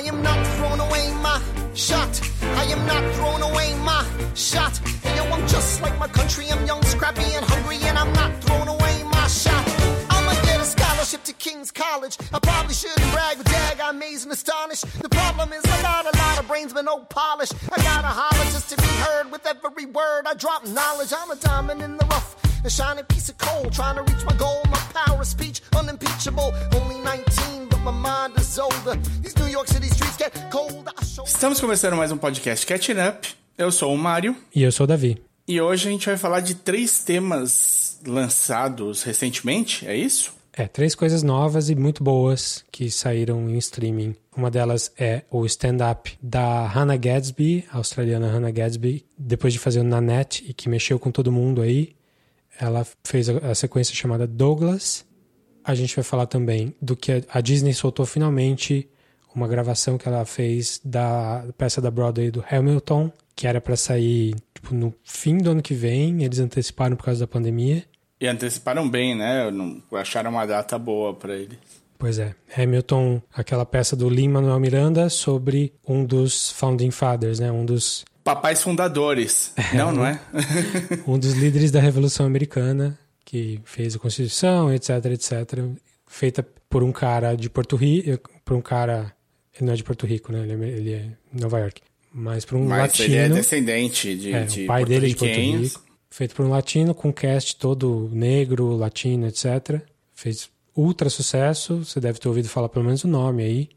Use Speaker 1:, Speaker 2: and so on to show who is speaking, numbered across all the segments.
Speaker 1: I am not throwing away my shot. I am not throwing away my shot. And yo, I'm just like my country. I'm young, scrappy, and hungry, and I'm not throwing away my shot. I'ma get a scholarship to King's College. I probably shouldn't brag, but dag, I'm amazed and astonished. The problem is I got a lot of brains, but no polish. I gotta holler just to be heard with every word. I drop knowledge. I'm a diamond in the rough. A shining piece of coal, trying to reach my goal. My power of speech, unimpeachable. Only 19, but my mind is older. These New York City streets get cold. I show
Speaker 2: Estamos começando mais um podcast Catching Up. Eu sou o Mário
Speaker 3: E eu sou o Davi.
Speaker 2: e hoje a gente vai falar de três temas lançados recentemente, é isso?
Speaker 3: É, três coisas novas e muito boas que saíram em streaming. Uma delas é o stand-up da Hannah Gadsby, a australiana Hannah Gadsby, depois de fazer o Nanette e que mexeu com todo mundo aí. Ela fez a sequência chamada Douglas. A gente vai falar também do que a- Disney soltou finalmente uma gravação que ela fez da peça da Broadway do Hamilton, que era para sair tipo, no fim do ano que vem. Eles anteciparam por causa da pandemia.
Speaker 2: E anteciparam bem, né? Não- Acharam uma data boa pra ele.
Speaker 3: Pois é, Hamilton, aquela peça do Lin-Manuel Miranda sobre um dos founding fathers, né? Um dos,
Speaker 2: Papais fundadores. Não, não é?
Speaker 3: um dos líderes da Revolução Americana que fez a Constituição, etc, etc, feita por um cara de Porto Rico, por um cara, ele não é de Porto Rico, né? Ele é, ele é Nova York, mas por um
Speaker 2: Mas
Speaker 3: latino.
Speaker 2: ele é descendente de,
Speaker 3: É,
Speaker 2: de
Speaker 3: o pai dele é de Porto. Rico. Feito por um latino, com cast todo negro, latino, etc. Fez ultra sucesso. Você deve ter ouvido falar pelo menos o nome aí.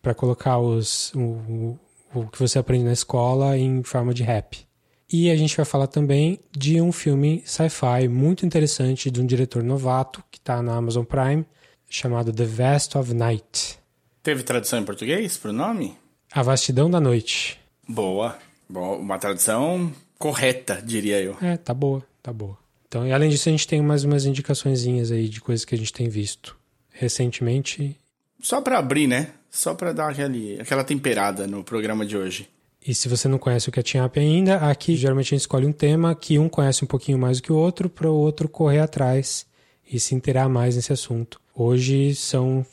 Speaker 3: para colocar os, o, o, o que você aprende na escola em forma de rap. E a gente vai falar também de um filme sci-fi muito interessante de um diretor novato que está na Amazon Prime, chamado The Vast of Night.
Speaker 2: Teve tradução em português pro nome?
Speaker 3: A Vastidão da Noite.
Speaker 2: Boa. Boa. Uma tradução correta, diria eu.
Speaker 3: É, tá boa, tá boa. Então, e além disso, a gente tem mais umas indicaçõezinhas aí de coisas que a gente tem visto recentemente.
Speaker 2: Só pra abrir, né? Só pra dar aquele, aquela temperada no programa de hoje.
Speaker 3: E se você não conhece o Catching Up ainda, aqui geralmente a gente escolhe um tema que um conhece um pouquinho mais do que o outro, para o outro correr atrás e se inteirar mais nesse assunto. Hoje são,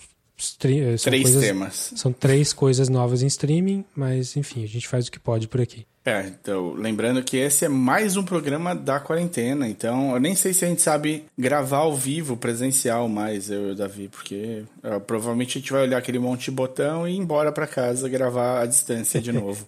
Speaker 3: eh, são
Speaker 2: Três
Speaker 3: coisas-
Speaker 2: temas.
Speaker 3: São três coisas novas em streaming, mas enfim, a gente faz o que pode por aqui.
Speaker 2: É, então, lembrando que esse é mais um programa da quarentena, então eu nem sei se a gente sabe gravar ao vivo, presencial mais, eu e o Davi, porque é, provavelmente a gente vai olhar aquele monte de botão e ir embora pra casa gravar à distância de novo.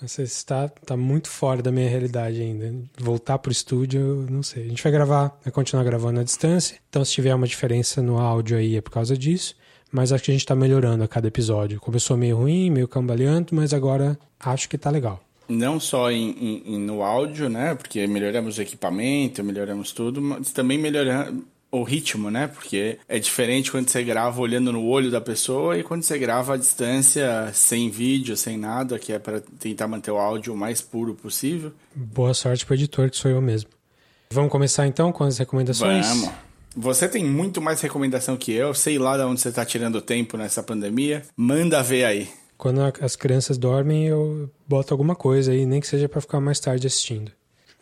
Speaker 3: Você está tá muito fora da minha realidade ainda. Voltar pro estúdio, eu não sei. A gente vai gravar, vai continuar gravando à distância. Então, se tiver uma diferença no áudio aí, é por causa disso. Mas acho que a gente tá melhorando a cada episódio. Começou meio ruim, meio cambaleando, mas agora acho que tá legal.
Speaker 2: Não só em- em- no áudio, né? Porque melhoramos o equipamento, melhoramos tudo, mas também melhoramos o ritmo, né? Porque é diferente quando você grava olhando no olho da pessoa e quando você grava à distância, sem vídeo, sem nada, que é para tentar manter o áudio o mais puro possível.
Speaker 3: Boa sorte pro editor, que sou eu mesmo. Vamos começar então com as recomendações?
Speaker 2: Vamos. Você tem muito mais recomendação que eu, sei lá de onde você tá tirando tempo nessa pandemia. Manda ver aí.
Speaker 3: Quando as crianças dormem, eu boto alguma coisa aí, nem que seja para ficar mais tarde assistindo.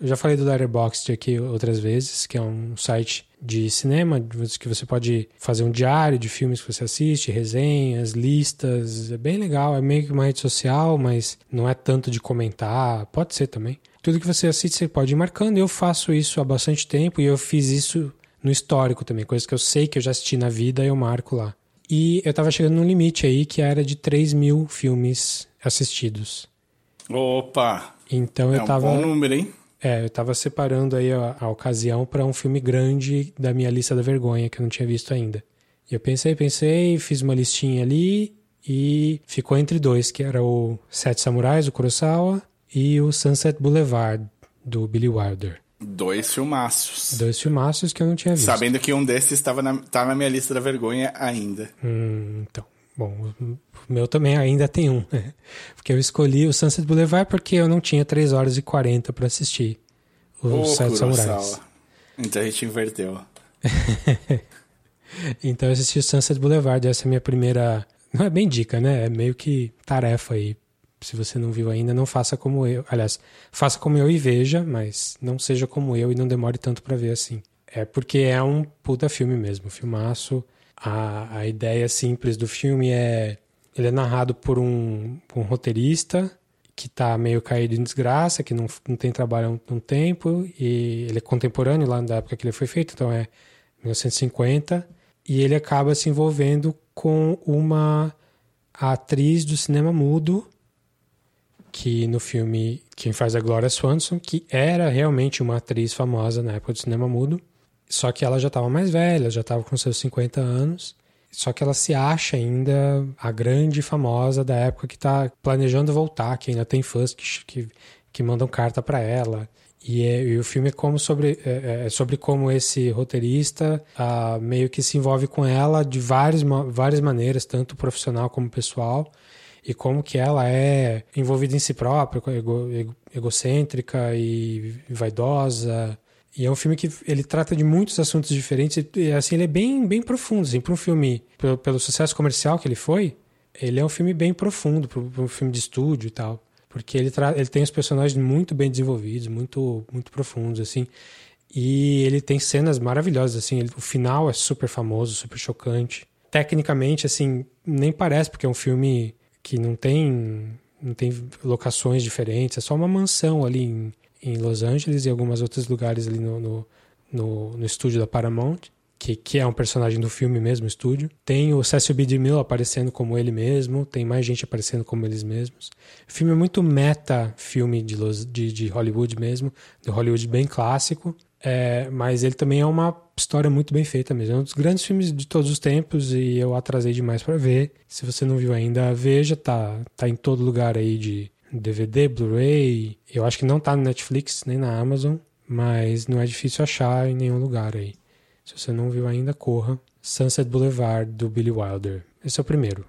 Speaker 3: Eu já falei do Letterboxd aqui outras vezes, que é um site de cinema que você pode fazer um diário de filmes que você assiste, resenhas, listas. É bem legal, é meio que uma rede social, mas não é tanto de comentar, pode ser também. Tudo que você assiste você pode ir marcando. Eu faço isso há bastante tempo e eu fiz isso no histórico também, coisas que eu sei que eu já assisti na vida, eu marco lá. E eu tava chegando num limite aí que era de 3 mil filmes assistidos.
Speaker 2: Opa!
Speaker 3: Então
Speaker 2: É
Speaker 3: eu
Speaker 2: um
Speaker 3: tava.
Speaker 2: bom número, hein?
Speaker 3: É, eu tava separando aí a, a ocasião para um filme grande da minha lista da vergonha que eu não tinha visto ainda. E eu pensei, pensei, fiz uma listinha ali e ficou entre dois, que era o Sete Samurais, do Kurosawa, e o Sunset Boulevard, do Billy Wilder.
Speaker 2: Dois filmaços.
Speaker 3: Dois filmaços que eu não tinha visto.
Speaker 2: Sabendo que um desses estava na, tá na minha lista da vergonha ainda.
Speaker 3: Hum, então, bom, o o meu também ainda tem um, né? Porque eu escolhi o Sunset Boulevard porque eu não tinha 3 horas e 40 para assistir os
Speaker 2: Ô,
Speaker 3: Sete Samurais.
Speaker 2: Então a gente inverteu.
Speaker 3: Então eu assisti o Sunset Boulevard, essa é a minha primeira. Não é bem dica, né? É meio que tarefa aí. Se você não viu ainda, não faça como eu. Aliás, faça como eu e veja, mas não seja como eu e não demore tanto pra ver assim. É porque é um puta filme mesmo, filmaço. A, a ideia simples do filme é ele é narrado por um, um roteirista que está meio caído em desgraça, que não, não tem trabalho há um tempo, e ele é contemporâneo lá da época que ele foi feito, então é 1950, e ele acaba se envolvendo com uma atriz do cinema mudo, que no filme quem faz a Gloria Swanson, que era realmente uma atriz famosa na época do cinema mudo, só que ela já estava mais velha, já estava com seus 50 anos, só que ela se acha ainda a grande famosa da época que está planejando voltar, que ainda tem fãs que, que, que mandam carta para ela. E, é, e, o filme é como sobre é, é, é sobre como esse roteirista ah, meio que se envolve com ela de várias, várias maneiras, tanto profissional como pessoal, e como que ela é envolvida em si própria, ego, ego, egocêntrica e vaidosa. E é um filme que ele trata de muitos assuntos diferentes e assim ele é bem bem profundo, assim, para um filme pelo, pelo, sucesso comercial que ele foi, ele é um filme bem profundo, para um filme de estúdio e tal porque ele, ele tem os personagens muito bem desenvolvidos, muito, muito profundos, assim. E ele tem cenas maravilhosas, assim. Ele, o final é super famoso, super chocante. Tecnicamente, assim, nem parece, porque é um filme que não tem, não tem locações diferentes. É só uma mansão ali em, em Los Angeles e alguns outros lugares ali no, no, no, no estúdio da Paramount que, que é um personagem do filme mesmo, estúdio. Tem o Cecil B. DeMille aparecendo como ele mesmo, tem mais gente aparecendo como eles mesmos. O filme é muito meta filme de, de, de Hollywood mesmo, de Hollywood bem clássico, é, mas ele também é uma história muito bem feita mesmo. É um dos grandes filmes de todos os tempos e eu atrasei demais para ver. Se você não viu ainda, veja, tá, tá em todo lugar aí de DVD, Blu-ray. Eu acho que não tá no Netflix nem na Amazon, mas não é difícil achar em nenhum lugar aí. Se você não viu ainda, corra. Sunset Boulevard, do Billy Wilder. Esse é o primeiro.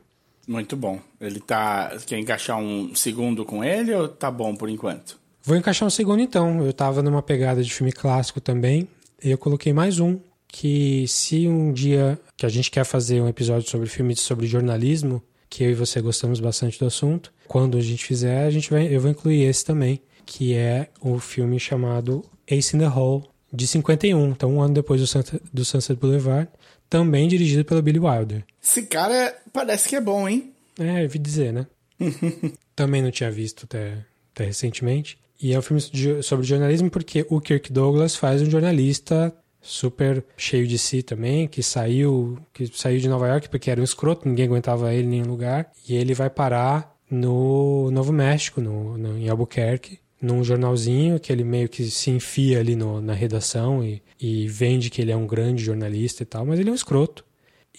Speaker 2: Muito bom. Ele tá. Quer encaixar um segundo com ele ou tá bom por enquanto?
Speaker 3: Vou encaixar um segundo então. Eu tava numa pegada de filme clássico também. E eu coloquei mais um. Que se um dia que a gente quer fazer um episódio sobre filmes sobre jornalismo, que eu e você gostamos bastante do assunto, quando a gente fizer, a gente vai, eu vou incluir esse também, que é o filme chamado Ace in the Hole, de 51, então um ano depois do Sunset, do Sunset Boulevard, também dirigido pelo Billy Wilder.
Speaker 2: Esse cara parece que é bom, hein?
Speaker 3: É, eu vi dizer, né? também não tinha visto até, até recentemente. E é um filme sobre jornalismo porque o Kirk Douglas faz um jornalista super cheio de si também, que saiu, que saiu de Nova York porque era um escroto, ninguém aguentava ele em nenhum lugar, e ele vai parar no Novo México, no, no em Albuquerque, num jornalzinho que ele meio que se enfia ali no, na redação e, e vende que ele é um grande jornalista e tal, mas ele é um escroto.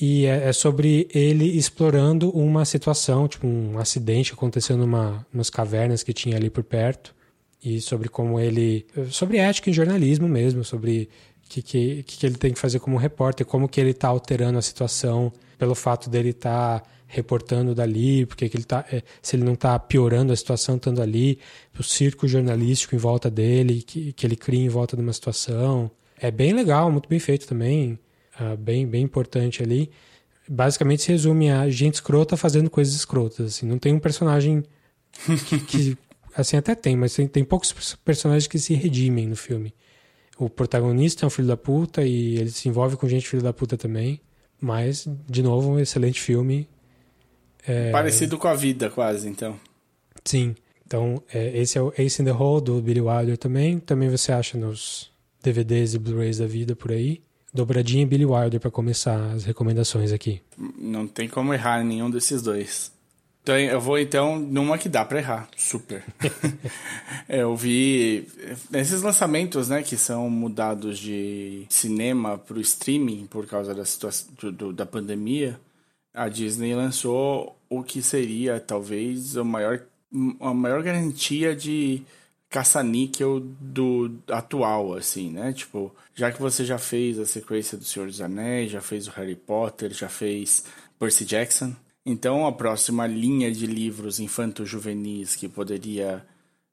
Speaker 3: E é, é sobre ele explorando uma situação, tipo um acidente que aconteceu numa umas cavernas que tinha ali por perto e sobre como ele sobre ética em jornalismo mesmo, sobre que, que, que ele tem que fazer como repórter, como que ele está alterando a situação pelo fato dele estar tá reportando dali, porque que ele tá, é, se ele não está piorando a situação estando ali, o circo jornalístico em volta dele, que, que ele cria em volta de uma situação. É bem legal, muito bem feito também, uh, bem, bem importante ali. Basicamente se resume a gente escrota fazendo coisas escrotas. Assim. Não tem um personagem que, que assim até tem, mas tem, tem poucos personagens que se redimem no filme. O protagonista é um filho da puta e ele se envolve com gente filho da puta também. Mas, de novo, um excelente filme.
Speaker 2: É... Parecido com a vida, quase, então.
Speaker 3: Sim. Então, é, esse é o Ace in the Hole, do Billy Wilder também. Também você acha nos DVDs e Blu-rays da vida por aí. Dobradinha e Billy Wilder para começar as recomendações aqui.
Speaker 2: Não tem como errar em nenhum desses dois. Então, eu vou então numa que dá para errar. Super. eu vi esses lançamentos, né, que são mudados de cinema para o streaming por causa da situação do, da pandemia a Disney lançou o que seria talvez a maior, a maior garantia de caça-níquel do atual, assim, né? Tipo, já que você já fez a sequência do Senhor dos Anéis, já fez o Harry Potter, já fez Percy Jackson, então a próxima linha de livros infanto-juvenis que poderia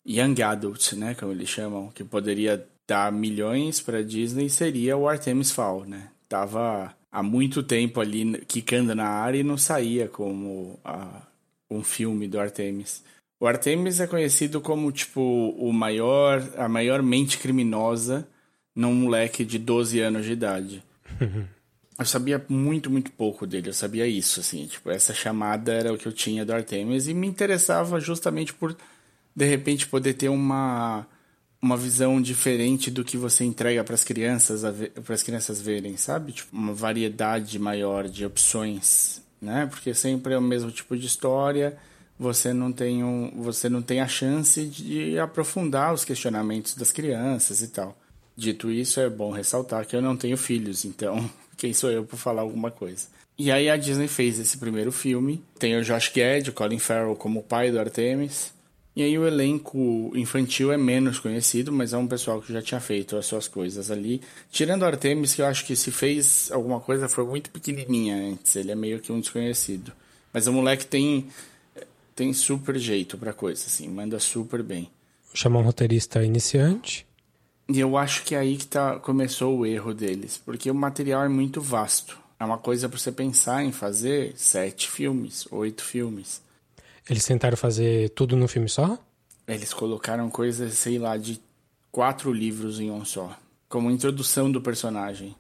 Speaker 2: young adult, né, como eles chamam, que poderia dar milhões para Disney seria o Artemis Fowl, né? Tava há muito tempo ali quicando na área e não saía como a, um filme do Artemis. O Artemis é conhecido como tipo o maior, a maior mente criminosa num moleque de 12 anos de idade. eu sabia muito, muito pouco dele. Eu sabia isso, assim. Tipo, essa chamada era o que eu tinha do Artemis e me interessava justamente por, de repente, poder ter uma, uma visão diferente do que você entrega para as crianças, para as crianças verem, sabe? Tipo, uma variedade maior de opções, né? Porque sempre é o mesmo tipo de história. Você não tem um, você não tem a chance de aprofundar os questionamentos das crianças e tal. Dito isso, é bom ressaltar que eu não tenho filhos, então quem sou eu para falar alguma coisa? E aí a Disney fez esse primeiro filme. Tem o Josh Gad, o Colin Farrell como pai do Artemis. E aí o elenco infantil é menos conhecido, mas é um pessoal que já tinha feito as suas coisas ali. Tirando o Artemis, que eu acho que se fez alguma coisa foi muito pequenininha antes. Ele é meio que um desconhecido. Mas o moleque tem tem super jeito para coisa, assim, manda super bem.
Speaker 3: Chamar um roteirista iniciante.
Speaker 2: E eu acho que é aí que tá, começou o erro deles, porque o material é muito vasto. É uma coisa para você pensar em fazer sete filmes, oito filmes.
Speaker 3: Eles tentaram fazer tudo num filme só?
Speaker 2: Eles colocaram coisas, sei lá, de quatro livros em um só, como introdução do personagem.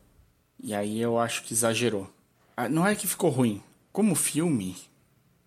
Speaker 2: E aí eu acho que exagerou. Ah, não é que ficou ruim. Como filme,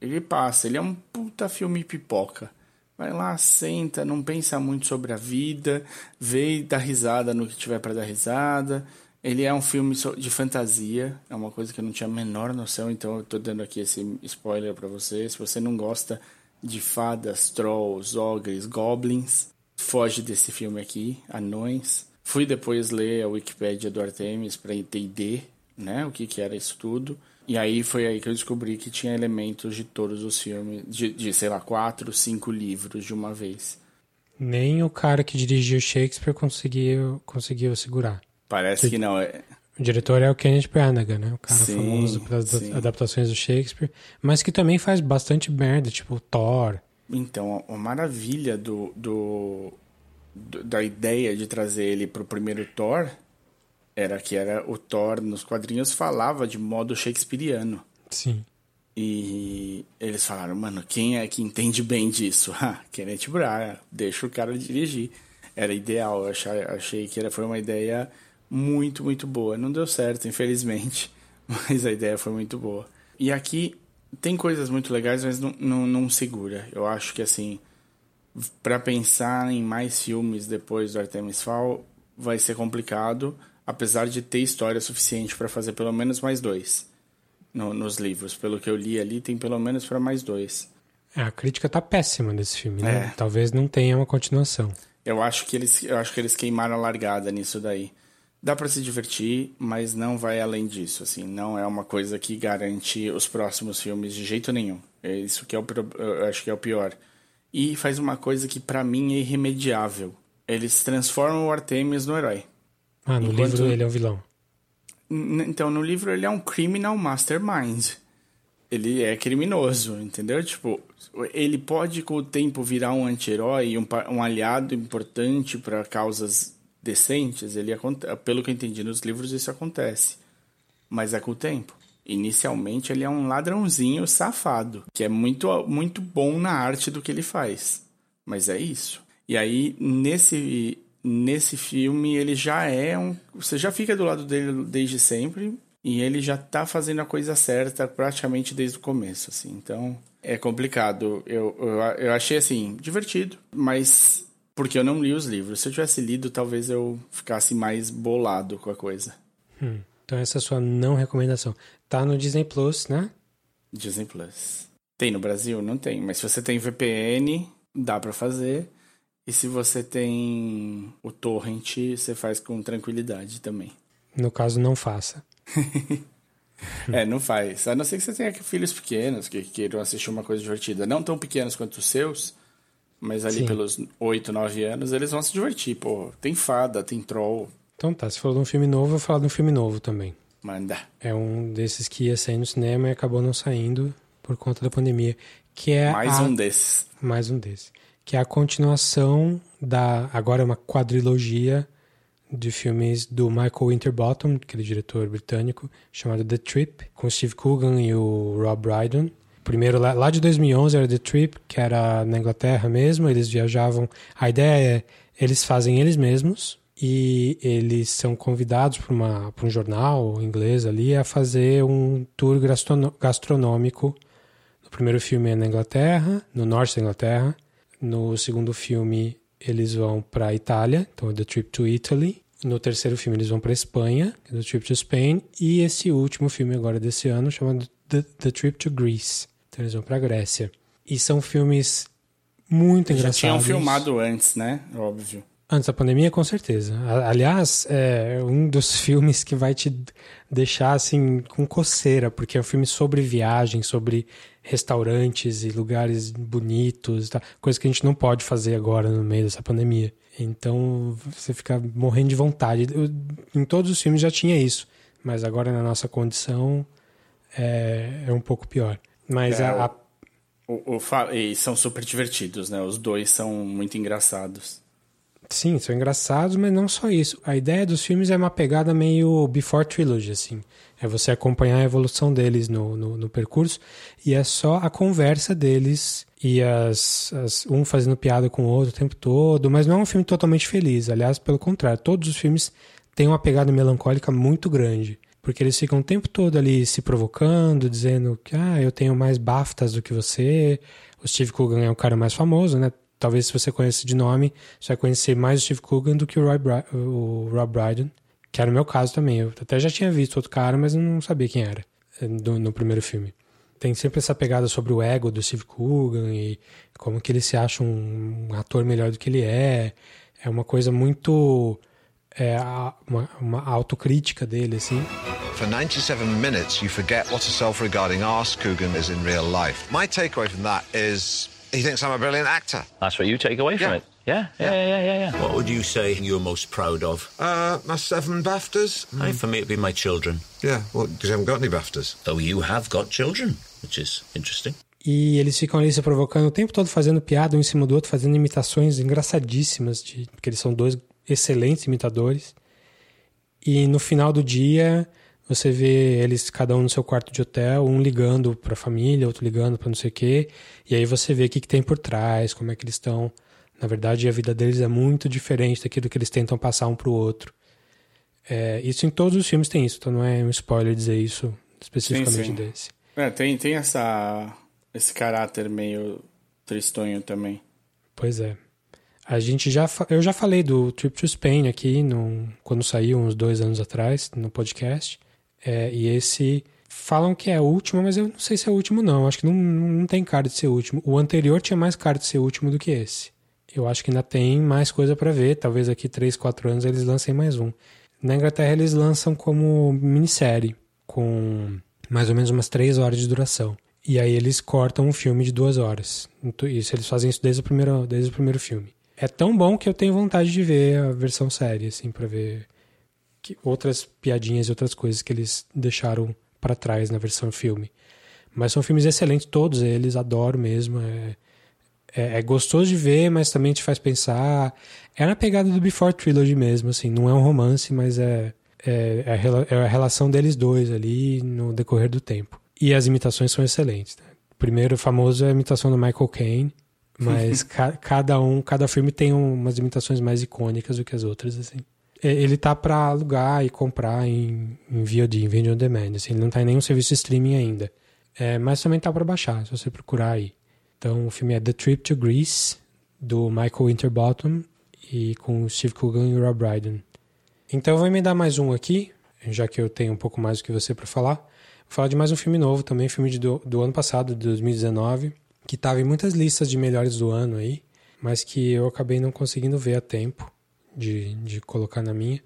Speaker 2: ele passa, ele é um puta filme pipoca. Vai lá, senta, não pensa muito sobre a vida, vê e dá risada no que tiver para dar risada. Ele é um filme de fantasia, é uma coisa que eu não tinha a menor noção, então eu tô dando aqui esse spoiler para você. Se você não gosta de fadas, trolls, ogres, goblins, foge desse filme aqui, Anões. Fui depois ler a Wikipédia do Artemis para entender, né, o que que era isso tudo. E aí foi aí que eu descobri que tinha elementos de todos os filmes, de, de sei lá, quatro, cinco livros de uma vez.
Speaker 3: Nem o cara que dirigiu Shakespeare conseguiu, conseguiu segurar.
Speaker 2: Parece que não. É...
Speaker 3: O diretor é o Kenneth Branagh, né? O cara sim, famoso pelas sim. adaptações do Shakespeare, mas que também faz bastante merda, tipo Thor.
Speaker 2: Então, a maravilha do, do, do da ideia de trazer ele pro primeiro Thor era que era o Thor nos quadrinhos falava de modo shakespeariano.
Speaker 3: Sim.
Speaker 2: E eles falaram, mano, quem é que entende bem disso? Ah, Kenneth Branagh, deixa o cara dirigir. Era ideal, eu achei, achei que era, foi uma ideia muito, muito boa. Não deu certo, infelizmente, mas a ideia foi muito boa. E aqui tem coisas muito legais, mas não, não, não segura. Eu acho que, assim, para pensar em mais filmes depois do Artemis Fall, vai ser complicado apesar de ter história suficiente para fazer pelo menos mais dois no, nos livros. Pelo que eu li ali, tem pelo menos para mais dois.
Speaker 3: É, a crítica tá péssima desse filme, né? É. Talvez não tenha uma continuação.
Speaker 2: Eu acho que eles, eu acho que eles queimaram a largada nisso daí. Dá para se divertir, mas não vai além disso, assim, não é uma coisa que garante os próximos filmes de jeito nenhum. É isso que é o, eu acho que é o pior. E faz uma coisa que para mim é irremediável. Eles transformam o Artemis no herói.
Speaker 3: Ah, no Enquanto... livro ele é um vilão.
Speaker 2: Então, no livro ele é um criminal mastermind. Ele é criminoso, entendeu? Tipo, ele pode com o tempo virar um anti-herói, um, um aliado importante para causas decentes. Ele pelo que eu entendi nos livros isso acontece, mas é com o tempo. Inicialmente ele é um ladrãozinho safado, que é muito muito bom na arte do que ele faz. Mas é isso. E aí nesse nesse filme ele já é um. Você já fica do lado dele desde sempre. E ele já tá fazendo a coisa certa praticamente desde o começo, assim. Então, é complicado. Eu, eu, eu achei, assim, divertido, mas porque eu não li os livros. Se eu tivesse lido, talvez eu ficasse mais bolado com a coisa.
Speaker 3: Hum, então essa é a sua não recomendação. Tá no Disney Plus, né?
Speaker 2: Disney Plus. Tem no Brasil? Não tem. Mas se você tem VPN, dá para fazer. E se você tem o torrent, você faz com tranquilidade também.
Speaker 3: No caso, não faça.
Speaker 2: é, não faz. A não ser que você tenha filhos pequenos que queiram assistir uma coisa divertida. Não tão pequenos quanto os seus, mas ali Sim. pelos 8, 9 anos eles vão se divertir. Pô, tem fada, tem troll.
Speaker 3: Então tá, se falou de um filme novo, eu vou falar de um filme novo também.
Speaker 2: Manda.
Speaker 3: É um desses que ia sair no cinema e acabou não saindo por conta da pandemia. Que é
Speaker 2: Mais
Speaker 3: a...
Speaker 2: um desses.
Speaker 3: Mais um desses que é a continuação da. Agora é uma quadrilogia de filmes do Michael Winterbottom, aquele diretor britânico, chamado The Trip, com Steve Coogan e o Rob Brydon. Primeiro, lá, de 2011 era The Trip, que era na Inglaterra mesmo, eles viajavam. A ideia é, eles fazem eles mesmos e eles são convidados por, uma, por um jornal inglês ali a fazer um tour gastronômico. No primeiro filme é na Inglaterra, no norte da Inglaterra. No segundo filme eles vão para a Itália, então é The Trip to Italy. No terceiro filme eles vão para Espanha, é The Trip to Spain, e esse último filme agora desse ano chamado The, The Trip to Greece. Então eles vão para Grécia. E são filmes muito engraçados. Já
Speaker 2: tinham filmado antes, né? Óbvio.
Speaker 3: Antes da pandemia, com certeza. Aliás, é um dos filmes que vai te deixar assim com coceira, porque é um filme sobre viagem, sobre restaurantes e lugares bonitos, tá? coisa que a gente não pode fazer agora no meio dessa pandemia. Então você fica morrendo de vontade. Eu, em todos os filmes já tinha isso, mas agora na nossa condição é, é um pouco pior. Mas é, a, a...
Speaker 2: O, o, e são super divertidos, né? Os dois são muito engraçados.
Speaker 3: Sim, são engraçados, mas não só isso. A ideia dos filmes é uma pegada meio Before Trilogy, assim. É você acompanhar a evolução deles no, no, no percurso e é só a conversa deles e as, as, um fazendo piada com o outro o tempo todo, mas não é um filme totalmente feliz. Aliás, pelo contrário, todos os filmes têm uma pegada melancólica muito grande. Porque eles ficam o tempo todo ali se provocando, dizendo que ah, eu tenho mais BAFTAs do que você. O Steve Coogan é o cara mais famoso, né? Talvez se você conhece de nome, você vai conhecer mais o Steve Coogan do que o, Roy o Rob Brydon, que era o meu caso também. Eu até já tinha visto outro cara, mas não sabia quem era no, eh, no primeiro filme. Tem sempre essa pegada sobre o ego do Steve Coogan e como que ele se acha um, um ator melhor do que ele é. É uma coisa muito é, uma, uma, autocrítica dele, assim. For 97 minutes you forget what a self-regarding arse Coogan is in real life. My takeaway from that is he thinks I'm a brilliant actor. That's what you take away from yeah. it. Yeah, yeah, yeah, yeah, yeah, yeah. What would you say you're most proud of? Uh, my seven BAFTAs. Mm. I, for me, it'd be my children. Yeah, well, because you haven't got any BAFTAs. Though you have got children, which is interesting. E eles ficam ali se provocando o tempo todo, fazendo piada um em cima do outro, fazendo imitações engraçadíssimas, de, porque eles são dois excelentes imitadores. E no final do dia, você vê eles cada um no seu quarto de hotel, um ligando para a família, outro ligando para não sei o quê, e aí você vê o que, que tem por trás, como é que eles estão. Na verdade, a vida deles é muito diferente daquilo que eles tentam passar um para o outro. É, isso em todos os filmes tem isso, então não é um spoiler dizer isso especificamente sim, sim. desse.
Speaker 2: É, tem, tem essa, esse caráter meio tristonho também.
Speaker 3: Pois é. A gente já, eu já falei do Trip to Spain aqui no, quando saiu uns dois anos atrás no podcast. É, e esse falam que é o último, mas eu não sei se é o último, não. Acho que não, não tem cara de ser o último. O anterior tinha mais cara de ser o último do que esse. Eu acho que ainda tem mais coisa para ver. Talvez aqui 3, 4 anos eles lancem mais um. Na Inglaterra eles lançam como minissérie, com mais ou menos umas 3 horas de duração. E aí eles cortam um filme de duas horas. Isso eles fazem isso desde o primeiro, desde o primeiro filme. É tão bom que eu tenho vontade de ver a versão série, assim, para ver outras piadinhas e outras coisas que eles deixaram para trás na versão filme. Mas são filmes excelentes, todos eles, adoro mesmo. É, é, é, gostoso de ver, mas também te faz pensar. É na pegada do Before Trilogy mesmo, assim. Não é um romance, mas é, é, é, a, é relação deles dois ali no decorrer do tempo. E as imitações são excelentes. Né? O primeiro famoso é a imitação do Michael Caine, mas ca, cada um, cada filme tem umas imitações mais icônicas do que as outras, assim. É, ele tá para alugar e comprar em, em VOD, em Video On Demand. Assim, ele não tá em nenhum serviço de streaming ainda. É, mas também tá para baixar, se você procurar aí. Então o filme é The Trip to Greece, do Michael Winterbottom, e com Steve Coogan e Rob Brydon. Então eu vou me dar mais um aqui, já que eu tenho um pouco mais do que você para falar. Vou falar de mais um filme novo também, filme de, do, do ano passado, de 2019, que estava em muitas listas de melhores do ano aí, mas que eu acabei não conseguindo ver a tempo de, de colocar na minha,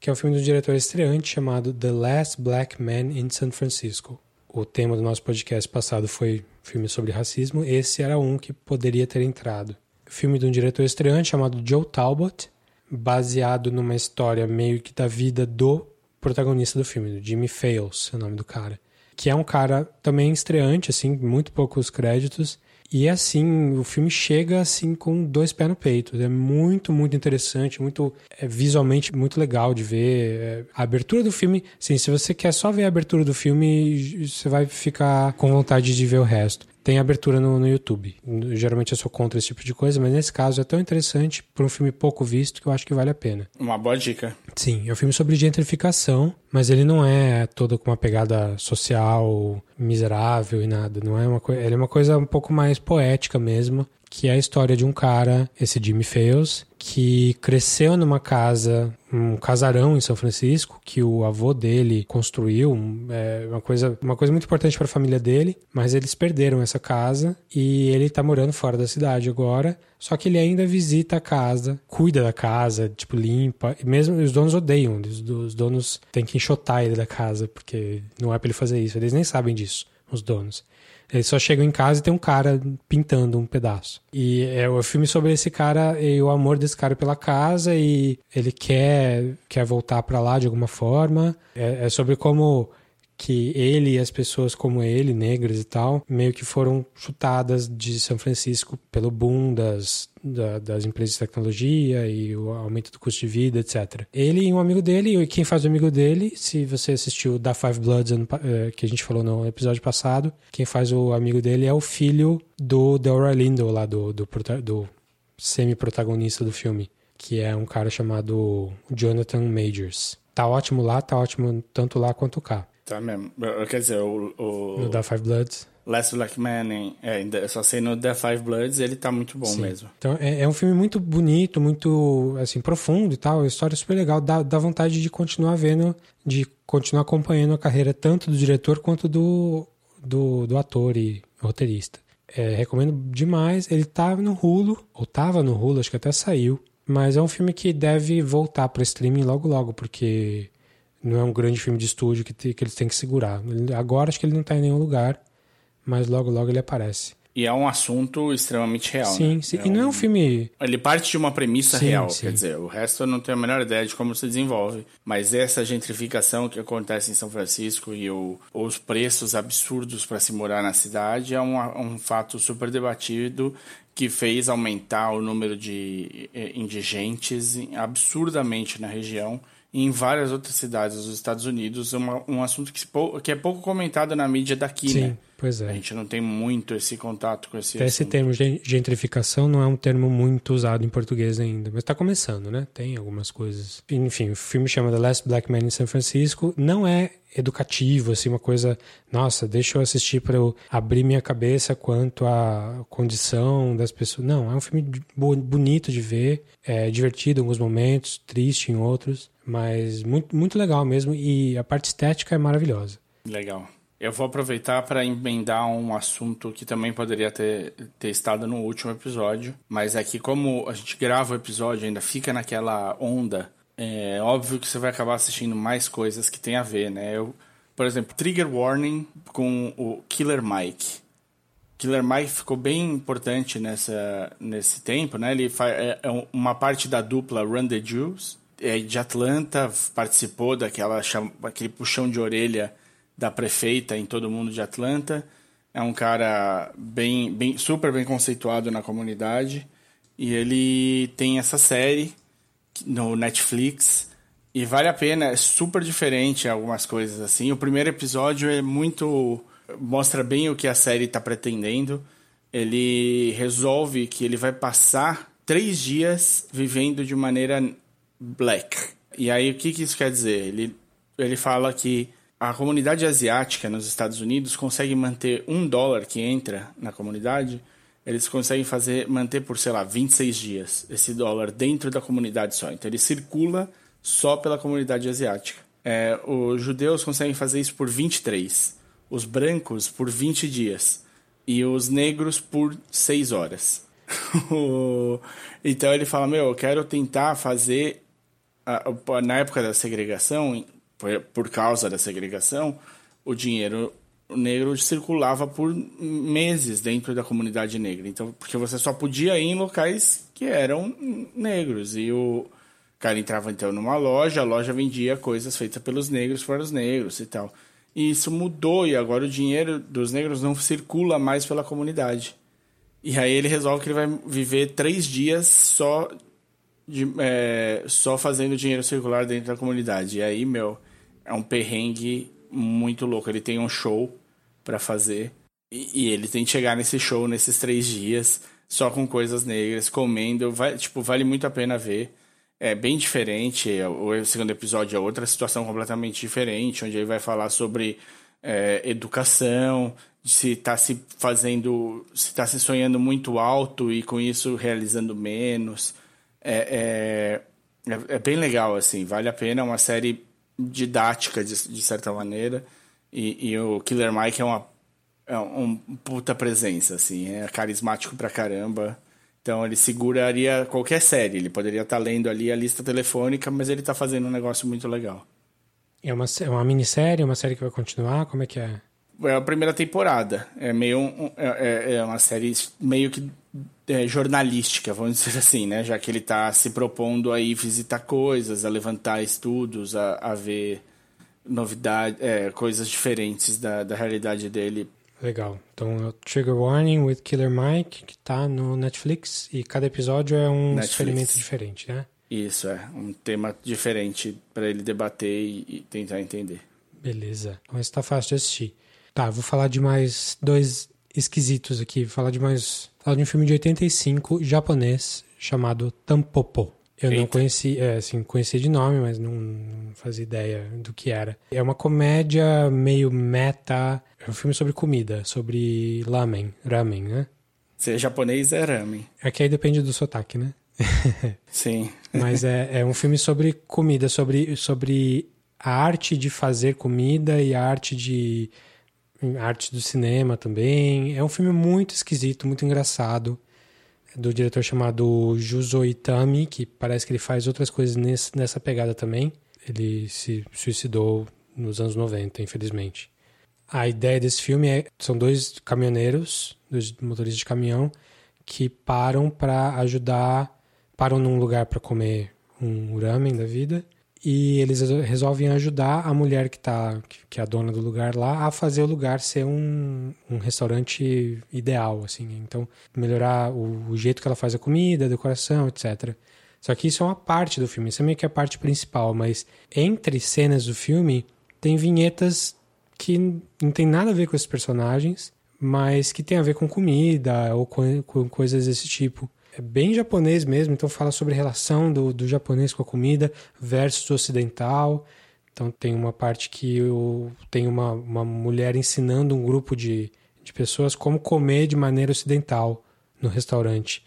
Speaker 3: que é um filme do diretor estreante chamado The Last Black Man in San Francisco. O tema do nosso podcast passado foi filme sobre racismo, esse era um que poderia ter entrado. Filme de um diretor estreante chamado Joe Talbot, baseado numa história meio que da vida do protagonista do filme, do Jimmy Fails, é o nome do cara. Que é um cara também estreante, assim, muito poucos créditos, e assim, o filme chega assim com dois pés no peito. É muito, muito interessante, muito é, visualmente muito legal de ver. É, a abertura do filme, sim, se você quer só ver a abertura do filme, você vai ficar com vontade de ver o resto. Tem abertura no, no YouTube. Geralmente eu sou contra esse tipo de coisa, mas nesse caso é tão interessante por um filme pouco visto que eu acho que vale a pena.
Speaker 2: Uma boa dica.
Speaker 3: Sim, é um filme sobre gentrificação, mas ele não é todo com uma pegada social miserável e nada. Não é uma coisa. Ele é uma coisa um pouco mais poética mesmo que é a história de um cara, esse Jimmy Fails, que cresceu numa casa, um casarão em São Francisco, que o avô dele construiu, é uma coisa, uma coisa muito importante para a família dele, mas eles perderam essa casa e ele está morando fora da cidade agora, só que ele ainda visita a casa, cuida da casa, tipo, limpa, e mesmo os donos odeiam, os, os donos têm que enxotar ele da casa, porque não é para ele fazer isso, eles nem sabem disso, os donos. Eles só chegam em casa e tem um cara pintando um pedaço. E é o filme sobre esse cara e o amor desse cara pela casa e ele quer, quer voltar para lá de alguma forma. É, é sobre como que ele e as pessoas como ele, negras e tal, meio que foram chutadas de São Francisco pelo boom das, da, das empresas de tecnologia e o aumento do custo de vida, etc. Ele e um amigo dele, e quem faz o amigo dele, se você assistiu Da Five Bloods, eh, que a gente falou no episódio passado, quem faz o amigo dele é o filho do Delroy Lindo, lá do, do, do semi-protagonista do filme, que é um cara chamado Jonathan Majors. Tá ótimo lá, tá ótimo tanto lá quanto cá.
Speaker 2: Tá mesmo. Quer dizer, o. o...
Speaker 3: No The Five Bloods.
Speaker 2: Last Black Man, é, só sei no The Five Bloods, ele tá muito bom Sim. mesmo.
Speaker 3: Então, é, é, um filme muito bonito, muito, assim, profundo e tal, a história é super legal, dá, dá vontade de continuar vendo, de continuar acompanhando a carreira tanto do diretor quanto do, do, do ator e roteirista. É, recomendo demais, ele tá no Hulu, ou tava no Hulu, acho que até saiu, mas é um filme que deve voltar para streaming logo logo, porque não é um grande filme de estúdio que, te, que eles têm que segurar. Agora acho que ele não está em nenhum lugar, mas logo logo ele aparece.
Speaker 2: E é um assunto extremamente real.
Speaker 3: Sim,
Speaker 2: né?
Speaker 3: sim. É e não um... é um filme.
Speaker 2: Ele parte de uma premissa sim, real. Sim. Quer dizer, o resto eu não tenho a menor ideia de como se desenvolve. Mas essa gentrificação que acontece em São Francisco e o, os preços absurdos para se morar na cidade é um, um fato super debatido que fez aumentar o número de eh, indigentes absurdamente na região em várias outras cidades dos Estados Unidos, uma, um assunto que, que, é pouco comentado na mídia daqui,
Speaker 3: Sim,
Speaker 2: né?
Speaker 3: pois é.
Speaker 2: A gente não tem muito esse contato com esse
Speaker 3: Até Esse termo gentrificação não é um termo muito usado em português ainda, mas está começando, né? Tem algumas coisas. Enfim, o filme chama The Last Black Man in San Francisco. Não é educativo, assim, uma coisa, nossa, deixa eu assistir para eu abrir minha cabeça quanto à condição das pessoas. Não, é um filme bonito de ver, é divertido em alguns momentos, triste em outros, mas muito, muito legal mesmo e a parte estética é maravilhosa.
Speaker 2: Legal. Eu vou aproveitar para emendar um assunto que também poderia ter, ter estado no último episódio, mas é que como a gente grava o episódio ainda fica naquela onda é óbvio que você vai acabar assistindo mais coisas que tem a ver, né? Eu, por exemplo, Trigger Warning com o Killer Mike. Killer Mike ficou bem importante nessa, nesse tempo, né? Ele é, é uma parte da dupla Run the Jewels, de Atlanta, participou daquela aquele puxão de orelha da prefeita em todo mundo de Atlanta. É um cara bem, bem super bem conceituado na comunidade e ele tem essa série no Netflix. E vale a pena, é super diferente algumas coisas assim. O primeiro episódio é muito. mostra bem o que a série está pretendendo. Ele resolve que ele vai passar três dias vivendo de maneira black. E aí o que, que isso quer dizer? Ele, ele fala que a comunidade asiática nos Estados Unidos consegue manter um dólar que entra na comunidade eles conseguem fazer manter por, sei lá, 26 dias esse dólar dentro da comunidade só. Então ele circula só pela comunidade asiática. É, os judeus conseguem fazer isso por 23, os brancos por 20 dias e os negros por 6 horas. então ele fala: Meu, eu quero tentar fazer. Na época da segregação, por causa da segregação, o dinheiro negro circulava por meses dentro da comunidade negra. Então, porque você só podia ir em locais que eram negros. E o cara entrava então numa loja, a loja vendia coisas feitas pelos negros para os negros e tal. E isso mudou e agora o dinheiro dos negros não circula mais pela comunidade. E aí ele resolve que ele vai viver três dias só de, é, só fazendo dinheiro circular dentro da comunidade. E aí, meu, é um perrengue muito louco. Ele tem um show para fazer E, e ele tem que chegar nesse show nesses três dias, só com coisas negras, comendo. Vai, tipo, vale muito a pena ver. É bem diferente. O segundo episódio é outra situação completamente diferente, onde ele vai falar sobre é, educação, se está se fazendo, se está se sonhando muito alto e com isso realizando menos. É, é, é, é bem legal, assim, vale a pena. É uma série didática, de, de certa maneira. E, e, o Killer Mike é uma, é um puta presença, assim, é carismático pra caramba. Então ele seguraria qualquer série. Ele poderia estar tá lendo ali a lista telefônica, mas ele está fazendo um negócio muito legal.
Speaker 3: É uma, é uma minissérie, uma série que vai continuar? Como é que é?
Speaker 2: É a primeira temporada. É meio um, é, é, é uma série meio que é, jornalística, vamos dizer assim, né? Já que ele está se propondo a ir visitar coisas, a levantar estudos, a, a ver novidades, é, coisas diferentes da, da realidade dele.
Speaker 3: Legal. Então, Trigger Warning with Killer Mike, que está no Netflix, e cada episódio é um Netflix. experimento diferente, né?
Speaker 2: Isso, é. Um tema diferente para ele debater e, e, tentar entender.
Speaker 3: Beleza. Mas está fácil de assistir. Tá, vou falar de mais dois esquisitos aqui. Vou falar de mais. Falar de um filme de 85 japonês chamado Tampopo. Eu Eita. não conheci, é, assim, conhecia de nome, mas não, não, fazia ideia do que era. É uma comédia meio meta. É um filme sobre comida, sobre lamen, ramen, né?
Speaker 2: Ser japonês é ramen.
Speaker 3: É que aí depende do sotaque, né?
Speaker 2: Sim.
Speaker 3: mas é, é um filme sobre comida, sobre, sobre a arte de fazer comida e a arte de arte do cinema também. É um filme muito esquisito, muito engraçado. Do diretor chamado Juzo Itami, que parece que ele faz outras coisas nesse, nessa pegada também. Ele se suicidou nos anos 90, infelizmente. A ideia desse filme é são dois caminhoneiros, dois motoristas de caminhão que param para ajudar, param num lugar para comer um ramen da vida e eles resolvem ajudar a mulher que tá que é a dona do lugar lá a fazer o lugar ser um, um restaurante ideal assim. Então melhorar o, o, jeito que ela faz a comida a decoração etc só que isso é uma parte do filme isso é meio que a parte principal mas entre cenas do filme tem vinhetas que não tem nada a ver com esses personagens mas que tem a ver com comida ou com, com coisas desse tipo é bem japonês mesmo, então fala sobre a relação do, do japonês com a comida versus o ocidental. Então tem uma parte que eu, tem uma, uma mulher ensinando um grupo de, de pessoas como comer de maneira ocidental no restaurante,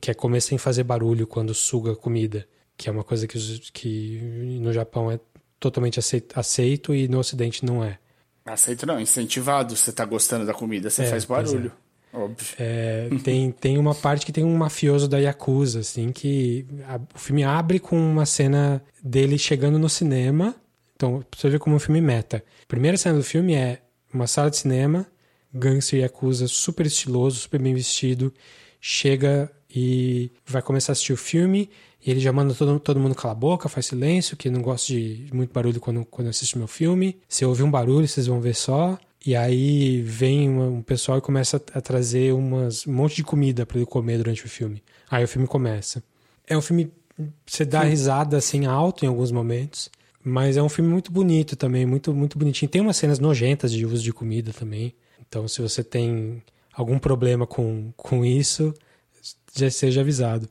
Speaker 3: que é comer sem fazer barulho quando suga a comida, que é uma coisa que, que no Japão é totalmente aceito, aceito e no Ocidente não é.
Speaker 2: Aceito não, incentivado. Você está gostando da comida, você é, faz barulho. Óbvio.
Speaker 3: É, tem, tem uma parte que tem um mafioso da Yakuza, assim, que a, o filme abre com uma cena dele chegando no cinema. Então, você vê como um filme meta. Primeira cena do filme é uma sala de cinema, gangster Yakuza super estiloso, super bem vestido, chega e vai começar a assistir o filme e ele já manda todo, todo mundo calar a boca, faz silêncio, que não gosta de muito barulho quando, quando assiste meu filme. Se ouvir um barulho, vocês vão ver só. E aí vem um pessoal e começa a trazer umas, um monte de comida para ele comer durante o filme. Aí o filme começa. É um filme. Você dá Sim. risada assim alto em alguns momentos. Mas é um filme muito bonito também, muito, muito bonitinho. Tem umas cenas nojentas de uso de comida também. Então, se você tem algum problema com, com isso, já seja avisado.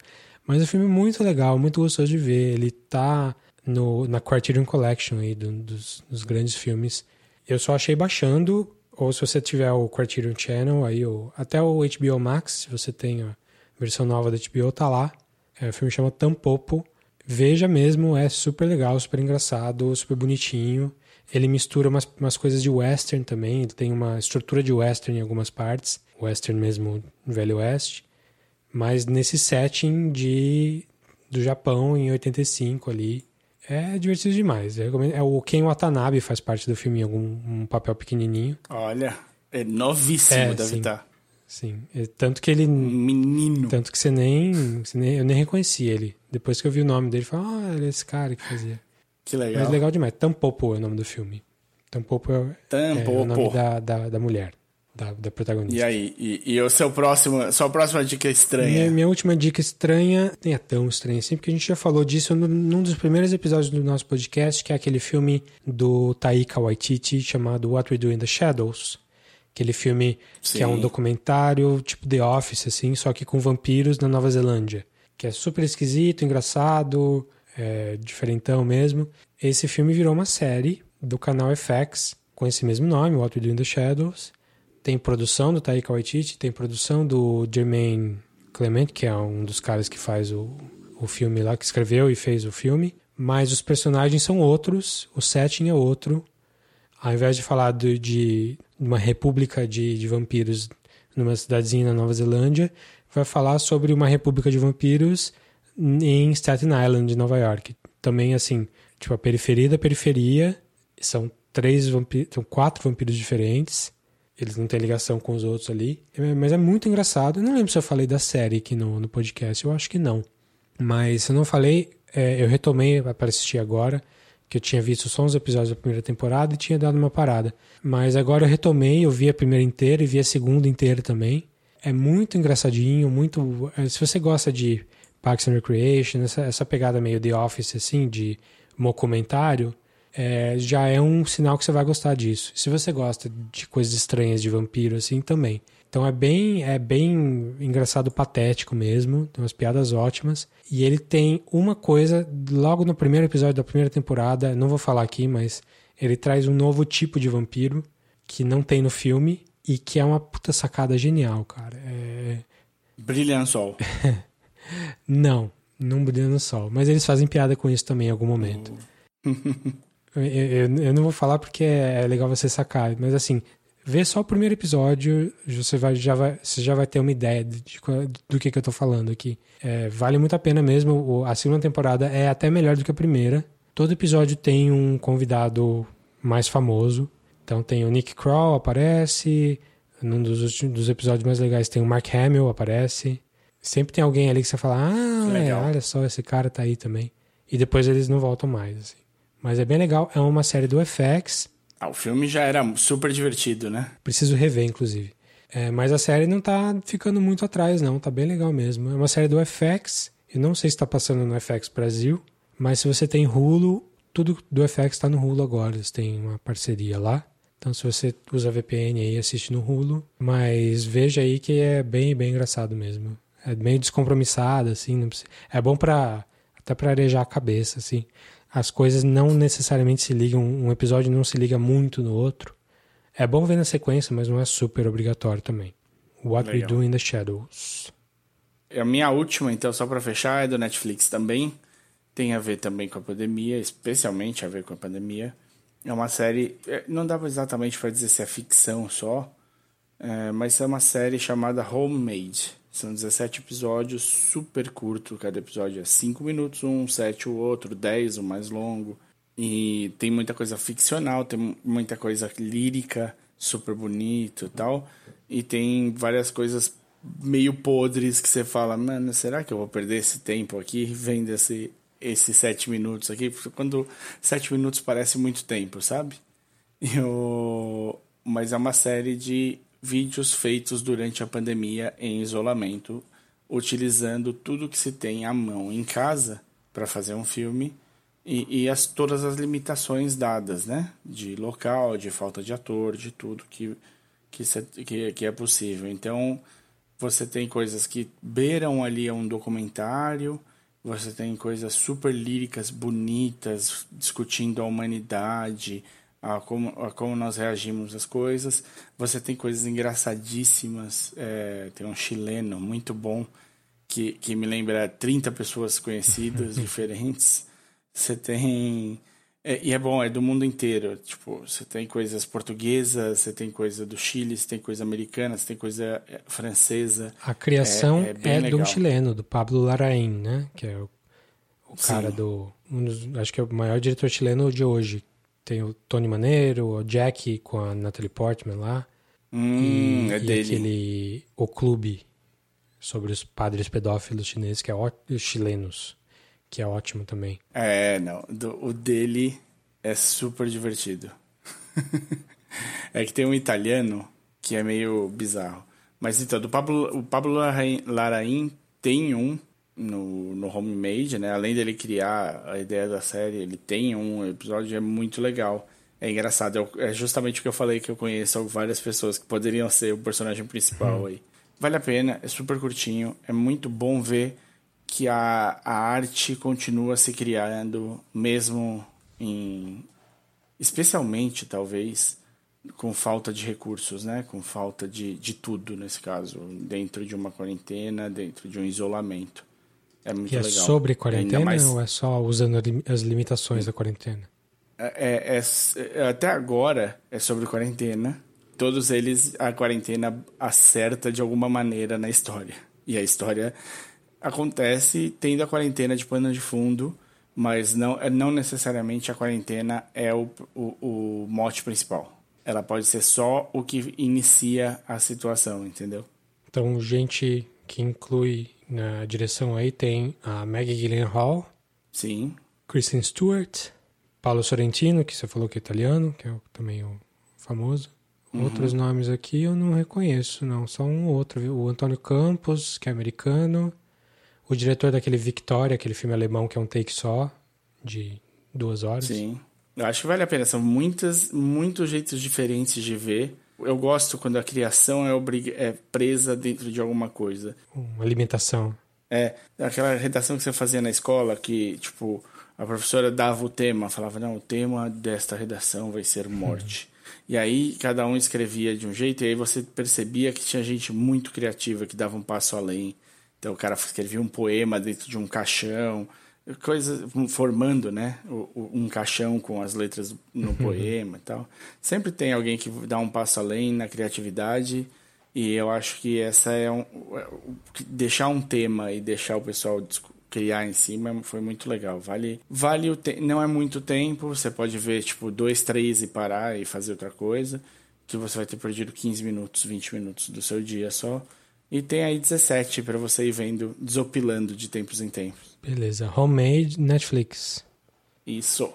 Speaker 3: Mas é um filme muito legal, muito gostoso de ver. Ele tá no, na Criterion Collection aí, do, dos, dos grandes filmes eu só achei baixando, ou se você tiver o Criterion Channel, aí o, até o HBO Max, se você tem a versão nova da HBO, tá lá. É, o filme chama Tampopo. Veja mesmo, é super legal, super engraçado, super bonitinho. Ele mistura umas, umas coisas de western também, ele tem uma estrutura de western em algumas partes, western mesmo, Velho Oeste, mas nesse setting de do Japão em 85 ali. É divertido demais. É, o Ken Watanabe faz parte do filme em algum um papel pequenininho.
Speaker 2: Olha, é novíssimo, é, deve
Speaker 3: sim,
Speaker 2: estar.
Speaker 3: Sim, é, tanto que ele...
Speaker 2: Menino.
Speaker 3: Tanto que você nem, você nem... Eu nem reconheci ele. Depois que eu vi o nome dele, eu falei, ah, ele é esse cara que fazia.
Speaker 2: Que legal.
Speaker 3: Mas legal demais. Tampopo é o nome do filme. Tampopo é,
Speaker 2: Tampopo.
Speaker 3: é o nome da, da, da mulher da, da protagonista.
Speaker 2: E aí, e, e o seu próximo, sua próxima dica estranha?
Speaker 3: Minha, minha, última dica estranha, nem é tão estranha assim, porque a gente já falou disso num dos primeiros episódios do nosso podcast, que é aquele filme do Taika Waititi chamado What We Do in the Shadows, Aquele filme
Speaker 2: Sim.
Speaker 3: que é um documentário tipo The Office, assim, só que com vampiros na Nova Zelândia. Que é super esquisito, engraçado, é, diferentão mesmo. Esse filme virou uma série do canal FX com esse mesmo nome, What We Do in the Shadows. Tem produção do Taika Waititi, tem produção do Jermaine Clement, que é um dos caras que faz o, o filme lá, que escreveu e fez o filme. Mas os personagens são outros, o setting é outro. Ao invés de falar de, de uma república de, de vampiros numa cidadezinha na Nova Zelândia, vai falar sobre uma república de vampiros em Staten Island, Nova York. Também, assim, tipo, a periferia da periferia. São três vampiros, são quatro vampiros diferentes. Eles não têm ligação com os outros ali. É, Mas é muito engraçado. Eu não lembro se eu falei da série aqui no, no podcast. Eu acho que não. Mas se eu não falei, é, eu retomei para assistir agora. Que eu tinha visto só uns episódios da primeira temporada e tinha dado uma parada. Mas agora eu retomei, eu vi a primeira inteira e vi a segunda inteira também. É muito engraçadinho, muito. é, Se você gosta de Parks and Recreation, essa, essa pegada meio The Office, assim, de documentário, é, já é um sinal que você vai gostar disso. Se você gosta de coisas estranhas de vampiro, assim, também. Então é bem, é bem engraçado, patético mesmo. Tem umas piadas ótimas. E ele tem uma coisa, logo no primeiro episódio da primeira temporada, não vou falar aqui, mas ele traz um novo tipo de vampiro que não tem no filme e que é uma puta sacada genial, cara. É...
Speaker 2: Brilha no sol.
Speaker 3: Não, não brilha no sol. Mas eles fazem piada com isso também em algum momento. eu, eu- eu não vou falar porque é legal você sacar, mas assim, vê só o primeiro episódio, você, vai, já, vai, você já vai ter uma ideia de, de do que, que eu tô falando aqui. É, vale muito a pena mesmo. A segunda temporada é até melhor do que a primeira. Todo episódio tem um convidado mais famoso. Então tem o Nick Kroll aparece. Num dos, dos episódios mais legais tem o Mark Hamill aparece. Sempre tem alguém ali que você fala, ah, é, olha só, esse cara tá aí também. E depois eles não voltam mais, assim. Mas é bem legal, é uma série do FX,
Speaker 2: Ah, o filme já era super divertido, né?
Speaker 3: preciso rever, inclusive. É, mas a série não tá ficando muito atrás, não, tá bem legal mesmo. É uma série do FX, eu não sei se tá passando no FX Brasil, mas se você tem Hulu, tudo do FX tá no Hulu agora, eles têm uma parceria lá. Então se você usa VPN aí, assiste no Hulu, mas veja aí que é bem, bem engraçado mesmo. É meio descompromissado, assim, precisa- é bom pra até pra arejar a cabeça, assim. As coisas não necessariamente se ligam, um episódio não se liga muito no outro. É bom ver na sequência, mas não é super obrigatório também. What
Speaker 2: Legal.
Speaker 3: We Do in the Shadows.
Speaker 2: A minha última, então, só pra fechar, é do Netflix também. Tem a ver também com a pandemia, especialmente a ver com a pandemia. É uma série, é, não dá exatamente pra dizer se é ficção só, é, mas é uma série chamada Homemade. São 17 episódios, super curto, cada episódio é 5 minutos um, 7 o outro, 10 o mais longo. E tem muita coisa ficcional, tem muita coisa lírica, super bonito e tal. E tem várias coisas meio podres que você fala, mano, será que eu vou perder esse tempo aqui vendo esse, esses sete minutos aqui? Porque Quando sete minutos parece muito tempo, sabe? E o- Mas é uma série de vídeos feitos durante a pandemia em isolamento, utilizando tudo que se tem à mão em casa para fazer um filme e, e as, todas as limitações dadas, né? De local, de falta de ator, de tudo que, que, que, que é possível. Então, você tem coisas que beiram ali a um documentário, você tem coisas super líricas, bonitas, discutindo a humanidade, a como, a como nós reagimos às coisas. Você tem coisas engraçadíssimas, é, tem um chileno muito bom, que, que me lembra 30 pessoas conhecidas, diferentes. Você tem. é, e é bom, é do mundo inteiro. Tipo, você tem coisas portuguesas, você tem coisa do Chile, você tem coisa americana, você tem coisa é, francesa.
Speaker 3: A criação
Speaker 2: É-
Speaker 3: é,
Speaker 2: é
Speaker 3: de um chileno, do Pablo Larraín, né? Que é o, o cara
Speaker 2: Sim.
Speaker 3: do. Um dos, acho que é o maior diretor chileno de hoje. Tem o Tony Maneiro, o Jack com a Natalie Portman lá.
Speaker 2: Hum,
Speaker 3: e,
Speaker 2: é
Speaker 3: e
Speaker 2: dele.
Speaker 3: aquele O Clube sobre os padres pedófilos chineses, que é ó, chilenos, que é ótimo também.
Speaker 2: É, não. do- o dele é super divertido. é que tem um italiano que é meio bizarro. Mas então, do Pablo, o Pablo Larraín, tem um no, no Homemade, né? Além dele criar a ideia da série, ele tem um episódio é muito legal. É engraçado, eu- é justamente o que eu falei que eu conheço várias pessoas que poderiam ser o personagem principal aí. Vale a pena, é super curtinho, é muito bom ver que a, a arte continua se criando, mesmo em. especialmente, talvez, com falta de recursos, né? Com falta de, de tudo, nesse caso, dentro de uma quarentena, dentro de um isolamento. É muito
Speaker 3: E é
Speaker 2: legal.
Speaker 3: sobre
Speaker 2: Ainda
Speaker 3: quarentena
Speaker 2: mais-
Speaker 3: ou é só usando as limitações da quarentena?
Speaker 2: é, é- é- até agora é sobre quarentena. Todos eles, a quarentena acerta de alguma maneira na história. E a história acontece tendo a quarentena de pano de fundo, mas não, é- não necessariamente a quarentena é o, o, o mote principal. Ela pode ser só o que inicia a situação, entendeu?
Speaker 3: Então, gente que inclui na direção aí tem a Maggie Gyllenhaal,
Speaker 2: Sim.
Speaker 3: Kristen Stewart, Paulo Sorrentino, que você falou que é italiano, que é também o famoso. Outros nomes aqui eu não reconheço, não. Só um ou outro. viu? O Antônio Campos, que é americano. O diretor daquele Victoria, aquele filme alemão que é um take só, de duas horas.
Speaker 2: Sim. Eu acho que vale a pena. São muitas, muitos jeitos diferentes de ver. Eu gosto quando a criação é, obrig... é presa dentro de alguma coisa.
Speaker 3: Uma alimentação.
Speaker 2: É, aquela redação que você fazia na escola, que, tipo, a professora dava o tema, falava, não, o tema desta redação vai ser morte. E aí cada um escrevia de um jeito, e aí você percebia que tinha gente muito criativa que dava um passo além. Então o cara escrevia um poema dentro de um caixão, coisa formando, né, um caixão com as letras no poema e tal. Sempre tem alguém que dá um passo além na criatividade. E eu acho que essa é um, é deixar um tema e deixar o pessoal criar em cima foi muito legal. Vale, vale o te- não é muito tempo. Você pode ver tipo dois, três e parar e fazer outra coisa, que você vai ter perdido 15 minutos, 20 minutos do seu dia só. E tem aí 17 para você ir vendo, desopilando de tempos em tempos.
Speaker 3: Beleza. Homemade Netflix.
Speaker 2: Isso.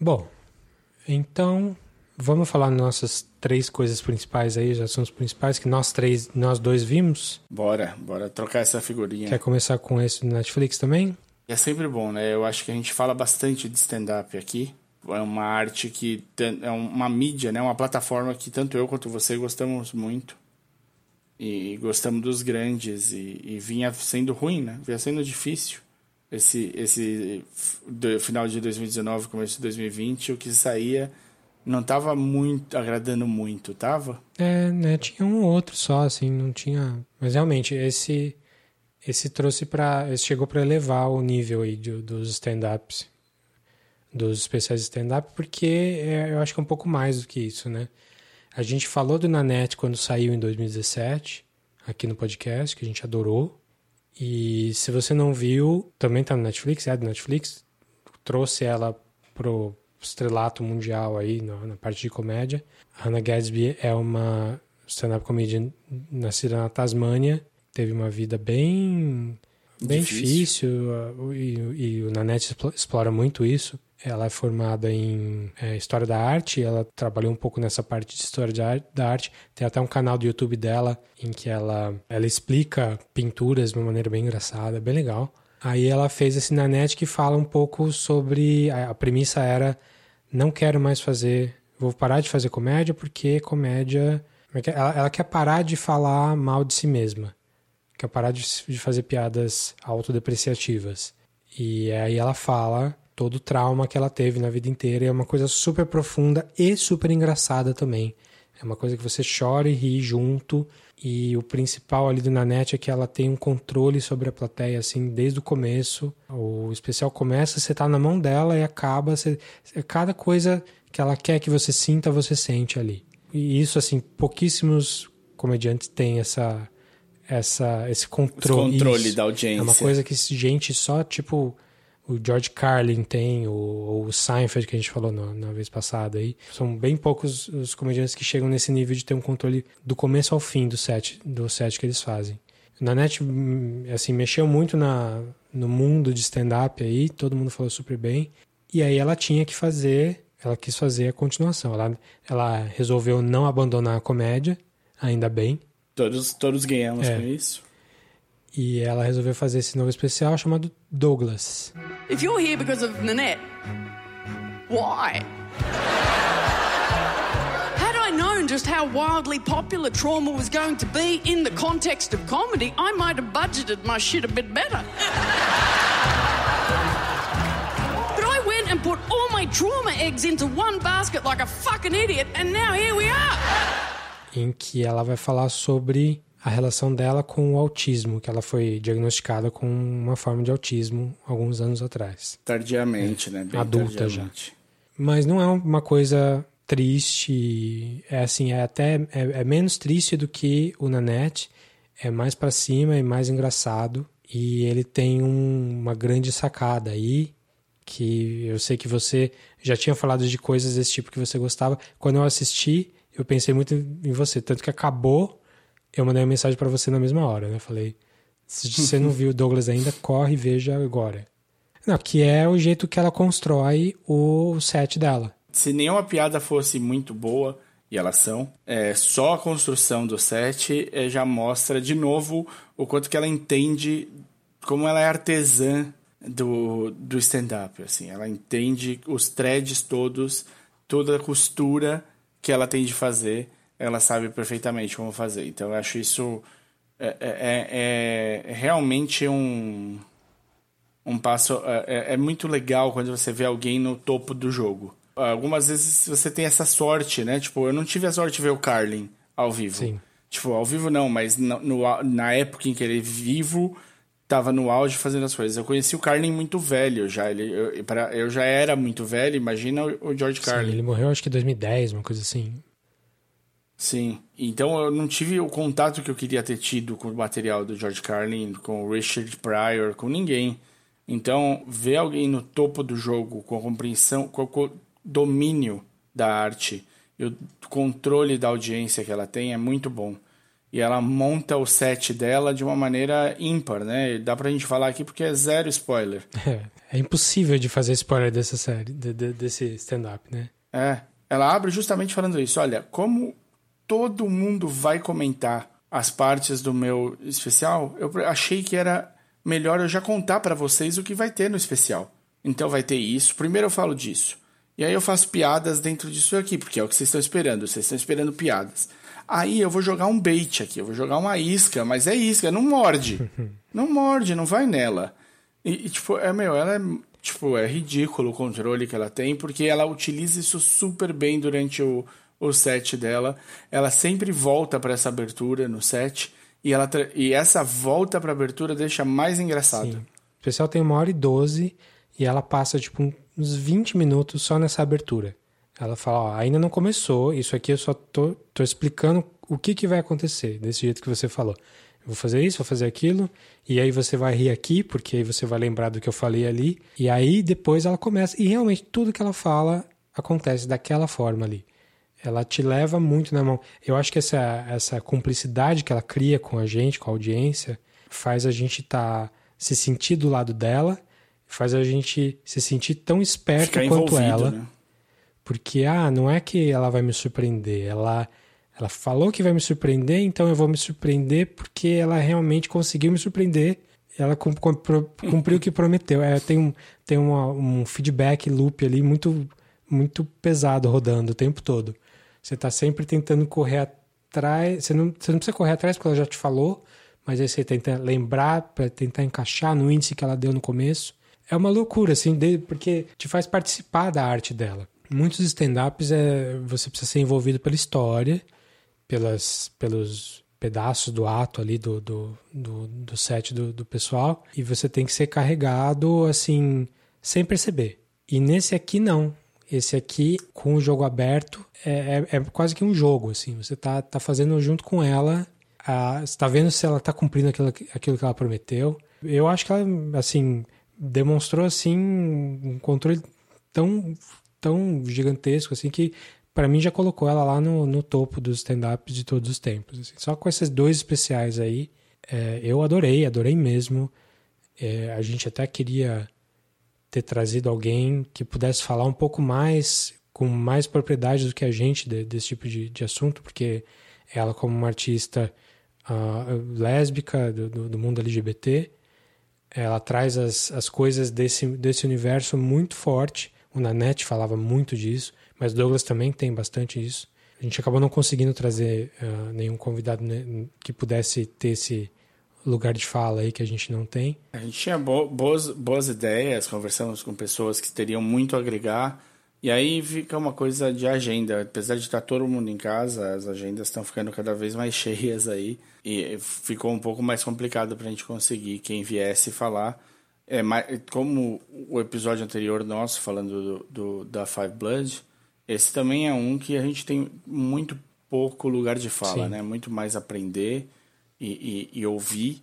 Speaker 3: Bom, então vamos falar nossas três coisas principais aí, os assuntos principais que nós três, nós dois vimos.
Speaker 2: Bora, bora trocar essa figurinha.
Speaker 3: Quer começar com esse do Netflix também?
Speaker 2: É sempre bom, né? Eu acho que a gente fala bastante de stand-up aqui. É uma arte que é uma mídia, né? Uma plataforma que tanto eu quanto você gostamos muito. E gostamos dos grandes e, e vinha sendo ruim, né? Vinha sendo difícil. Esse esse final de 2019, começo de 2020, o que saía não tava muito agradando muito, tava?
Speaker 3: É, né? Tinha um ou outro só, assim, não tinha. Mas realmente, esse esse trouxe para, esse chegou para elevar o nível aí de- dos stand-ups, dos especiais stand-up, porque é, eu acho que é um pouco mais do que isso, né? A gente falou do Nanette quando saiu em 2017, aqui no podcast, que a gente adorou. E se você não viu, também tá no Netflix, é do Netflix, trouxe ela pro estrelato mundial aí na, na parte de comédia. A Hannah Gadsby é uma stand-up comedian nascida na Tasmânia, teve uma vida bem bem
Speaker 2: Difícil.
Speaker 3: difícil, uh, e, e o Nanette explo- explora muito isso. Ela é formada em é, História da Arte, ela trabalhou um pouco nessa parte de História de ar- da Arte. Tem até um canal do YouTube dela em que ela, ela explica pinturas de uma maneira bem engraçada, bem legal. Aí ela fez esse Nanette que fala um pouco sobre... A, a premissa era, não quero mais fazer... Vou parar de fazer comédia porque comédia... é é? Ela, ela quer parar de falar mal de si mesma quer parar de, de fazer piadas autodepreciativas. E aí ela fala todo o trauma que ela teve na vida inteira é uma coisa super profunda e super engraçada também. É uma coisa que você chora e ri junto. E o principal ali do Nanette é que ela tem um controle sobre a plateia, assim, desde o começo. O especial começa, você tá na mão dela e acaba. Você, cada coisa que ela quer que você sinta, você sente ali. E isso, assim, pouquíssimos comediantes têm essa, essa, esse controle.
Speaker 2: Esse controle
Speaker 3: Isso.
Speaker 2: da audiência.
Speaker 3: É uma coisa que gente só, tipo, o George Carlin tem, ou o Seinfeld, que a gente falou na, na vez passada aí. São bem poucos os comediantes que chegam nesse nível de ter um controle do começo ao fim do set, do set que eles fazem. Na net, hum, assim, mexeu muito na, no mundo de stand-up aí, todo mundo falou super bem. E aí ela tinha que fazer, ela quis fazer a continuação. Ela, ela resolveu não abandonar a comédia, ainda bem.
Speaker 2: Todos, todos ganhamos
Speaker 3: É.
Speaker 2: com isso.
Speaker 3: E ela resolveu fazer esse novo especial chamado Douglas.
Speaker 4: If you're here because of Nanette, why? known just how wildly popular trauma was going to be in the context of comedy, I might have budgeted my shit a bit better. but I went and put all my trauma eggs into one basket like a fucking idiot, and now here we are.
Speaker 3: Em que ela vai falar sobre a relação dela com o autismo, que ela foi diagnosticada com uma forma de autismo alguns anos atrás.
Speaker 2: Tardiamente, né? Bem
Speaker 3: Adulta
Speaker 2: tardiamente.
Speaker 3: Mas não é uma coisa triste, é assim, é até é, é menos triste do que o Nanette, é mais para cima e mais engraçado e ele tem um- uma grande sacada aí que eu sei que você já tinha falado de coisas desse tipo que você gostava. Quando eu assisti, eu pensei muito em você, tanto que acabou, eu mandei uma mensagem para você na mesma hora, né? Falei, se você não viu Douglas ainda, corre e veja agora. Não, que é o jeito que ela constrói o set dela.
Speaker 2: Se nenhuma piada fosse muito boa, e elas são, é, só a construção do set é, já mostra de novo o quanto que ela entende como ela é artesã do, do stand-up. Assim, ela entende os threads todos, toda a costura que ela tem de fazer, ela sabe perfeitamente como fazer. Então eu acho isso é, é- é- é realmente um, um passo. É, é muito legal quando você vê alguém no topo do jogo. Algumas vezes você tem essa sorte, né? Tipo, eu não tive a sorte de ver o Carlin ao vivo.
Speaker 3: Sim.
Speaker 2: Tipo, ao vivo não, mas no, no- na época em que ele é vivo, tava no auge fazendo as coisas. Eu conheci o Carlin muito velho já. Ele, eu, pra- eu já era muito velho, imagina o, o George
Speaker 3: Sim,
Speaker 2: Carlin.
Speaker 3: ele morreu acho que em 2010, uma coisa assim.
Speaker 2: Sim. Então eu não tive o contato que eu queria ter tido com o material do George Carlin, com o Richard Pryor, com ninguém. Então, ver alguém no topo do jogo com a compreensão, com o domínio da arte e o controle da audiência que ela tem é muito bom. E ela monta o set dela de uma maneira ímpar, né? Dá pra gente falar aqui porque é zero spoiler.
Speaker 3: É, é impossível de fazer spoiler dessa série, de- de- desse stand-up, né?
Speaker 2: É, ela abre justamente falando isso. Olha, como todo mundo vai comentar as partes do meu especial, eu achei que era melhor eu já contar pra vocês o que vai ter no especial. Então vai ter isso. Primeiro eu falo disso. E aí eu faço piadas dentro disso aqui, porque é o que vocês estão esperando. Vocês estão esperando piadas. Aí eu vou jogar um bait aqui, eu vou jogar uma isca, mas é isca, não morde. não morde, não vai nela. E, e, tipo, é meu, ela é, tipo, é ridículo o controle que ela tem, porque ela utiliza isso super bem durante o, o set dela. Ela sempre volta pra essa abertura no set, e, ela e essa volta pra abertura deixa mais engraçado.
Speaker 3: Sim. O especial tem uma hora e doze e ela passa tipo uns 20 minutos só nessa abertura. Ela fala, ó, ainda não começou, isso aqui eu só tô, tô explicando o que, que vai acontecer, desse jeito que você falou. Eu vou fazer isso, vou fazer aquilo, e aí você vai rir aqui, porque aí você vai lembrar do que eu falei ali, e aí depois ela começa, e realmente tudo que ela fala acontece daquela forma ali. Ela te leva muito na mão. Eu acho que essa, essa cumplicidade que ela cria com a gente, com a audiência, faz a gente tá, se sentir do lado dela, faz a gente se sentir tão esperto
Speaker 2: Ficar
Speaker 3: quanto ela.
Speaker 2: né?
Speaker 3: Porque, ah, não é que ela vai me surpreender, ela, ela falou que vai me surpreender, então eu vou me surpreender porque ela realmente conseguiu me surpreender. Ela cumpriu o que prometeu. É, tem um, tem uma- um feedback loop ali muito, muito pesado rodando o tempo todo. Você está sempre tentando correr atrás. Você não, você não precisa correr atrás porque ela já te falou, mas aí você tenta lembrar para tentar encaixar no índice que ela deu no começo. É uma loucura, assim, porque te faz participar da arte dela. Muitos stand-ups é, você precisa ser envolvido pela história, pelas, pelos pedaços do ato ali do, do, do, do set do, do pessoal, e você tem que ser carregado, assim, sem perceber. E nesse aqui, não. Esse aqui, com o jogo aberto, é, é, é quase que um jogo, assim. Você tá, tá fazendo junto com ela, a, você tá vendo se ela tá cumprindo aquilo, aquilo que ela prometeu. Eu acho que ela, assim, demonstrou, assim, um controle tão, tão gigantesco, assim, que para mim já colocou ela lá no, no topo dos stand-ups de todos os tempos. assim. Só com esses dois especiais aí, é, eu adorei, adorei mesmo. É, a gente até queria ter trazido alguém que pudesse falar um pouco mais, com mais propriedade do que a gente de- desse tipo de, de assunto, porque ela, como uma artista ah, lésbica do, do- do mundo LGBT, ela traz as, as coisas desse, desse universo muito forte. O Nanette falava muito disso, mas Douglas também tem bastante isso. A gente acabou não conseguindo trazer uh, nenhum convidado né, que pudesse ter esse lugar de fala aí que a gente não tem.
Speaker 2: A gente tinha bo boas, boas ideias, conversamos com pessoas que teriam muito a agregar, e aí fica uma coisa de agenda. Apesar de estar todo mundo em casa, as agendas estão ficando cada vez mais cheias aí, e ficou um pouco mais complicado para a gente conseguir quem viesse falar. É, como o episódio anterior nosso, falando do, do, da Five Blood, esse também é um que a gente tem muito pouco lugar de fala, Sim. né? Muito mais aprender e, e, e ouvir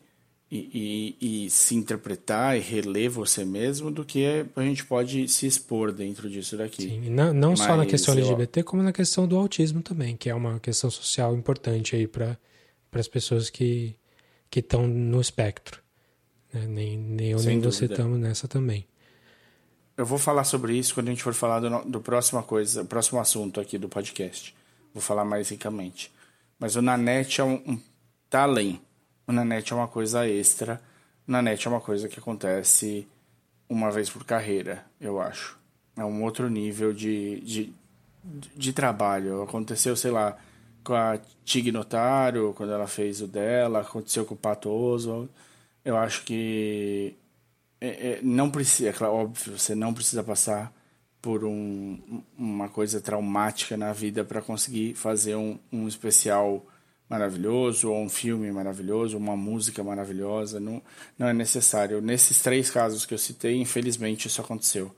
Speaker 2: e, e, se interpretar e reler você mesmo do que a gente pode se expor dentro disso daqui.
Speaker 3: Sim, não, não só na questão LGBT, eu... como na questão do autismo também, que é uma questão social importante aí para as pessoas que estão no espectro. Né? Nem, nem eu Sem nem dúvida. você estamos nessa também.
Speaker 2: Eu vou falar sobre isso quando a gente for falar do, do próxima coisa, próximo assunto aqui do podcast. Vou falar mais ricamente. Mas o Nanete é um, um tá além. O Nanete é uma coisa extra. O Nanete é uma coisa que acontece uma vez por carreira, eu acho. É um outro nível de, de, de trabalho. Aconteceu, sei lá, com a Tig Notaro, quando ela fez o dela, aconteceu com o Pato Oswald eu acho que é, é, não precisa, é claro, óbvio, você não precisa passar por um, uma coisa traumática na vida para conseguir fazer um, um especial maravilhoso, ou um filme maravilhoso, uma música maravilhosa. Não, não é necessário. Nesses três casos que eu citei, infelizmente isso aconteceu.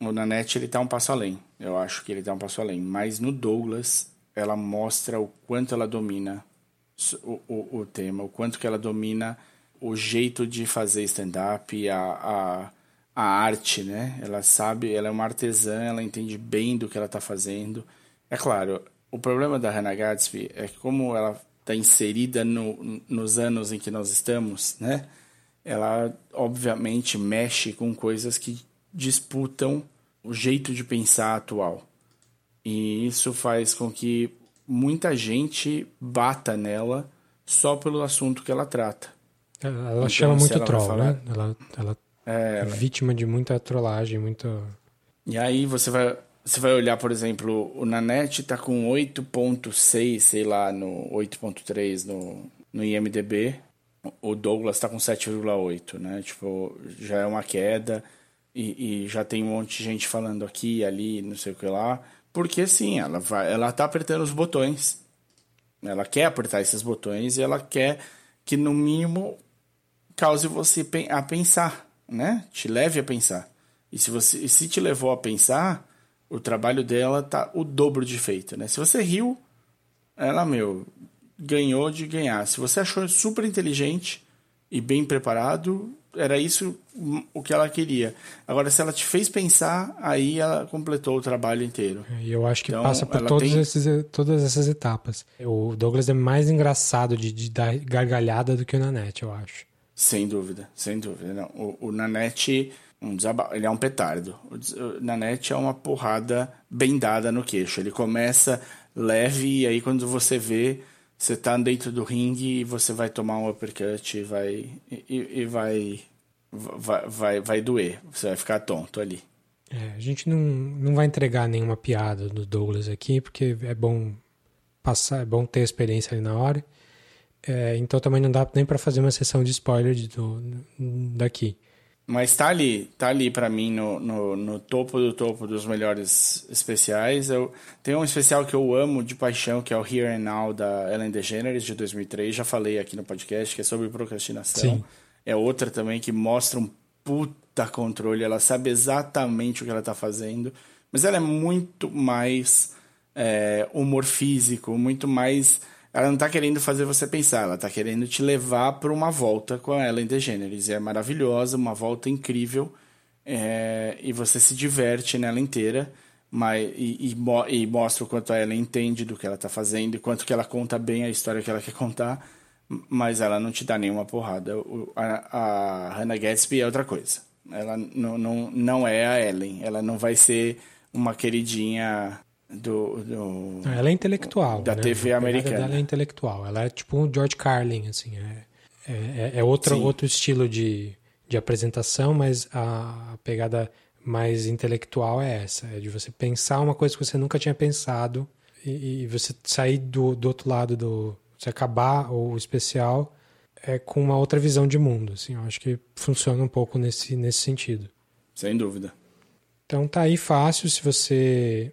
Speaker 2: O Nanette ele está um passo além. Eu acho que ele está um passo além. Mas no Douglas, ela mostra o quanto ela domina o, o, o tema, o quanto que ela domina o jeito de fazer stand-up, a, a, a arte, né? Ela sabe, ela é uma artesã, ela entende bem do que ela está fazendo. É claro, o problema da Hannah Gadsby é que como ela está inserida no, nos anos em que nós estamos, né? Ela obviamente mexe com coisas que disputam o jeito de pensar atual. E isso faz com que muita gente bata nela só pelo assunto que ela trata.
Speaker 3: Ela, então, chama muito ela troll, né? Ela, ela é, é vítima de muita trollagem, muito.
Speaker 2: E aí você vai, você vai olhar, por exemplo, o Nanette tá com 8.6, sei lá, no 8.3 no, no IMDB. O Douglas tá com 7,8, né? Tipo, já é uma queda e, e, já tem um monte de gente falando aqui ali, não sei o que lá. Porque sim, ela vai, ela tá apertando os botões. Ela quer apertar esses botões e ela quer que no mínimo cause você a pensar, né? Te leve a pensar. E se você se te levou a pensar, o trabalho dela tá o dobro de feito, né? Se você riu, ela, meu, ganhou de ganhar. Se você achou super inteligente e bem preparado, era isso o que ela queria. Agora, se ela te fez pensar, aí ela completou o trabalho inteiro.
Speaker 3: E eu acho que então, passa por todos tem... esses, todas essas etapas. O Douglas é mais engraçado de, de dar gargalhada do que o Nanete, eu acho.
Speaker 2: Sem dúvida, sem dúvida. Não. O, o Nanete, um ele é um petardo. O, Nanete é uma porrada bem dada no queixo. Ele começa leve e aí quando você vê, você tá dentro do ringue e você vai tomar um uppercut e vai, e, e vai, vai, vai, vai doer. Você vai ficar tonto ali.
Speaker 3: É, a gente não, não vai entregar nenhuma piada do Douglas aqui, porque é bom passar, é bom ter experiência ali na hora. É, então também não dá nem para fazer uma sessão de spoiler de, do, daqui.
Speaker 2: Mas tá ali, tá ali para mim no, no, no, topo do topo dos melhores especiais. Eu tenho um especial que eu amo de paixão, que é o Here and Now da Ellen DeGeneres de 2003. Já falei aqui no podcast que é sobre procrastinação. Sim. É outra também que mostra um puta controle. Ela sabe exatamente o que ela tá fazendo, mas ela é muito mais é, humor físico, muito mais ela não tá querendo fazer você pensar, ela tá querendo te levar para uma volta com a Ellen DeGeneres. É maravilhosa, uma volta incrível, é, e você se diverte nela inteira, mas, e, e, e, mostra o quanto a Ellen entende do que ela tá fazendo, quanto que ela conta bem a história que ela quer contar, mas ela não te dá nenhuma porrada. A, a Hannah Gatsby é outra coisa. Ela não, não, não é a Ellen, ela não vai ser uma queridinha do, do
Speaker 3: ela é intelectual
Speaker 2: da
Speaker 3: né?
Speaker 2: TV americana
Speaker 3: ela é intelectual ela é tipo um George Carlin assim é, é, é outro, outro estilo de, de apresentação mas a, a pegada mais intelectual é essa é de você pensar uma coisa que você nunca tinha pensado e, e você sair do, do outro lado do. Você acabar o especial é com uma outra visão de mundo. Assim, eu acho que funciona um pouco nesse, nesse sentido.
Speaker 2: Sem dúvida.
Speaker 3: Então tá aí fácil se você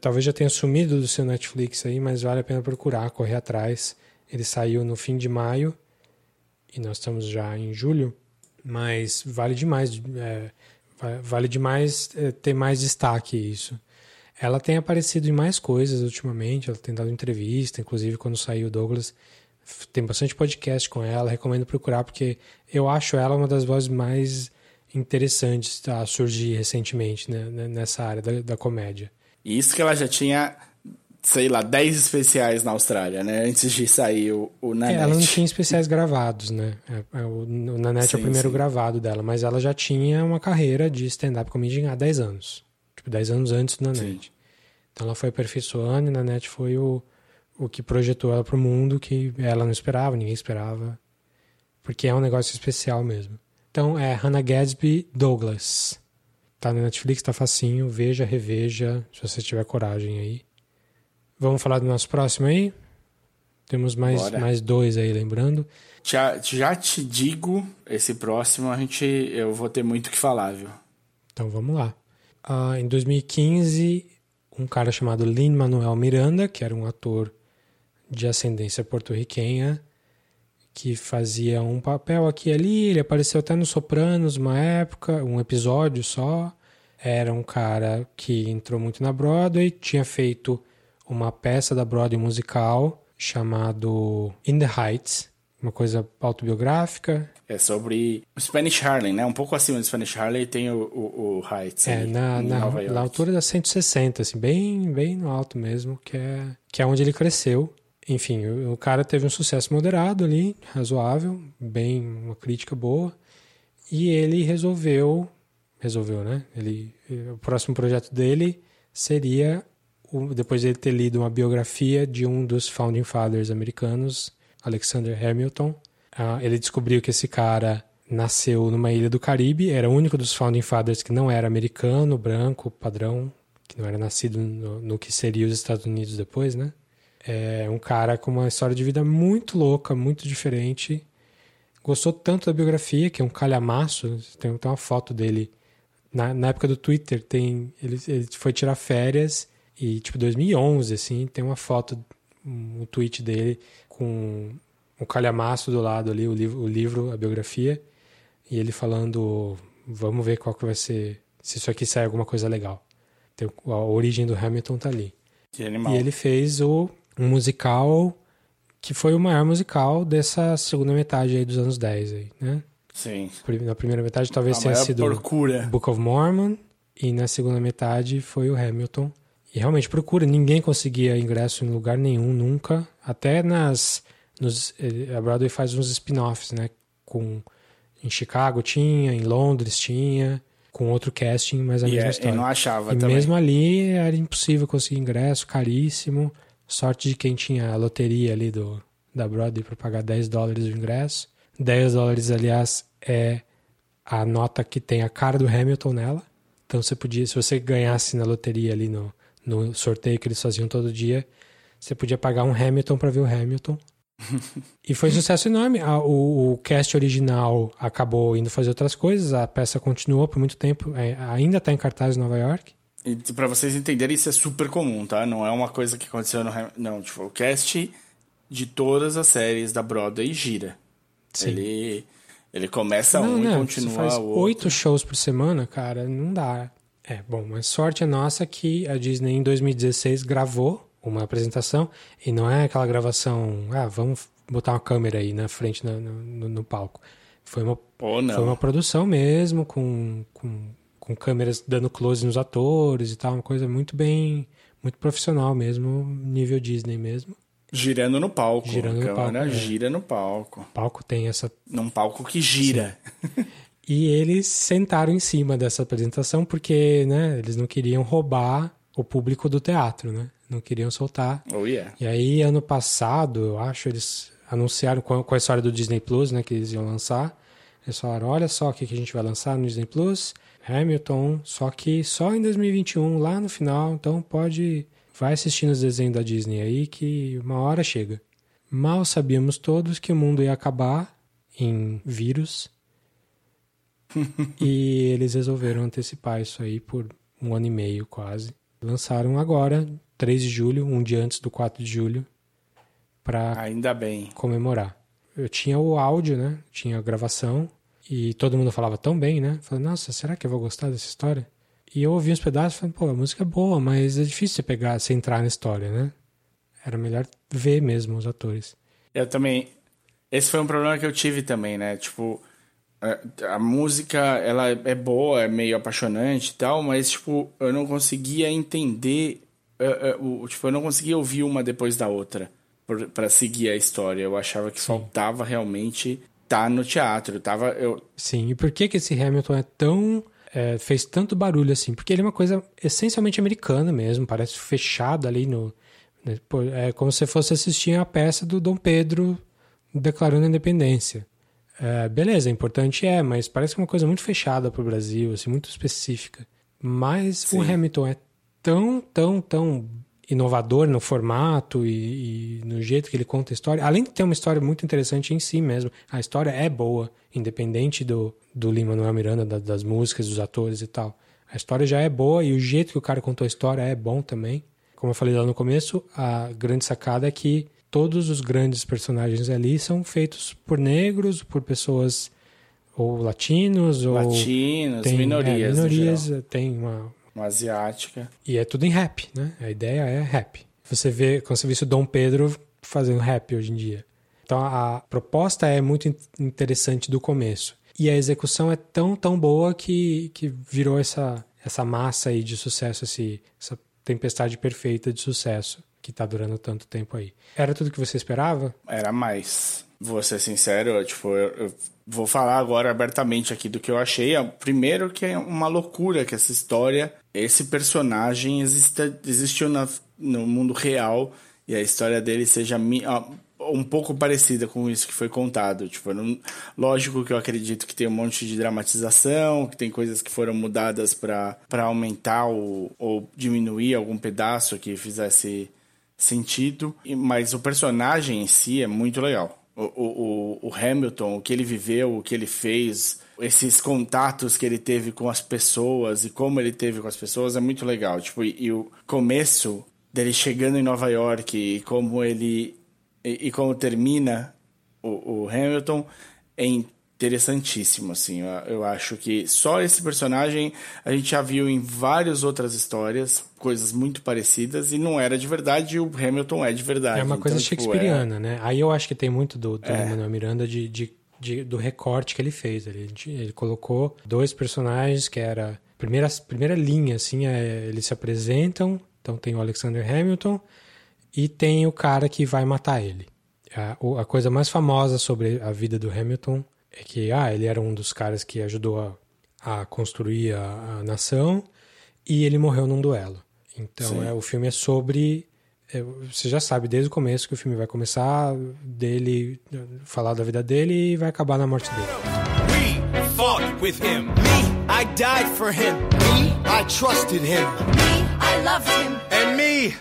Speaker 3: talvez já tenha sumido do seu Netflix aí, mas vale a pena procurar, correr atrás. Ele saiu no fim de maio e nós estamos já em julho, mas vale demais, é, vale demais é, ter mais destaque isso. Ela tem aparecido em mais coisas ultimamente, ela tem dado entrevista, inclusive quando saiu o Douglas, tem bastante podcast com ela, recomendo procurar porque eu acho ela uma das vozes mais interessantes a surgir recentemente né, nessa área da, da comédia.
Speaker 2: E isso que ela já tinha, sei lá, 10 especiais na Austrália, né? Antes de sair o, o Nanette.
Speaker 3: É, ela não tinha especiais gravados, né? É, é, o, o Nanette sim, é o primeiro sim. gravado dela, mas ela já tinha uma carreira de stand-up comedy há 10 anos. Tipo, 10 anos antes do Nanette. Sim. Então ela foi aperfeiçoando e Nanette foi o, o que projetou ela pro mundo que ela não esperava, ninguém esperava. Porque é um negócio especial mesmo. Então é Hannah Gadsby Douglas. Tá na Netflix, tá facinho. Veja, reveja, se você tiver coragem aí. Vamos falar do nosso próximo aí? Temos mais, mais dois aí, lembrando.
Speaker 2: Já, já te digo, esse próximo a gente eu vou ter muito o que falar, viu?
Speaker 3: Então vamos lá. Uh, em 2015, um cara chamado Lin Manuel Miranda, que era um ator de ascendência porto-riquenha, que fazia um papel aqui e ali. Ele apareceu até no Sopranos uma época, um episódio só. Era um cara que entrou muito na Broadway, tinha feito uma peça da Broadway musical chamado In the Heights, uma coisa autobiográfica.
Speaker 2: É sobre o Spanish Harlem, né? Um pouco acima do Spanish Harlem tem o, o, o Heights.
Speaker 3: É, na, na, na, altura da 160, assim, bem, bem no alto mesmo, que é, que é onde ele cresceu. Enfim, o, cara teve um sucesso moderado ali, razoável, bem, uma crítica boa. E ele resolveu, resolveu, né? Ele, o próximo projeto dele seria, o, depois de ele ter lido uma biografia de um dos Founding Fathers americanos, Alexander Hamilton, uh, ele descobriu que esse cara nasceu numa ilha do Caribe, era o único dos Founding Fathers que não era americano, branco, padrão, que não era nascido no, no que seria os Estados Unidos depois, né? É um cara com uma história de vida muito louca, muito diferente. Gostou tanto da biografia, que é um calhamaço. Tem, tem uma foto dele. Na, na época do Twitter, tem ele, ele foi tirar férias e, tipo, 2011, assim, tem uma foto, um, tweet dele com um calhamaço do lado ali, o livro, o livro, a biografia, e ele falando: vamos ver qual que vai ser, se isso aqui sai alguma coisa legal. Tem, a origem do Hamilton tá ali.
Speaker 2: Que animal.
Speaker 3: E ele fez o um musical que foi o maior musical dessa segunda metade aí dos anos 10 aí, né?
Speaker 2: Sim.
Speaker 3: Na primeira metade talvez tenha sido
Speaker 2: procura.
Speaker 3: Book of Mormon e na segunda metade foi o Hamilton. E realmente procura, ninguém conseguia ingresso em lugar nenhum nunca, até nas nos, a Broadway faz uns spin-offs, né, com em Chicago tinha, em Londres tinha, com outro casting, mas a
Speaker 2: e
Speaker 3: mesma
Speaker 2: é,
Speaker 3: história.
Speaker 2: E não achava
Speaker 3: e
Speaker 2: também.
Speaker 3: mesmo ali era impossível conseguir ingresso, caríssimo. Sorte de quem tinha a loteria ali do, da Broadway para pagar 10 dólares o ingresso. 10 dólares, aliás, é a nota que tem a cara do Hamilton nela. Então você podia, se você ganhasse na loteria ali no, no sorteio que eles faziam todo dia, você podia pagar um Hamilton para ver o Hamilton. e foi um sucesso enorme. O, o, cast original acabou indo fazer outras coisas, a peça continuou por muito tempo, é, ainda está em cartaz em Nova York.
Speaker 2: E pra vocês entenderem, isso é super comum, tá? Não é uma coisa que aconteceu no. Não, tipo, o cast de todas as séries da Broadway gira. Sim. Ele, ele começa não, um não, e continua faz o outro.
Speaker 3: oito shows por semana, cara, não dá. É, bom, mas sorte é nossa que a Disney em 2016 gravou uma apresentação e não é aquela gravação, ah, vamos botar uma câmera aí na frente no, no, no palco. Foi uma, foi uma produção mesmo, com, com com câmeras dando close nos atores e tal, uma coisa muito bem, muito profissional mesmo, nível Disney mesmo.
Speaker 2: Girando no palco.
Speaker 3: Girando no palco. É.
Speaker 2: Gira no palco. O
Speaker 3: palco tem essa.
Speaker 2: Num palco que gira.
Speaker 3: e eles sentaram em cima dessa apresentação porque, né, eles não queriam roubar o público do teatro, né? Não queriam soltar.
Speaker 2: Oh, yeah.
Speaker 3: E aí, ano passado, eu acho, eles anunciaram com a história do Disney Plus, né, que eles iam lançar. Eles falaram: olha só o que a gente vai lançar no Disney Plus. Hamilton, só que só em 2021, lá no final, então pode vai assistindo os desenhos da Disney aí que uma hora chega. Mal sabíamos todos que o mundo ia acabar em vírus. e eles resolveram antecipar isso aí por um ano e meio quase. Lançaram agora, 3 de julho, um dia antes do 4 de julho, para
Speaker 2: Ainda bem.
Speaker 3: comemorar. Eu tinha o áudio, né? Tinha a gravação e todo mundo falava tão bem, né? Falei, nossa, será que eu vou gostar dessa história? E eu ouvi uns pedaços e falei, pô, a música é boa, mas é difícil você pegar, você entrar na história, né? Era melhor ver mesmo os atores.
Speaker 2: Eu também. Esse foi um problema que eu tive também, né? Tipo, a, a música, ela é boa, é meio apaixonante e tal, mas, tipo, eu não conseguia entender. eh, eh, o, tipo, eu não conseguia ouvir uma depois da outra pra seguir a história. Eu achava que faltava realmente estar no teatro. Tava, eu,
Speaker 3: Sim, e por que que esse Hamilton é tão... é, fez tanto barulho assim? Porque ele é uma coisa essencialmente americana mesmo, parece fechado ali no... né, É como se fosse assistir a peça do Dom Pedro declarando a independência. É, beleza, importante é, mas parece que é uma coisa muito fechada pro Brasil, assim, muito específica. Mas o Hamilton é tão, tão, tão inovador no formato e, e no jeito que ele conta a história. Além de ter uma história muito interessante em si mesmo, a história é boa, independente do, do Lin-Manuel Miranda, da- das músicas, dos atores e tal. A história já é boa e o jeito que o cara contou a história é bom também. Como eu falei lá no começo, a grande sacada é que todos os grandes personagens ali são feitos por negros, por pessoas ou latinos, ou
Speaker 2: latinos,
Speaker 3: tem,
Speaker 2: minorias.
Speaker 3: é,
Speaker 2: no
Speaker 3: minorias, tem uma
Speaker 2: Uma asiática.
Speaker 3: e é tudo em rap, né? A ideia é rap. Você vê, quando você vê isso, o Dom Pedro fazendo rap hoje em dia. Então a proposta é muito in- interessante do começo. E a execução é tão, tão boa que, que virou essa, essa massa aí de sucesso, esse, essa tempestade perfeita de sucesso que tá durando tanto tempo aí. Era tudo que você esperava?
Speaker 2: Era mais. Vou ser sincero, tipo, eu, eu vou falar agora abertamente aqui do que eu achei. Ah, Primeiro que é uma loucura que essa história, esse personagem exista, existiu na- no mundo real e a história dele seja um pouco parecida com isso que foi contado. Tipo, não- lógico que eu acredito que tem um monte de dramatização, que tem coisas que foram mudadas para aumentar ou, ou diminuir algum pedaço que fizesse sentido, mas o personagem em si é muito legal. O, o, o- Hamilton, o que ele viveu, o que ele fez, esses contatos que ele teve com as pessoas e como ele teve com as pessoas é muito legal. Tipo, e, e o começo dele chegando em Nova York e como ele e, e como termina o, o Hamilton é interessantíssimo, assim. Eu, eu acho que só esse personagem a gente já viu em várias outras histórias, coisas muito parecidas, e não era de verdade, e o Hamilton é de verdade.
Speaker 3: É uma coisa
Speaker 2: Então, tipo,
Speaker 3: shakespeariana, né? Aí eu acho que tem muito do, do
Speaker 2: É.
Speaker 3: Lin-Manuel Miranda de, de- de- do recorte que ele fez. Ele, ele colocou dois personagens que era primeira primeira linha, assim, é, eles se apresentam. Então tem o Alexander Hamilton e tem o cara que vai matar ele. A, a coisa mais famosa sobre a vida do Hamilton é que ah, ele era um dos caras que ajudou a, a construir a, a nação e ele morreu num duelo. Então é, o filme é sobre. é, você já sabe desde o começo que o filme vai começar dele falar da vida dele e vai acabar na morte dele.
Speaker 5: We fought with him. Me, I died for him.
Speaker 1: Me, I trusted him.
Speaker 4: Me, I loved him.
Speaker 5: And me,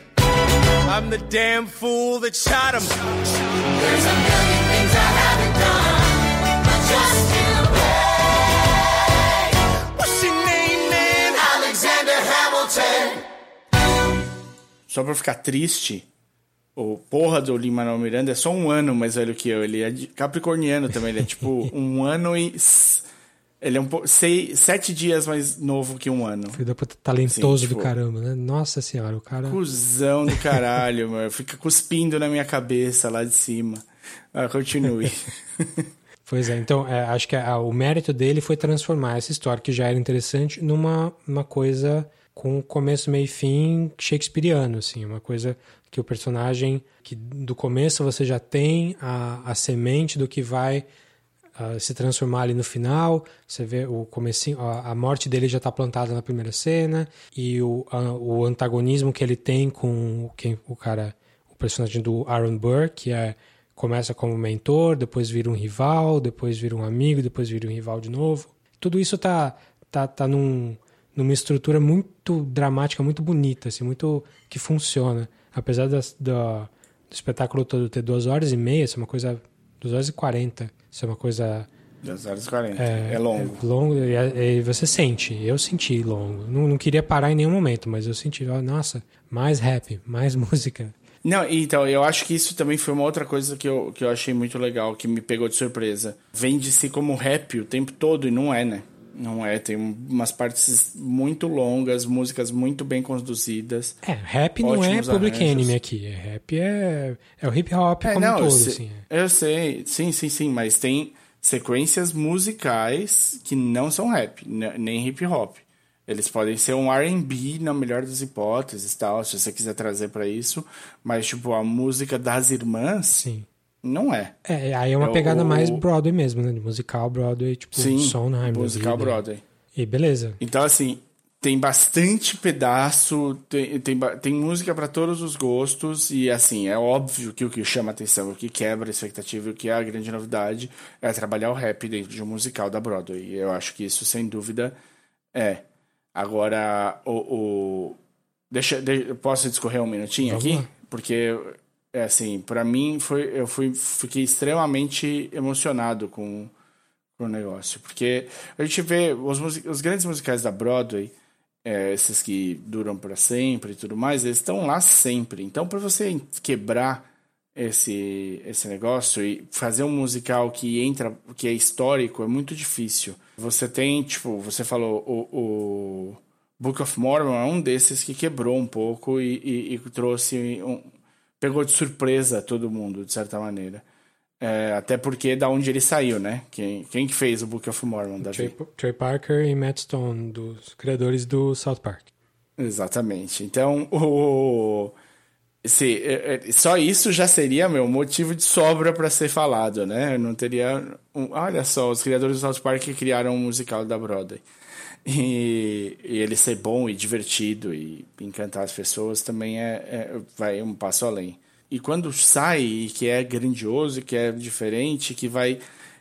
Speaker 5: I'm the damn fool that shot him.
Speaker 4: There's a million things I haven't
Speaker 2: Só pra ficar triste, o porra do Lin-Manuel Miranda é só um ano mais velho que eu. Ele é capricorniano também, ele é tipo um ano e... Ele é um pouco... Seis, sete dias mais novo que um ano.
Speaker 3: Filho da puta talentoso
Speaker 2: Sim, tipo-
Speaker 3: do caramba, né? Nossa senhora, o cara.
Speaker 2: Cusão do caralho, meu. Fica cuspindo na minha cabeça lá de cima. Ah, continue.
Speaker 3: Pois é, então é, acho que a- o mérito dele foi transformar essa história que já era interessante numa uma coisa com começo, meio e fim shakespeariano, assim, uma coisa que o personagem, que do começo você já tem a, a semente do que vai ah, se transformar ali no final, você vê o comecinho, a, a morte dele já está plantada na primeira cena e o, a- o antagonismo que ele tem com quem, o cara, o personagem do Aaron Burr, que é começa como mentor, depois vira um rival, depois vira um amigo, depois vira um rival de novo. Tudo isso tá tá, tá num numa estrutura muito dramática, muito bonita, assim, muito que funciona. Apesar das, da, do espetáculo todo ter duas horas e meia, isso é uma coisa. duas horas e quarenta, isso é uma coisa
Speaker 2: 2 horas e 40. É, é longo.
Speaker 3: É longo e, e, você sente. Eu senti longo. Não, não queria parar em nenhum momento, mas eu senti, nossa, mais rap, mais música.
Speaker 2: Não, então, eu acho que isso também foi uma outra coisa que eu, que eu achei muito legal, que me pegou de surpresa. Vende-se como rap o tempo todo e não é, né? Não é, tem umas partes muito longas, músicas muito bem conduzidas.
Speaker 3: É, rap não é Public arranjos. Enemy aqui. É, rap é, é o hip hop é, como não, um todo,
Speaker 2: eu sei,
Speaker 3: assim.
Speaker 2: Eu sei, sim, sim, sim, mas tem sequências musicais que não são rap, nem hip hop. Eles podem ser um R&B na melhor das hipóteses, tal, se você quiser trazer para isso, mas tipo a música das irmãs,
Speaker 3: sim.
Speaker 2: Não é.
Speaker 3: É, aí é uma é pegada o... mais Broadway mesmo, né? De musical Broadway, tipo
Speaker 2: Sim,
Speaker 3: Sondheim.
Speaker 2: musical Broadway.
Speaker 3: E beleza.
Speaker 2: Então, assim, tem bastante pedaço, tem, tem, tem música para todos os gostos, e assim, é óbvio que o que chama atenção, o que quebra a expectativa, o que é a grande novidade é trabalhar o rap dentro de um musical da Broadway. E eu acho que isso, sem dúvida, é. Agora, o. o... Deixa, deixa, posso discorrer um minutinho aqui? Porque, é assim, para mim, foi, eu fui, fiquei extremamente emocionado com, com o negócio. Porque a gente vê os, os grandes musicais da Broadway é, esses que duram para sempre e tudo mais, eles estão lá sempre. Então, para você quebrar esse, esse negócio e fazer um musical que entra, que é histórico, é muito difícil. Você tem, tipo, você falou, o, o Book of Mormon é um desses que quebrou um pouco e, e, e trouxe, um, pegou de surpresa todo mundo, de certa maneira. É, até porque da onde ele saiu, né? Quem, quem que fez o Book of Mormon, Davi?
Speaker 3: Trey, Trey Parker e Matt Stone, dos criadores do South Park.
Speaker 2: Exatamente. Então, o... Se, é, é, só isso já seria meu motivo de sobra para ser falado, né? Eu não teria. Um, olha só, os criadores do South Park criaram um musical da Broadway. E, e, ele ser bom e divertido e encantar as pessoas também é, é vai um passo além. E quando sai, e que é grandioso, que é diferente, que vai.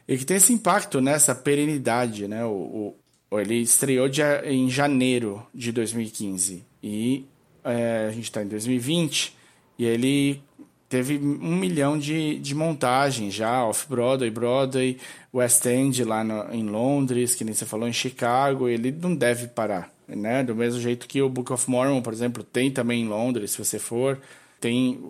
Speaker 2: E que tem esse impacto nessa perenidade, né? O, o ele estreou em janeiro de 2015. E é, a gente está em 2020. E ele teve um milhão de, de montagens já, Off-Broadway, Broadway, West End lá no, em Londres, que nem você falou, em Chicago. Ele não deve parar, né? Do mesmo jeito que o Book of Mormon, por exemplo, tem também em Londres, se você for tem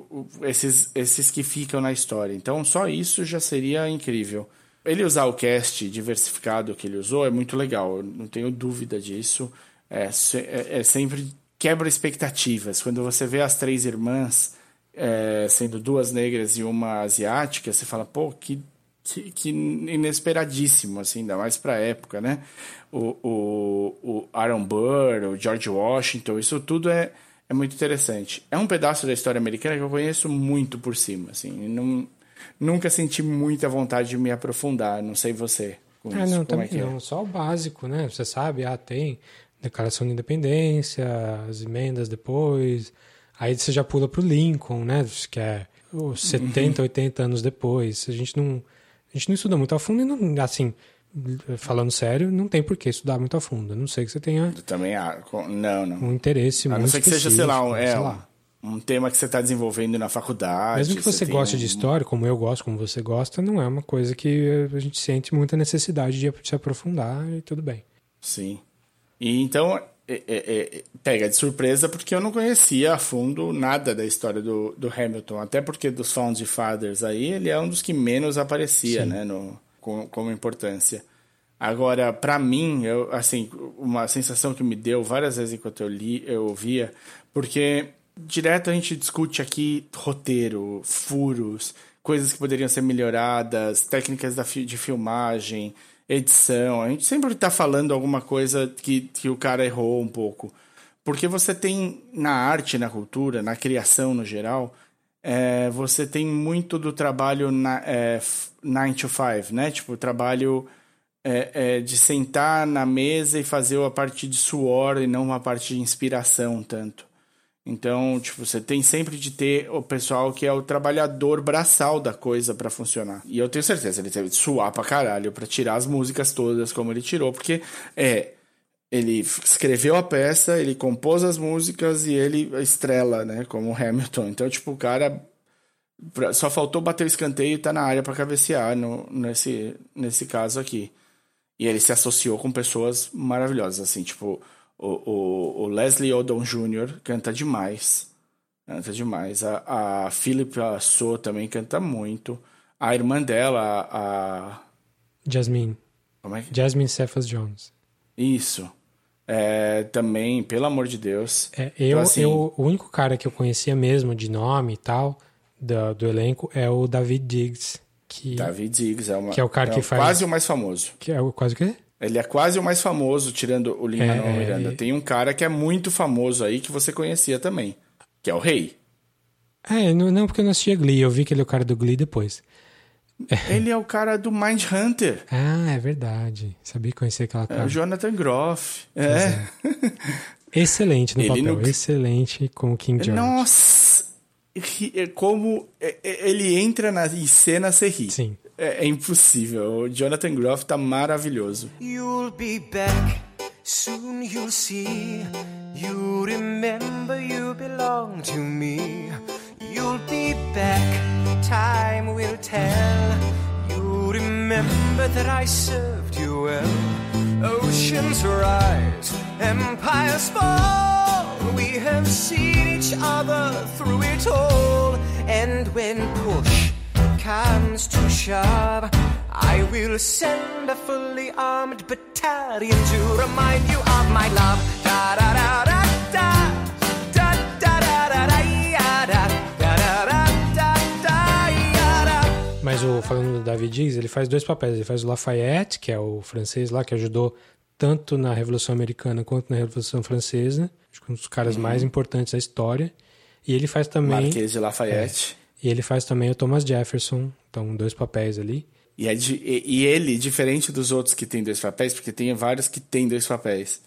Speaker 2: esses, esses que ficam na história. Então, só isso já seria incrível. Ele usar o cast diversificado que ele usou é muito legal, não tenho dúvida disso. É, é, é sempre quebra expectativas. Quando você vê as três irmãs, é, sendo duas negras e uma asiática, você fala, pô, que, que, que inesperadíssimo, assim, ainda mais pra época, né? O, o, o Aaron Burr, o George Washington, isso tudo é é muito interessante. É um pedaço da história americana que eu conheço muito por cima, assim. Não, nunca senti muita vontade de me aprofundar, não sei você.
Speaker 3: ah, isso, não, também é não. É? Só o básico, né? Você sabe, ah, tem Declaração de Independência, as emendas depois. Aí você já pula pro Lincoln, né? Que é 70, uhum. 80 anos depois. A gente não, a gente não estuda muito a fundo e não, assim, falando sério, não tem por que estudar muito a fundo. A não sei que você tenha.
Speaker 2: Eu também, não, não.
Speaker 3: Um interesse a muito. A não ser que seja, sei lá, um, é, sei lá.
Speaker 2: um tema que você está desenvolvendo na faculdade.
Speaker 3: Mesmo que você, você goste um... de história, como eu gosto, como você gosta, não é uma coisa que a gente sente muita necessidade de se aprofundar e tudo bem.
Speaker 2: Sim. E então, é, é, é, pega de surpresa porque eu não conhecia a fundo nada da história do, do Hamilton. Até porque dos Founding Fathers aí, ele é um dos que menos aparecia, Sim. né? No, com, como importância. Agora, para mim, eu, assim, uma sensação que me deu várias vezes enquanto eu li, eu ouvia, porque direto a gente discute aqui roteiro, furos, coisas que poderiam ser melhoradas, técnicas de filmagem, edição. A gente sempre está falando alguma coisa que, que o cara errou um pouco. Porque você tem na arte, na cultura, na criação no geral, é, você tem muito do trabalho na, é, 9 to 5, né? Tipo, trabalho é, é, de sentar na mesa e fazer a parte de suor e não uma parte de inspiração tanto. Então, tipo, você tem sempre de ter o pessoal que é o trabalhador braçal da coisa para funcionar. E eu tenho certeza, ele teve de suar pra caralho pra tirar as músicas todas como ele tirou, porque é Ele escreveu a peça, ele compôs as músicas e ele estrela, né? Como Hamilton. Então, tipo, o cara só faltou bater o escanteio e tá na área pra cabecear no, nesse, nesse caso aqui. E ele se associou com pessoas maravilhosas, assim, tipo, o, o, o Leslie Odom Jr. canta demais. Canta demais. A, a Philippa So também canta muito. A irmã dela, a.
Speaker 3: Jasmine.
Speaker 2: Como é que.
Speaker 3: Jasmine Cephas Jones.
Speaker 2: Isso. É, também, pelo amor de Deus.
Speaker 3: É, eu,
Speaker 2: Então, assim,
Speaker 3: eu, o único cara que eu conhecia mesmo de nome e tal, da- do elenco, é o David Diggs. Que,
Speaker 2: David Diggs é, uma,
Speaker 3: Que é o cara que faz-
Speaker 2: quase o mais famoso.
Speaker 3: que é o quase o quê?
Speaker 2: Ele é quase o mais famoso, tirando o Lin
Speaker 3: É,
Speaker 2: Manuel
Speaker 3: é,
Speaker 2: Miranda. Tem um cara que é muito famoso aí que você conhecia também, que é o Rei.
Speaker 3: É, não, não porque eu não assistia Glee, eu vi que ele é o cara do Glee depois.
Speaker 2: Ele é o cara do Mind Hunter.
Speaker 3: Ah, é verdade. Sabia que conhecia aquela
Speaker 2: É
Speaker 3: cara.
Speaker 2: o Jonathan Groff. É.
Speaker 3: Excelente no
Speaker 2: Ele
Speaker 3: papel,
Speaker 2: nunca-
Speaker 3: excelente com o King George.
Speaker 2: Nossa! é Como é- é- ele entra na em cena, você ri.
Speaker 3: Sim.
Speaker 2: É, é impossível. O Jonathan Groff tá maravilhoso.
Speaker 5: You'll be back, soon you'll see. You remember you belong to me. You'll be back, time will tell. You remember that I served you well. Oceans rise, empires fall. We have seen each other through it all. And when push comes to shove, I will send a fully armed battalion to remind you of my love. Da da da da da.
Speaker 3: Mas o, falando do David Diggs, ele faz dois papéis. Ele faz o Lafayette, que é o francês lá, que ajudou tanto na Revolução Americana quanto na Revolução Francesa. Acho que um dos caras mais importantes da história. E ele faz também.
Speaker 2: Marquês de Lafayette.
Speaker 3: E ele faz também o Thomas Jefferson. Então, dois papéis ali.
Speaker 2: E, é de- e- e ele, diferente dos outros que tem dois papéis, porque tem vários que tem dois papéis,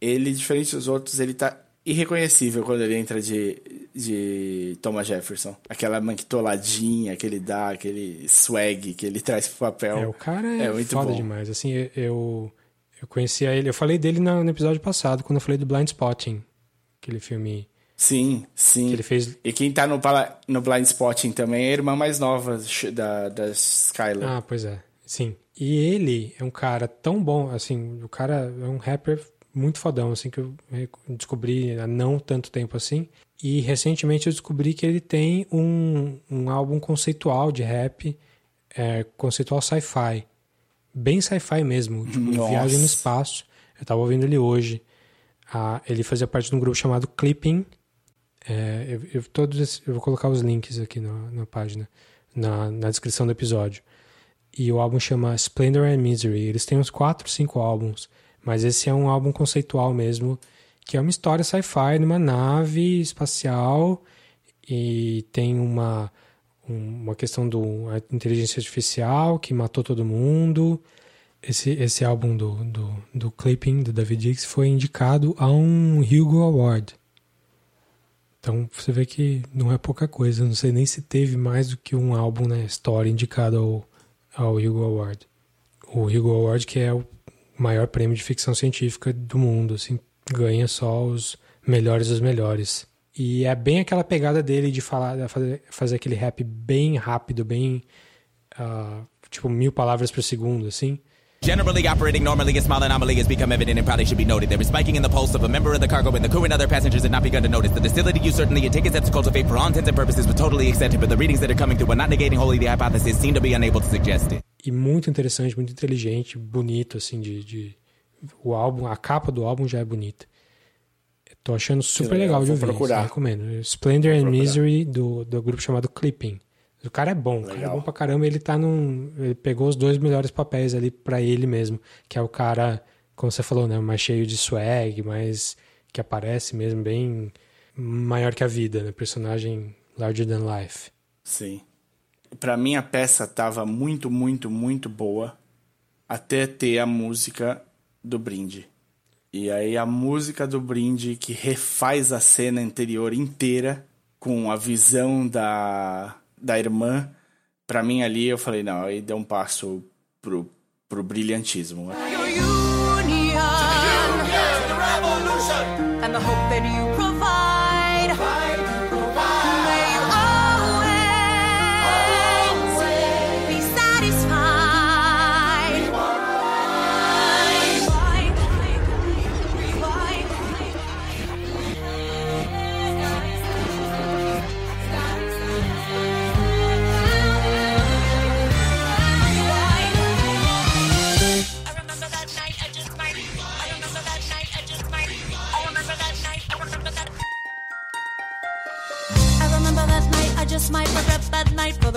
Speaker 2: ele, diferente dos outros, ele tá irreconhecível quando ele entra de, de Thomas Jefferson. Aquela manquitoladinha que ele dá, aquele swag que ele traz pro papel.
Speaker 3: É, o cara é,
Speaker 2: muito
Speaker 3: foda
Speaker 2: bom.
Speaker 3: demais. Assim, eu, eu conhecia ele. Eu falei dele no episódio passado, quando eu falei do Blind Spotting. Aquele filme
Speaker 2: Sim, sim.
Speaker 3: que ele fez.
Speaker 2: E quem tá no, no Blind Spotting também é a irmã mais nova da, da Skylar.
Speaker 3: Ah, pois é. Sim. E ele é um cara tão bom, assim, o cara é um rapper muito fodão, assim, que eu descobri há não tanto tempo assim. E recentemente eu descobri que ele tem um, um álbum conceitual de rap, é, conceitual sci-fi. Bem sci-fi mesmo, tipo,
Speaker 2: Nossa.
Speaker 3: viagem no espaço. Eu tava ouvindo ele hoje. Ah, ele fazia parte de um grupo chamado Clipping. É, eu, eu, todos eu vou colocar os links aqui na, na página, na, na descrição do episódio. E o álbum chama Splendor and Misery. Eles têm uns 4, 5 álbuns, mas esse é um álbum conceitual mesmo, que é uma história sci-fi numa nave espacial e tem uma, um- uma questão da inteligência artificial que matou todo mundo. Esse, esse álbum do, do, do Clipping, do David Diggs, foi indicado a um Hugo Award. Então você vê que não é pouca coisa. Não sei nem se teve mais do que um álbum na história indicado ao, ao Hugo Award. O Hugo Award que é o maior prêmio de ficção científica do mundo, assim, ganha só os melhores dos melhores. E é bem aquela pegada dele de falar, fazer, fazer aquele rap bem rápido, bem ah, tipo mil palavras por segundo, assim.
Speaker 6: Generally operating normally, a small anomaly has become evident and probably should be noted. There is spiking in the pulse of a member of the cargo, and the crew and other passengers had not begun to notice. The you certainly had taken steps to cultivate for all intents and purposes was totally eccentric, but the readings that are coming through, while not negating wholly the hypothesis, seem to be unable to suggest it.
Speaker 3: e muito interessante, muito inteligente, bonito, assim, de, de- o álbum, a capa do álbum já é bonita. Tô achando super
Speaker 2: legal,
Speaker 3: legal, de
Speaker 2: vou
Speaker 3: ouvir,
Speaker 2: procurar.
Speaker 3: recomendo. Splendor and
Speaker 2: procurar.
Speaker 3: Misery, do, do grupo chamado Clipping. O cara é bom, o cara é
Speaker 2: Legal.
Speaker 3: bom pra caramba, ele tá num... Ele pegou os dois melhores papéis ali pra ele mesmo, que é o cara, como você falou, né, mais cheio de swag, mais... que aparece mesmo bem maior que a vida, né, personagem larger than life.
Speaker 2: Sim. Pra mim a peça tava muito, muito, muito boa até ter a música do brinde. E aí a música do brinde que refaz a cena anterior inteira com a visão da, da irmã, para mim ali eu falei, não, aí deu um passo pro, pro brilhantismo.
Speaker 1: The union,
Speaker 7: the
Speaker 8: the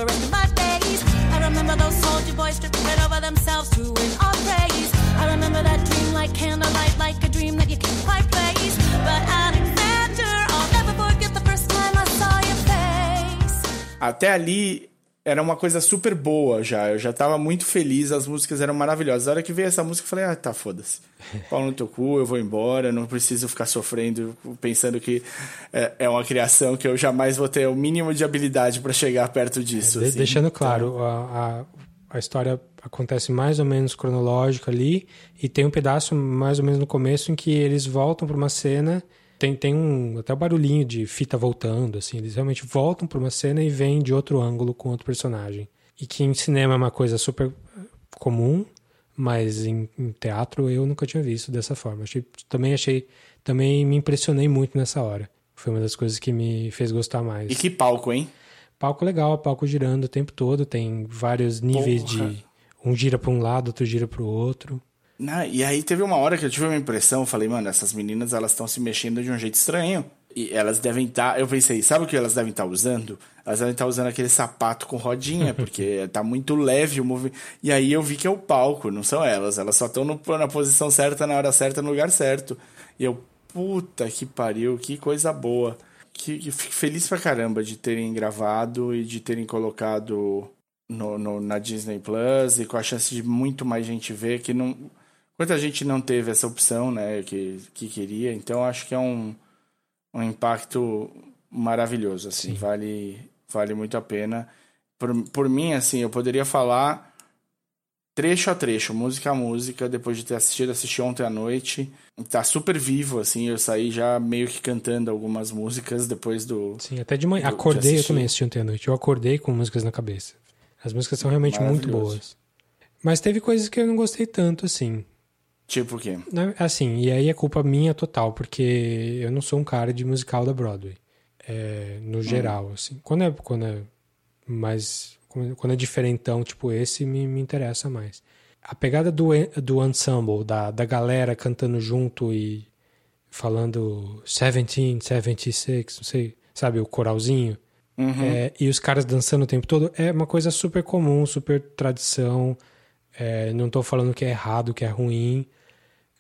Speaker 8: night
Speaker 7: for the my days. I remember those soldier boys tripping right over themselves to win our praise. I remember that dream like candlelight, like a dream that you can't quite place. But Alexander, I'll never forget the first time I saw your face.
Speaker 2: Até ali era uma coisa super boa já. Eu já tava muito feliz, as músicas eram maravilhosas. A hora que veio essa música, eu falei, ah, tá, foda-se. Pau no teu cu, eu vou embora, não preciso ficar sofrendo, pensando que é, é uma criação que eu jamais vou ter o mínimo de habilidade pra chegar perto disso.
Speaker 3: De-
Speaker 2: assim.
Speaker 3: deixando claro, a, a, a história acontece mais ou menos cronológica ali, e tem um pedaço mais ou menos no começo em que eles voltam para uma cena. Tem, tem um, até o barulhinho de fita voltando, assim. Eles realmente voltam para uma cena e vêm de outro ângulo com outro personagem. E que em cinema é uma coisa super comum, mas em, em teatro eu nunca tinha visto dessa forma. Achei, também achei, também me impressionei muito nessa hora. Foi uma das coisas que me fez gostar mais.
Speaker 2: E que palco, hein?
Speaker 3: Palco legal, palco girando o tempo todo, tem vários níveis
Speaker 2: Porra.
Speaker 3: de. Um gira para um lado, outro gira para o outro.
Speaker 2: Não, e aí teve uma hora que eu tive uma impressão, falei, mano, essas meninas elas estão se mexendo de um jeito estranho. E elas devem estar. eu pensei, sabe o que elas devem estar usando? Elas devem estar usando aquele sapato com rodinha, porque tá muito leve o movimento. E aí eu vi que é o palco, não são elas. Elas só estão na posição certa, na hora certa, no lugar certo. E eu, puta que pariu, que coisa boa. Que, que fico feliz pra caramba de terem gravado e de terem colocado no, no- na Disney Plus e com a chance de muito mais gente ver que não. Quanta gente não teve essa opção, né? Que, que queria. Então acho que é um, um impacto maravilhoso, assim. Vale, vale muito a pena. Por, por mim, assim, eu poderia falar trecho a trecho, música a música, depois de ter assistido, assisti ontem à noite. Tá super vivo, assim. Eu saí já meio que cantando algumas músicas depois do.
Speaker 3: Sim, até de manhã.
Speaker 2: Eu- de
Speaker 3: Acordei, eu
Speaker 2: assistir.
Speaker 3: também assisti ontem à noite. Eu acordei com músicas na cabeça. As músicas são realmente muito boas. Mas teve coisas que eu não gostei tanto, assim.
Speaker 2: Tipo o quê?
Speaker 3: Na- Assim, e aí é culpa minha total, porque eu não sou um cara de musical da Broadway. É, no geral, assim. Quando é, quando é mais. Quando é diferentão, tipo esse, me, me interessa mais. A pegada do, do ensemble, da, da galera cantando junto e falando 1776, não sei, sabe, o coralzinho. É, e os caras dançando o tempo todo é uma coisa super comum, super tradição. É, não tô falando que é errado, que é ruim,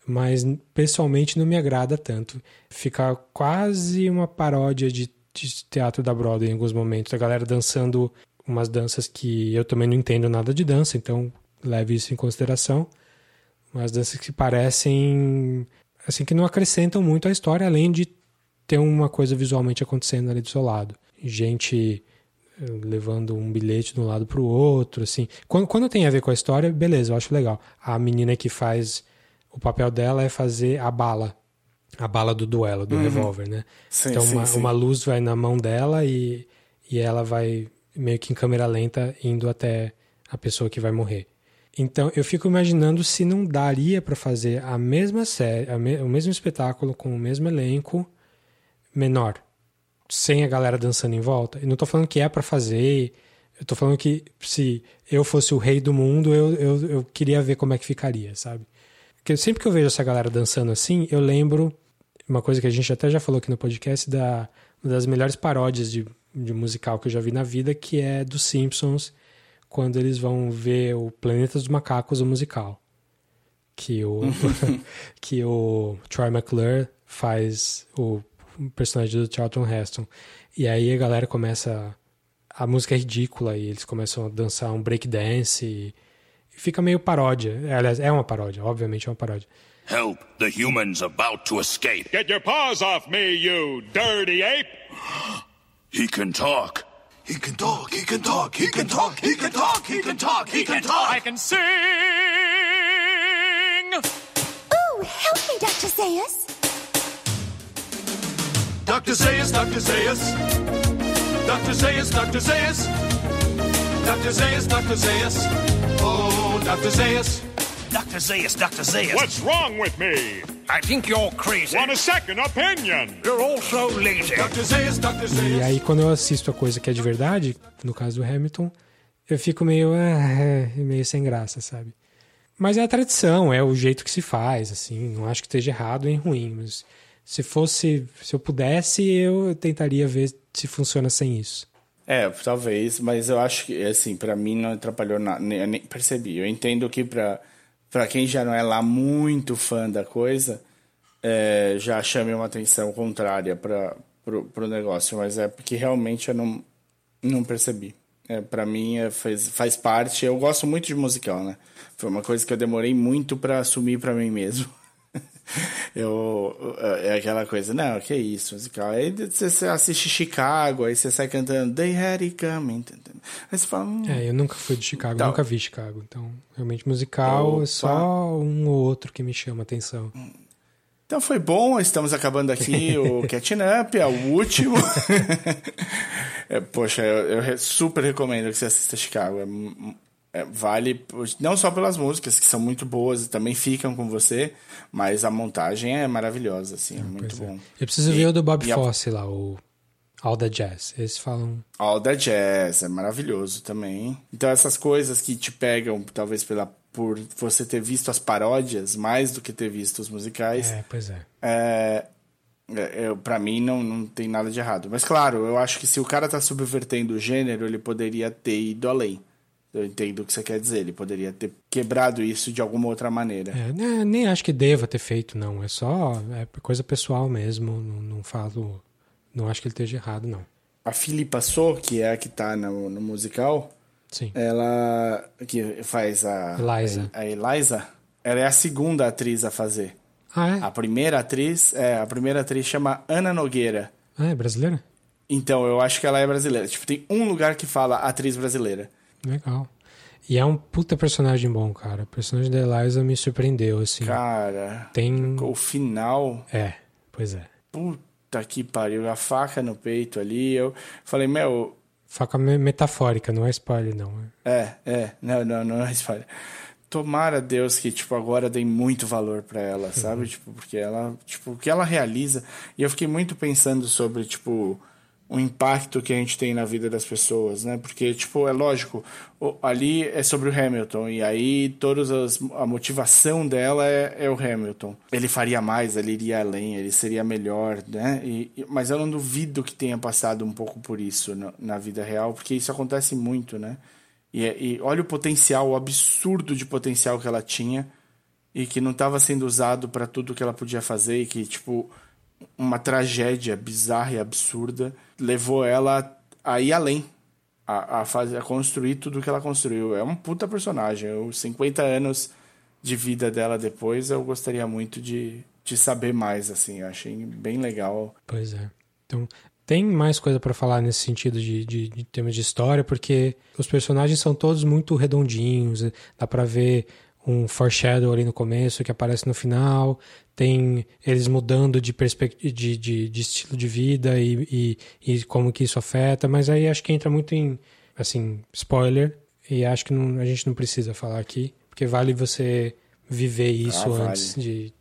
Speaker 3: mas pessoalmente não me agrada tanto. Fica quase uma paródia de, de teatro da Broadway em alguns momentos. A galera dançando umas danças que eu também não entendo nada de dança, então leve isso em consideração. Umas danças que parecem assim que não acrescentam muito à história, além de ter uma coisa visualmente acontecendo ali do seu lado. Gente eh, levando um bilhete de um lado para o outro, assim. Quando, quando tem a ver com a história, beleza, eu acho legal. A menina que faz o papel dela é fazer a bala, a bala do duelo, do revólver, né?
Speaker 2: Sim,
Speaker 3: então
Speaker 2: sim,
Speaker 3: uma,
Speaker 2: sim.
Speaker 3: uma luz vai na mão dela e, e ela vai meio que em câmera lenta indo até a pessoa que vai morrer. Então eu fico imaginando se não daria para fazer a mesma série, a me- o mesmo espetáculo com o mesmo elenco menor, sem a galera dançando em volta. E não tô falando que é para fazer, eu tô falando que se eu fosse o rei do mundo, eu, eu, eu queria ver como é que ficaria, sabe? Porque sempre que eu vejo essa galera dançando assim, eu lembro uma coisa que a gente até já falou aqui no podcast da uma das melhores paródias de, de musical que eu já vi na vida, que é dos Simpsons, quando eles vão ver o Planeta dos Macacos, o musical. Que o, que o Troy McClure faz o personagem do Charlton Heston. E aí a galera começa. A música é ridícula e eles começam a dançar um breakdance e fica meio paródia. É, Aliás, é uma paródia, obviamente é uma paródia.
Speaker 9: Help! The human's about to escape.
Speaker 10: Get your paws off me, you dirty ape!
Speaker 9: He can talk.
Speaker 11: He can talk, he can talk, he can talk, he can talk, he can talk, he can talk.
Speaker 10: I can sing!
Speaker 12: Ooh, help me, Dr. Zayas.
Speaker 11: Dr. Zayas, Dr. Zayas. Dr. Zayas, Dr. Zayas. Dr. Zayas, Dr. Zayas. Oh, Dr. Zayas.
Speaker 10: Dr. Zayas, Dr. Zayas. What's wrong with me?
Speaker 11: I think you're crazy.
Speaker 10: Want a second opinion?
Speaker 11: You're all so lazy. Dr. Zayas, Dr.
Speaker 3: E
Speaker 11: Zayas.
Speaker 3: aí, quando eu assisto a coisa que é de verdade, no caso do Hamilton, eu fico meio, ah, meio sem graça, sabe? Mas é a tradição, é o jeito que se faz, assim. Não acho que esteja errado nem ruim, mas se fosse, se eu pudesse, eu tentaria ver se funciona sem isso.
Speaker 2: É, talvez, mas eu acho que, assim, pra mim não atrapalhou nada. Eu nem percebi. Eu entendo que pra, pra quem já não é lá muito fã da coisa, é, já chame uma atenção contrária pra, pro, pro negócio, mas é porque realmente eu não, não percebi. É, para mim é, faz, faz parte. Eu gosto muito de musical, né? Foi uma coisa que eu demorei muito pra assumir pra mim mesmo. Eu é aquela coisa, não, que isso, musical. Aí você assiste Chicago, aí você sai cantando They Had It Coming. Aí você fala, hum,
Speaker 3: É, eu nunca fui de Chicago,
Speaker 2: Então.
Speaker 3: nunca vi Chicago. Então, realmente, musical
Speaker 2: Opa.
Speaker 3: é só um ou outro que me chama atenção.
Speaker 2: Então foi bom, estamos acabando aqui o Catching Up, é o último. É, poxa, eu, eu super recomendo que você assista Chicago. É é, vale, não só pelas músicas, que são muito boas e também ficam com você, mas a montagem é maravilhosa, assim, é muito
Speaker 3: Pois é.
Speaker 2: bom.
Speaker 3: Eu preciso
Speaker 2: E-
Speaker 3: ver o do Bob
Speaker 2: e a-
Speaker 3: Fosse lá, o All the Jazz. Eles falam.
Speaker 2: All the Jazz, é maravilhoso também. Então essas coisas que te pegam, talvez pela por você ter visto as paródias mais do que ter visto os musicais,
Speaker 3: É, pois é.
Speaker 2: é, é, eu, pra mim não, não tem nada de errado. Mas claro, eu acho que se o cara tá subvertendo o gênero, ele poderia ter ido além. Eu entendo o que você quer dizer. Ele poderia ter quebrado isso de alguma outra maneira.
Speaker 3: É, né, nem acho que deva ter feito, não. É só é coisa pessoal mesmo. Não, não falo. Não acho que ele esteja errado, não.
Speaker 2: A Philippa So, que é a que tá no, no musical,
Speaker 3: Sim.
Speaker 2: ela que faz a
Speaker 3: Eliza.
Speaker 2: a, a Eliza, ela é a segunda atriz a fazer.
Speaker 3: Ah, é?
Speaker 2: A primeira atriz, é, a primeira atriz chama Ana Nogueira.
Speaker 3: Ah, é brasileira?
Speaker 2: Então, eu acho que ela é brasileira. Tipo, tem um lugar que fala atriz brasileira.
Speaker 3: Legal. E é um puta personagem bom, cara. O personagem da Eliza me surpreendeu, assim.
Speaker 2: Cara,
Speaker 3: Tem.
Speaker 2: o final,
Speaker 3: É, pois é.
Speaker 2: puta que pariu, a faca no peito ali. Eu falei, meu,
Speaker 3: Faca me- metafórica, não é spoiler, não.
Speaker 2: é, é, não, não, não é spoiler. Tomara Deus que, tipo, agora dê muito valor pra ela, sabe? Tipo, porque ela, tipo, o que ela realiza. E eu fiquei muito pensando sobre, tipo, o impacto que a gente tem na vida das pessoas, né? Porque, tipo, é lógico, ali é sobre o Hamilton, e aí todas as, a motivação dela é, é o Hamilton. Ele faria mais, ele iria além, ele seria melhor, né? E, mas eu não duvido que tenha passado um pouco por isso na, na vida real, porque isso acontece muito, né? E, e olha o potencial, o absurdo de potencial que ela tinha e que não estava sendo usado para tudo que ela podia fazer e que, tipo, uma tragédia bizarra e absurda levou ela a ir além, a, a, fazer, a construir tudo que ela construiu. É um puta personagem. Os 50 anos de vida dela depois, eu gostaria muito de, de saber mais, assim. Eu achei bem legal.
Speaker 3: Pois é. Então, tem mais coisa pra falar nesse sentido de, de, de temas de história, porque os personagens são todos muito redondinhos. Dá pra ver um foreshadow ali no começo que aparece no final. Tem eles mudando de, perspectiva, de, de, de estilo de vida e, e, e como que isso afeta. Mas aí acho que entra muito em, assim, spoiler. E acho que não- a gente não precisa falar aqui, porque vale você viver isso
Speaker 2: Ah, vale.
Speaker 3: antes de,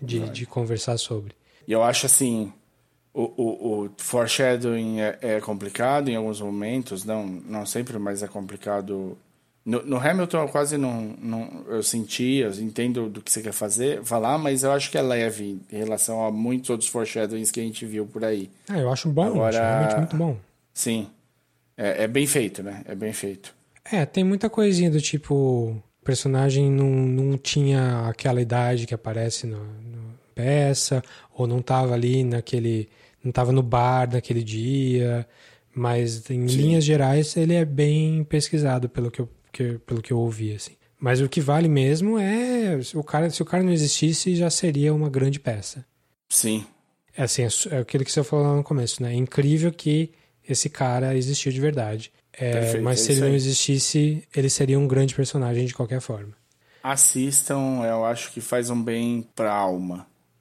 Speaker 3: de, de conversar sobre.
Speaker 2: E eu acho assim, o, o, o foreshadowing é, é complicado em alguns momentos, não, não sempre, mas é complicado. No, no Hamilton eu quase não, não eu senti, eu entendo do que você quer fazer, falar, mas eu acho que é leve em relação a muitos outros foreshadowings que a gente viu por aí.
Speaker 3: Ah, eu acho bom,
Speaker 2: Agora-
Speaker 3: acho realmente muito bom.
Speaker 2: Sim, é, é bem feito, né? É bem feito.
Speaker 3: É, tem muita coisinha do tipo, o personagem não, não tinha aquela idade que aparece na peça, ou não tava ali naquele. não tava no bar naquele dia, mas em linhas gerais ele é bem pesquisado pelo que eu, que- pelo que eu ouvi, assim. Mas o que vale mesmo é. se O cara, se o cara não existisse, já seria uma grande peça.
Speaker 2: Sim,
Speaker 3: É assim, é é aquilo que você falou lá no começo, né? É incrível que esse cara existiu de verdade. É,
Speaker 2: Perfeito,
Speaker 3: mas
Speaker 2: é
Speaker 3: se ele não existisse, ele seria um grande personagem de qualquer forma.
Speaker 2: assistam, eu acho que faz um bem pra alma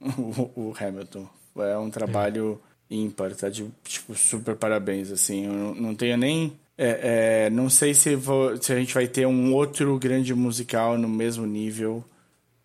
Speaker 2: o, Hamilton. É um trabalho ímpar, tá de tipo super parabéns assim. Eu não tenho nem é, é, não sei se, vou, se a gente vai ter um outro grande musical no mesmo nível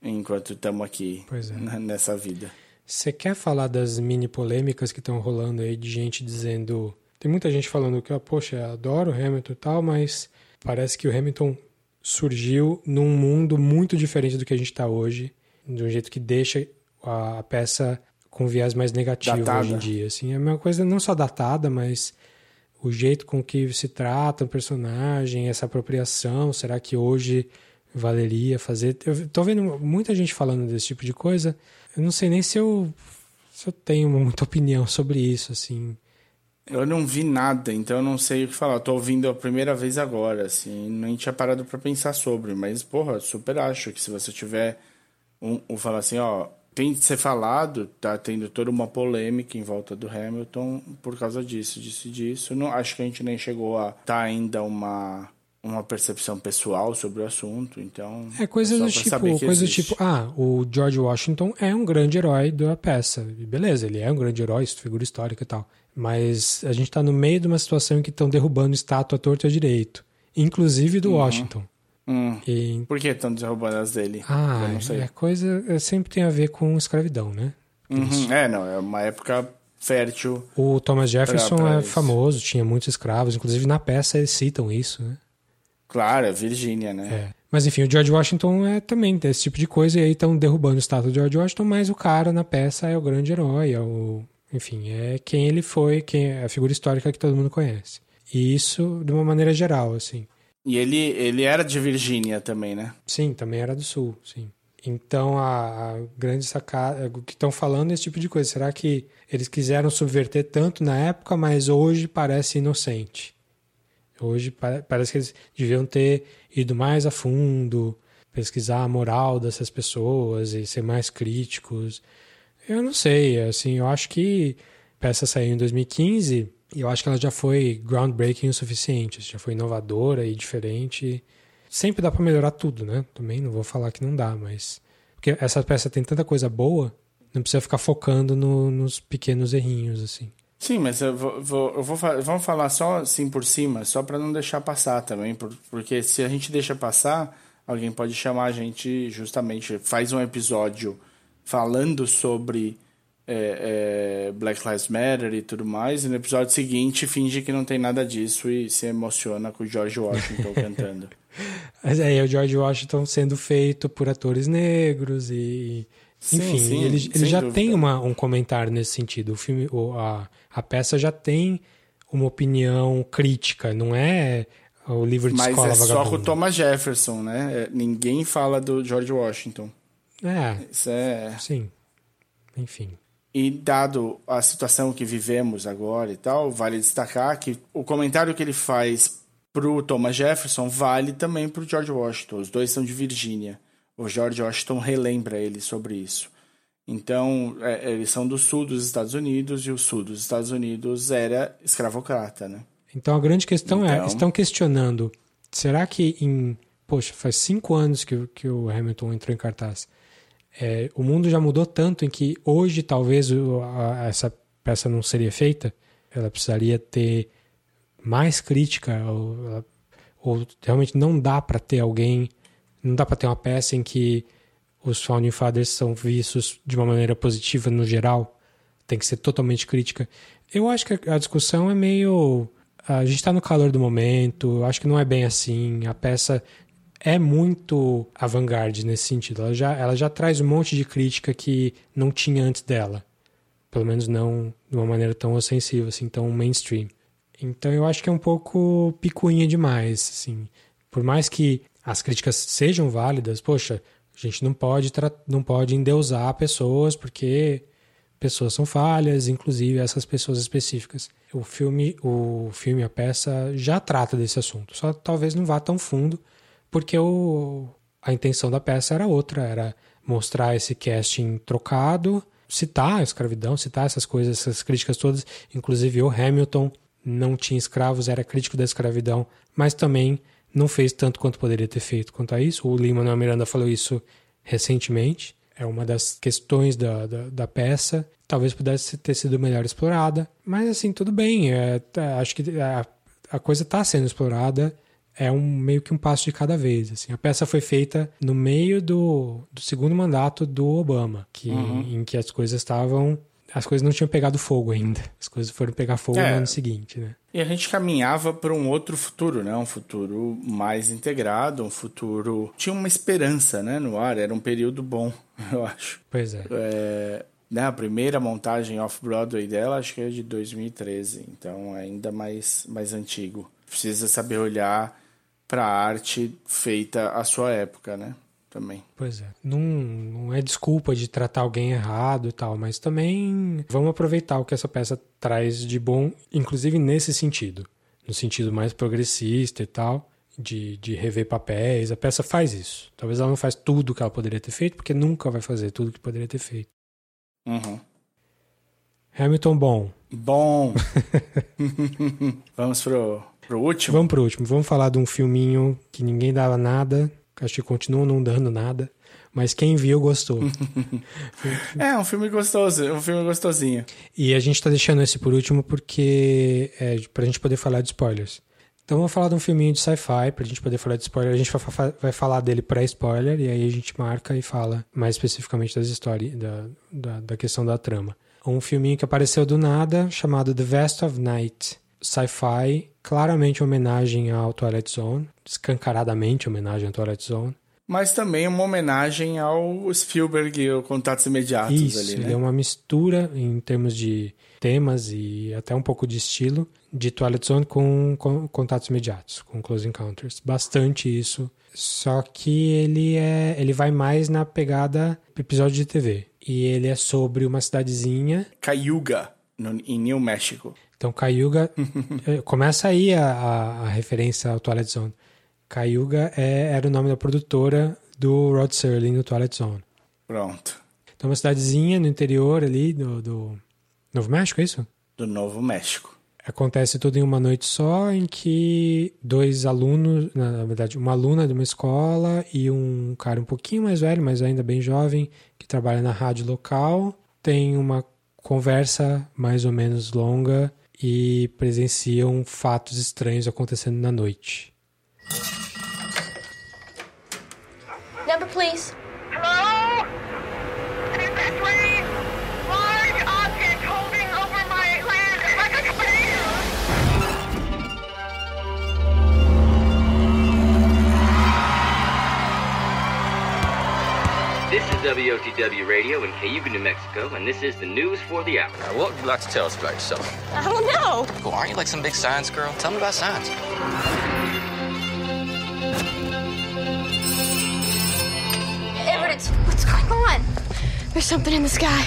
Speaker 2: enquanto estamos aqui
Speaker 3: é.
Speaker 2: nessa vida.
Speaker 3: Você quer falar das mini polêmicas que estão rolando aí de gente dizendo. Tem muita gente falando que, poxa, adoro o Hamilton e tal, mas parece que o Hamilton surgiu num mundo muito diferente do que a gente está hoje, de um jeito que deixa a, a peça com viés mais negativo
Speaker 2: Datada.
Speaker 3: hoje em dia. Assim, é uma coisa não só datada, mas o jeito com que se trata o personagem, essa apropriação, será que hoje valeria fazer? Eu tô vendo muita gente falando desse tipo de coisa. Eu não sei nem se eu, se eu tenho muita opinião sobre isso, assim.
Speaker 2: Eu não vi nada, então eu não sei o que falar. Eu tô ouvindo a primeira vez agora, assim, nem tinha parado pra pensar sobre, mas porra, super acho que se você tiver um, um falar assim, ó, tem de ser falado, tá tendo toda uma polêmica em volta do Hamilton por causa disso, disso e disso. Não, acho que a gente nem chegou a tá ainda uma uma percepção pessoal sobre o assunto, então
Speaker 3: É coisa
Speaker 2: só
Speaker 3: do tipo, coisa do tipo, ah, o George Washington é um grande herói da peça. E beleza, ele é um grande herói, figura histórica e tal. Mas a gente tá no meio de uma situação em que estão derrubando estátua à torta e direito. Inclusive do
Speaker 2: Uhum.
Speaker 3: Washington.
Speaker 2: Hum.
Speaker 3: E
Speaker 2: Por que estão derrubando as dele?
Speaker 3: Ah,
Speaker 2: eu não sei.
Speaker 3: é coisa. é, sempre tem a ver com escravidão, né?
Speaker 2: Uhum, É, não, é uma época fértil.
Speaker 3: O Thomas Jefferson
Speaker 2: Pra- pra
Speaker 3: é
Speaker 2: isso.
Speaker 3: famoso, tinha muitos escravos, inclusive na peça eles citam isso, né?
Speaker 2: Claro, é Virgínia, né?
Speaker 3: É. Mas enfim, o George Washington é também desse tipo de coisa, e aí estão derrubando o estátua do George Washington, mas o cara na peça é o grande herói, é o. Enfim, é quem ele foi, quem é a figura histórica que todo mundo conhece. E isso de uma maneira geral, assim.
Speaker 2: E ele, ele era de Virgínia também, né?
Speaker 3: Sim, também era do Sul, sim. Então, a, a grande sacada, o que estão falando é esse tipo de coisa. Será que eles quiseram subverter tanto na época, mas hoje parece inocente? Hoje pa- parece que eles deviam ter ido mais a fundo, pesquisar a moral dessas pessoas e ser mais críticos. Eu não sei, assim, eu acho que peça saiu em 2015 e eu acho que ela já foi groundbreaking o suficiente, já foi inovadora e diferente. Sempre dá pra melhorar tudo, né? Também não vou falar que não dá, mas porque essa peça tem tanta coisa boa, não precisa ficar focando no- nos pequenos errinhos assim.
Speaker 2: Sim, mas eu vou, vou- eu vou vamos falar só assim por cima, só para não deixar passar também, por- porque se a gente deixa passar, alguém pode chamar a gente justamente, faz um episódio falando sobre é, é, Black Lives Matter e tudo mais, e no episódio seguinte finge que não tem nada disso e se emociona com o George Washington cantando.
Speaker 3: Mas aí é o George Washington sendo feito por atores negros e.
Speaker 2: Sim,
Speaker 3: Enfim,
Speaker 2: sim,
Speaker 3: ele, ele já
Speaker 2: dúvida.
Speaker 3: tem uma, um comentário nesse sentido. O filme, a, a peça já tem uma opinião crítica, não é o livro de
Speaker 2: Mas
Speaker 3: escola
Speaker 2: é só com o
Speaker 3: vagabundo.
Speaker 2: Thomas Jefferson, né? É, ninguém fala do George Washington.
Speaker 3: É,
Speaker 2: Isso é.
Speaker 3: sim. Enfim.
Speaker 2: E dado a situação que vivemos agora e tal, vale destacar que o comentário que ele faz pro Thomas Jefferson vale também pro George Washington. Os dois são de Virgínia. O George Washington relembra ele sobre isso. Então, é, eles são do sul dos Estados Unidos e o sul dos Estados Unidos era escravocrata, né?
Speaker 3: Então a grande questão é,
Speaker 2: Então-
Speaker 3: estão questionando, será que em, poxa, faz cinco anos que, o- que o Hamilton entrou em cartaz, é, o mundo já mudou tanto em que hoje talvez o- a- essa peça não seria feita, ela precisaria ter mais crítica, ou, ou realmente não dá para ter alguém, não dá para ter uma peça em que os Founding Fathers são vistos de uma maneira positiva no geral, tem que ser totalmente crítica. Eu acho que a discussão é meio. A gente está no calor do momento, acho que não é bem assim. A peça é muito avant-garde nesse sentido. Ela já, ela já traz um monte de crítica que não tinha antes dela. Pelo menos não de uma maneira tão ofensiva, assim, tão mainstream. Então eu acho que é um pouco picuinha demais, assim. Por mais que as críticas sejam válidas, poxa, a gente não pode, não pode endeusar pessoas porque pessoas são falhas, inclusive essas pessoas específicas. O filme, o filme, a peça já trata desse assunto, só talvez não vá tão fundo, porque o, a intenção da peça era outra, era mostrar esse casting trocado, citar a escravidão, citar essas coisas, essas críticas todas, inclusive o Hamilton não tinha escravos, era crítico da escravidão, mas também não fez tanto quanto poderia ter feito quanto a isso. O Lima Manuel Miranda falou isso recentemente. é uma das questões da, da, da peça. Talvez pudesse ter sido melhor explorada, mas assim, tudo bem. É, tá, acho que a, a coisa está sendo explorada. É um meio que um passo de cada vez. Assim. A peça foi feita no meio do, do segundo mandato do Obama, que,
Speaker 2: Uhum.
Speaker 3: em que as coisas estavam. As coisas não tinham pegado fogo ainda. As coisas foram pegar fogo
Speaker 2: É.
Speaker 3: no ano seguinte, né?
Speaker 2: E a gente caminhava para um outro futuro, né? Um futuro mais integrado, um futuro. Tinha uma esperança, né? No ar, era um período bom, eu acho.
Speaker 3: Pois é.
Speaker 2: É, né, a primeira montagem off-Broadway dela acho que é de 2013, então é ainda mais, mais antigo. Precisa saber olhar para a arte feita à sua época, né? Também.
Speaker 3: Pois é. Não, não é desculpa de tratar alguém errado e tal, mas também vamos aproveitar o que essa peça traz de bom, inclusive nesse sentido. No sentido mais progressista e tal, de, de rever papéis. A peça faz isso. Talvez ela não faz tudo que ela poderia ter feito, porque nunca vai fazer tudo que poderia ter feito.
Speaker 2: Uhum.
Speaker 3: Hamilton, bom.
Speaker 2: Bom. Vamos pro, pro último?
Speaker 3: Vamos pro último. Vamos falar de um filminho que ninguém dava nada, que acho que continua não dando nada, mas quem viu gostou.
Speaker 2: É, um filme gostoso, um filme gostosinho.
Speaker 3: E a gente tá deixando esse por último porque é pra gente poder falar de spoilers. Então vamos falar de um filminho de sci-fi pra gente poder falar de spoiler. A gente vai, vai falar dele pré-spoiler e aí a gente marca e fala mais especificamente das histórias, da, da, da questão da trama. Um filminho que apareceu do nada chamado The Vest of Night. Sci-fi, claramente homenagem ao Twilight Zone, escancaradamente homenagem ao Twilight Zone.
Speaker 2: Mas também uma homenagem ao Spielberg e o Contatos Imediatos
Speaker 3: Isso,
Speaker 2: ali,
Speaker 3: ele
Speaker 2: né?
Speaker 3: é uma mistura em termos de temas e até um pouco de estilo de Twilight Zone com, com contatos imediatos, com Close Encounters. Bastante isso. Só que ele é, ele vai mais na pegada episódio de TV. E ele é sobre uma cidadezinha.
Speaker 2: Cayuga, no, em New México.
Speaker 3: Então, Cayuga. eh, começa aí a, a, a referência ao Twilight Zone. Cayuga é, era o nome da produtora do Rod Serling no Twilight Zone.
Speaker 2: Pronto.
Speaker 3: Então, uma cidadezinha no interior ali do, do Novo México, é isso?
Speaker 2: Do Novo México.
Speaker 3: Acontece tudo em uma noite só, em que dois alunos, na na verdade, uma aluna de uma escola e um cara um pouquinho mais velho, mas ainda bem jovem, que trabalha na rádio local, tem uma conversa mais ou menos longa e presenciam fatos estranhos acontecendo na noite.
Speaker 8: Number, please.
Speaker 12: This
Speaker 13: is WOTW Radio in Cayuga, New Mexico, and this is the news for the hour. what would you like to tell us about yourself?
Speaker 8: I don't know.
Speaker 13: Cool, aren't you like some big science girl? Tell me about science.
Speaker 8: Everett, what's going on? There's something in the sky.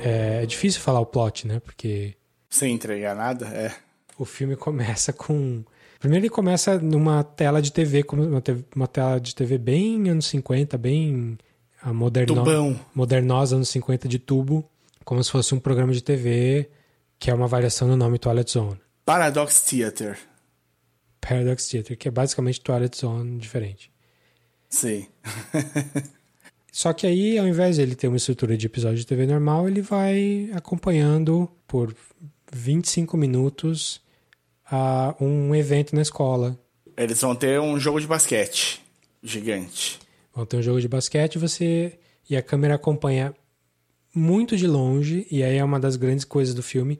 Speaker 3: É, é difícil falar o plot, né? Porque
Speaker 2: Sem entregar nada, é.
Speaker 3: o filme começa com. Primeiro ele começa numa tela de TV, como uma, te- uma tela de TV bem anos 50, bem a moderno...
Speaker 2: Tubão.
Speaker 3: modernosa anos 50 de tubo, como se fosse um programa de TV, que é uma variação do nome Twilight Zone.
Speaker 2: Paradox Theater.
Speaker 3: Paradox Theater, que é basicamente Twilight Zone diferente.
Speaker 2: Sim.
Speaker 3: Só que aí, ao invés de ele ter uma estrutura de episódio de TV normal, ele vai acompanhando por 25 minutos a um evento na escola.
Speaker 2: Eles vão ter um jogo de basquete gigante.
Speaker 3: Vão ter um jogo de basquete você e a câmera acompanha muito de longe, e aí é uma das grandes coisas do filme.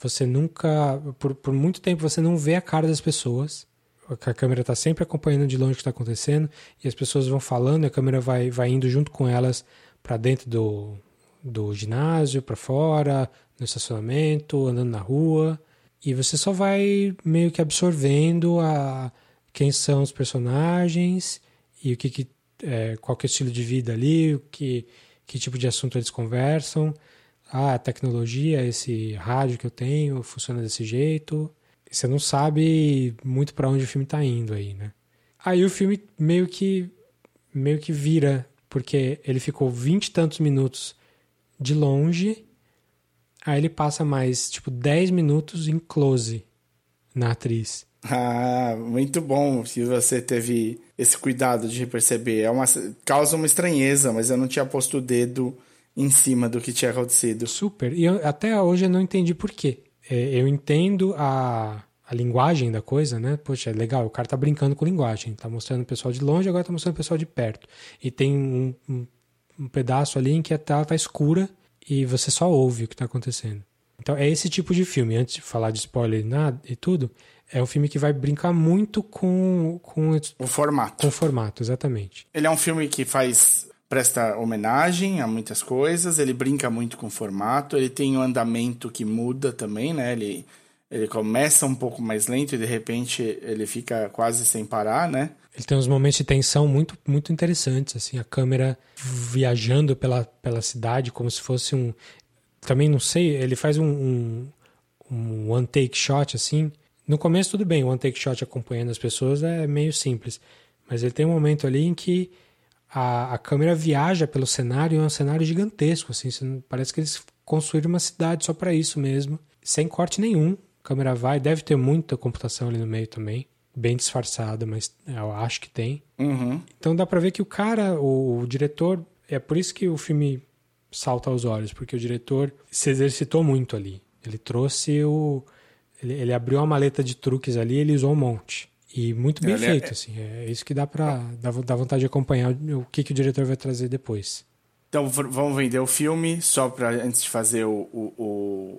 Speaker 3: Você nunca, por, por muito tempo, você não vê a cara das pessoas. A câmera está sempre acompanhando de longe o que está acontecendo, e as pessoas vão falando, e a câmera vai, vai indo junto com elas para dentro do, do ginásio, para fora, no estacionamento, andando na rua. E você só vai meio que absorvendo a quem são os personagens e o que, que é, qual que é o estilo de vida ali, o que, que tipo de assunto eles conversam. Ah, a tecnologia, esse rádio que eu tenho funciona desse jeito. Você não sabe muito para onde o filme tá indo aí, né? Aí o filme meio que meio que vira, porque ele ficou vinte e tantos minutos de longe, aí ele passa mais tipo 10 minutos em close na atriz.
Speaker 2: Ah, muito bom que você teve esse cuidado de perceber. É uma, causa uma estranheza, mas eu não tinha posto o dedo em cima do que tinha acontecido.
Speaker 3: Super. E eu, até hoje eu não entendi por quê. É, eu entendo a, a linguagem da coisa, né? Poxa, é legal, o cara tá brincando com linguagem. Tá mostrando o pessoal de longe, agora tá mostrando o pessoal de perto. E tem um, um, um pedaço ali em que a tela tá escura e você só ouve o que tá acontecendo. Então é esse tipo de filme, antes de falar de spoiler e nada e tudo, é um filme que vai brincar muito com, com
Speaker 2: O formato.
Speaker 3: com o formato, exatamente.
Speaker 2: Ele é um filme que faz presta homenagem a muitas coisas, ele brinca muito com o formato, ele tem um andamento que muda também, né? Ele, ele começa um pouco mais lento e de repente ele fica quase sem parar, né?
Speaker 3: Ele tem uns momentos de tensão muito, muito interessantes, assim, a câmera viajando pela, pela cidade como se fosse um... Também não sei, ele faz um, um, um one take shot, assim. No começo tudo bem, o one take shot acompanhando as pessoas é meio simples. Mas ele tem um momento ali em que a, a câmera viaja pelo cenário, e é um cenário gigantesco, assim, parece que eles construíram uma cidade só para isso mesmo, sem corte nenhum. A câmera vai, deve ter muita computação ali no meio também, bem disfarçada, mas eu acho que tem.
Speaker 2: Uhum.
Speaker 3: Então dá pra ver que o cara, o, o diretor, é por isso que o filme salta aos olhos, porque o diretor se exercitou muito ali. Ele trouxe o. Ele, ele abriu a maleta de truques ali, ele usou um monte. E muito bem
Speaker 2: é-
Speaker 3: feito, assim. É isso que dá pra. dá, dá vontade de acompanhar o, o que, que o diretor vai trazer depois.
Speaker 2: Então vamos vender o filme, só para antes de fazer o, o-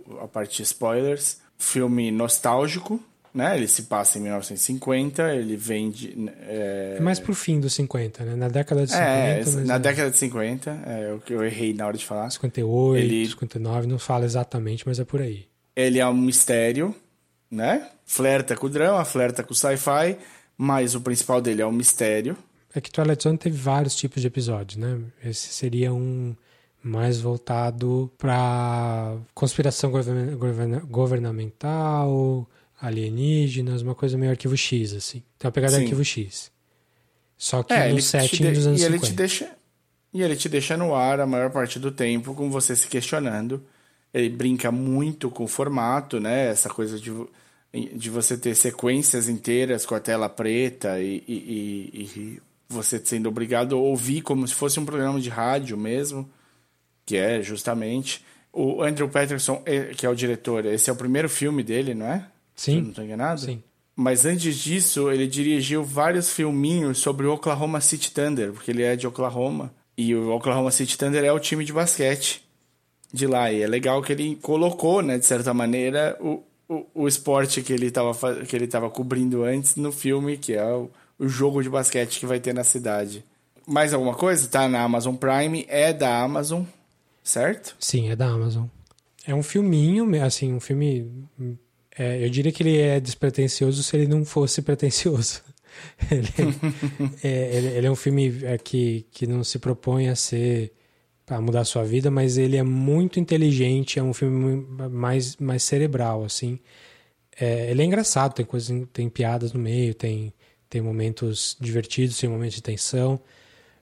Speaker 2: o- a parte de spoilers. Filme nostálgico, né? Ele se passa em 1950, ele vende. É,
Speaker 3: É mais pro fim dos 50, né? Na década de 50.
Speaker 2: é,
Speaker 3: mas
Speaker 2: na
Speaker 3: é
Speaker 2: década de 50, é o que eu errei na hora de falar.
Speaker 3: 58,
Speaker 2: Ele-
Speaker 3: 59, não fala exatamente, mas é por aí.
Speaker 2: Ele é um mistério, né? Flerta com o drama, flerta com o sci-fi, mas o principal dele é um mistério.
Speaker 3: É que Twilight Zone teve vários tipos de episódios, né? Esse seria um mais voltado para conspiração governa- governa- governamental, alienígenas, uma coisa meio arquivo X, assim. Tem uma pegada
Speaker 2: Sim.
Speaker 3: arquivo X. Só que
Speaker 2: É,
Speaker 3: no setting
Speaker 2: de-
Speaker 3: dos anos
Speaker 2: e ele
Speaker 3: 50.
Speaker 2: te deixa e ele te deixa no ar a maior parte do tempo com você se questionando. Ele brinca muito com o formato, né? Essa coisa de, de você ter sequências inteiras com a tela preta e, e, e- e você sendo obrigado a ouvir como se fosse um programa de rádio mesmo, que é justamente o Andrew Patterson, eh, que é o diretor. Esse é o primeiro filme dele, não é? Se eu
Speaker 3: Sim.
Speaker 2: não estou enganado.
Speaker 3: Sim.
Speaker 2: Mas antes disso, ele dirigiu vários filminhos sobre o Oklahoma City Thunder, porque ele é de Oklahoma. E o Oklahoma City Thunder é o time de basquete de lá. E é legal que ele colocou, né, de certa maneira, o, o, o esporte que ele estava que ele tava cobrindo antes no filme, que é o, o jogo de basquete que vai ter na cidade. Mais alguma coisa? Tá na Amazon Prime, é da Amazon, certo?
Speaker 3: Sim, é da Amazon. É um filminho, assim, um filme. É, eu diria que ele é despretensioso se ele não fosse pretensioso. ele, é, ele, ele é um filme é, que, que não se propõe a ser. a mudar a sua vida, mas ele é muito inteligente, é um filme mais, mais cerebral, assim. É, ele é engraçado, tem coisas, tem piadas no meio, tem, tem momentos divertidos, tem momentos de tensão.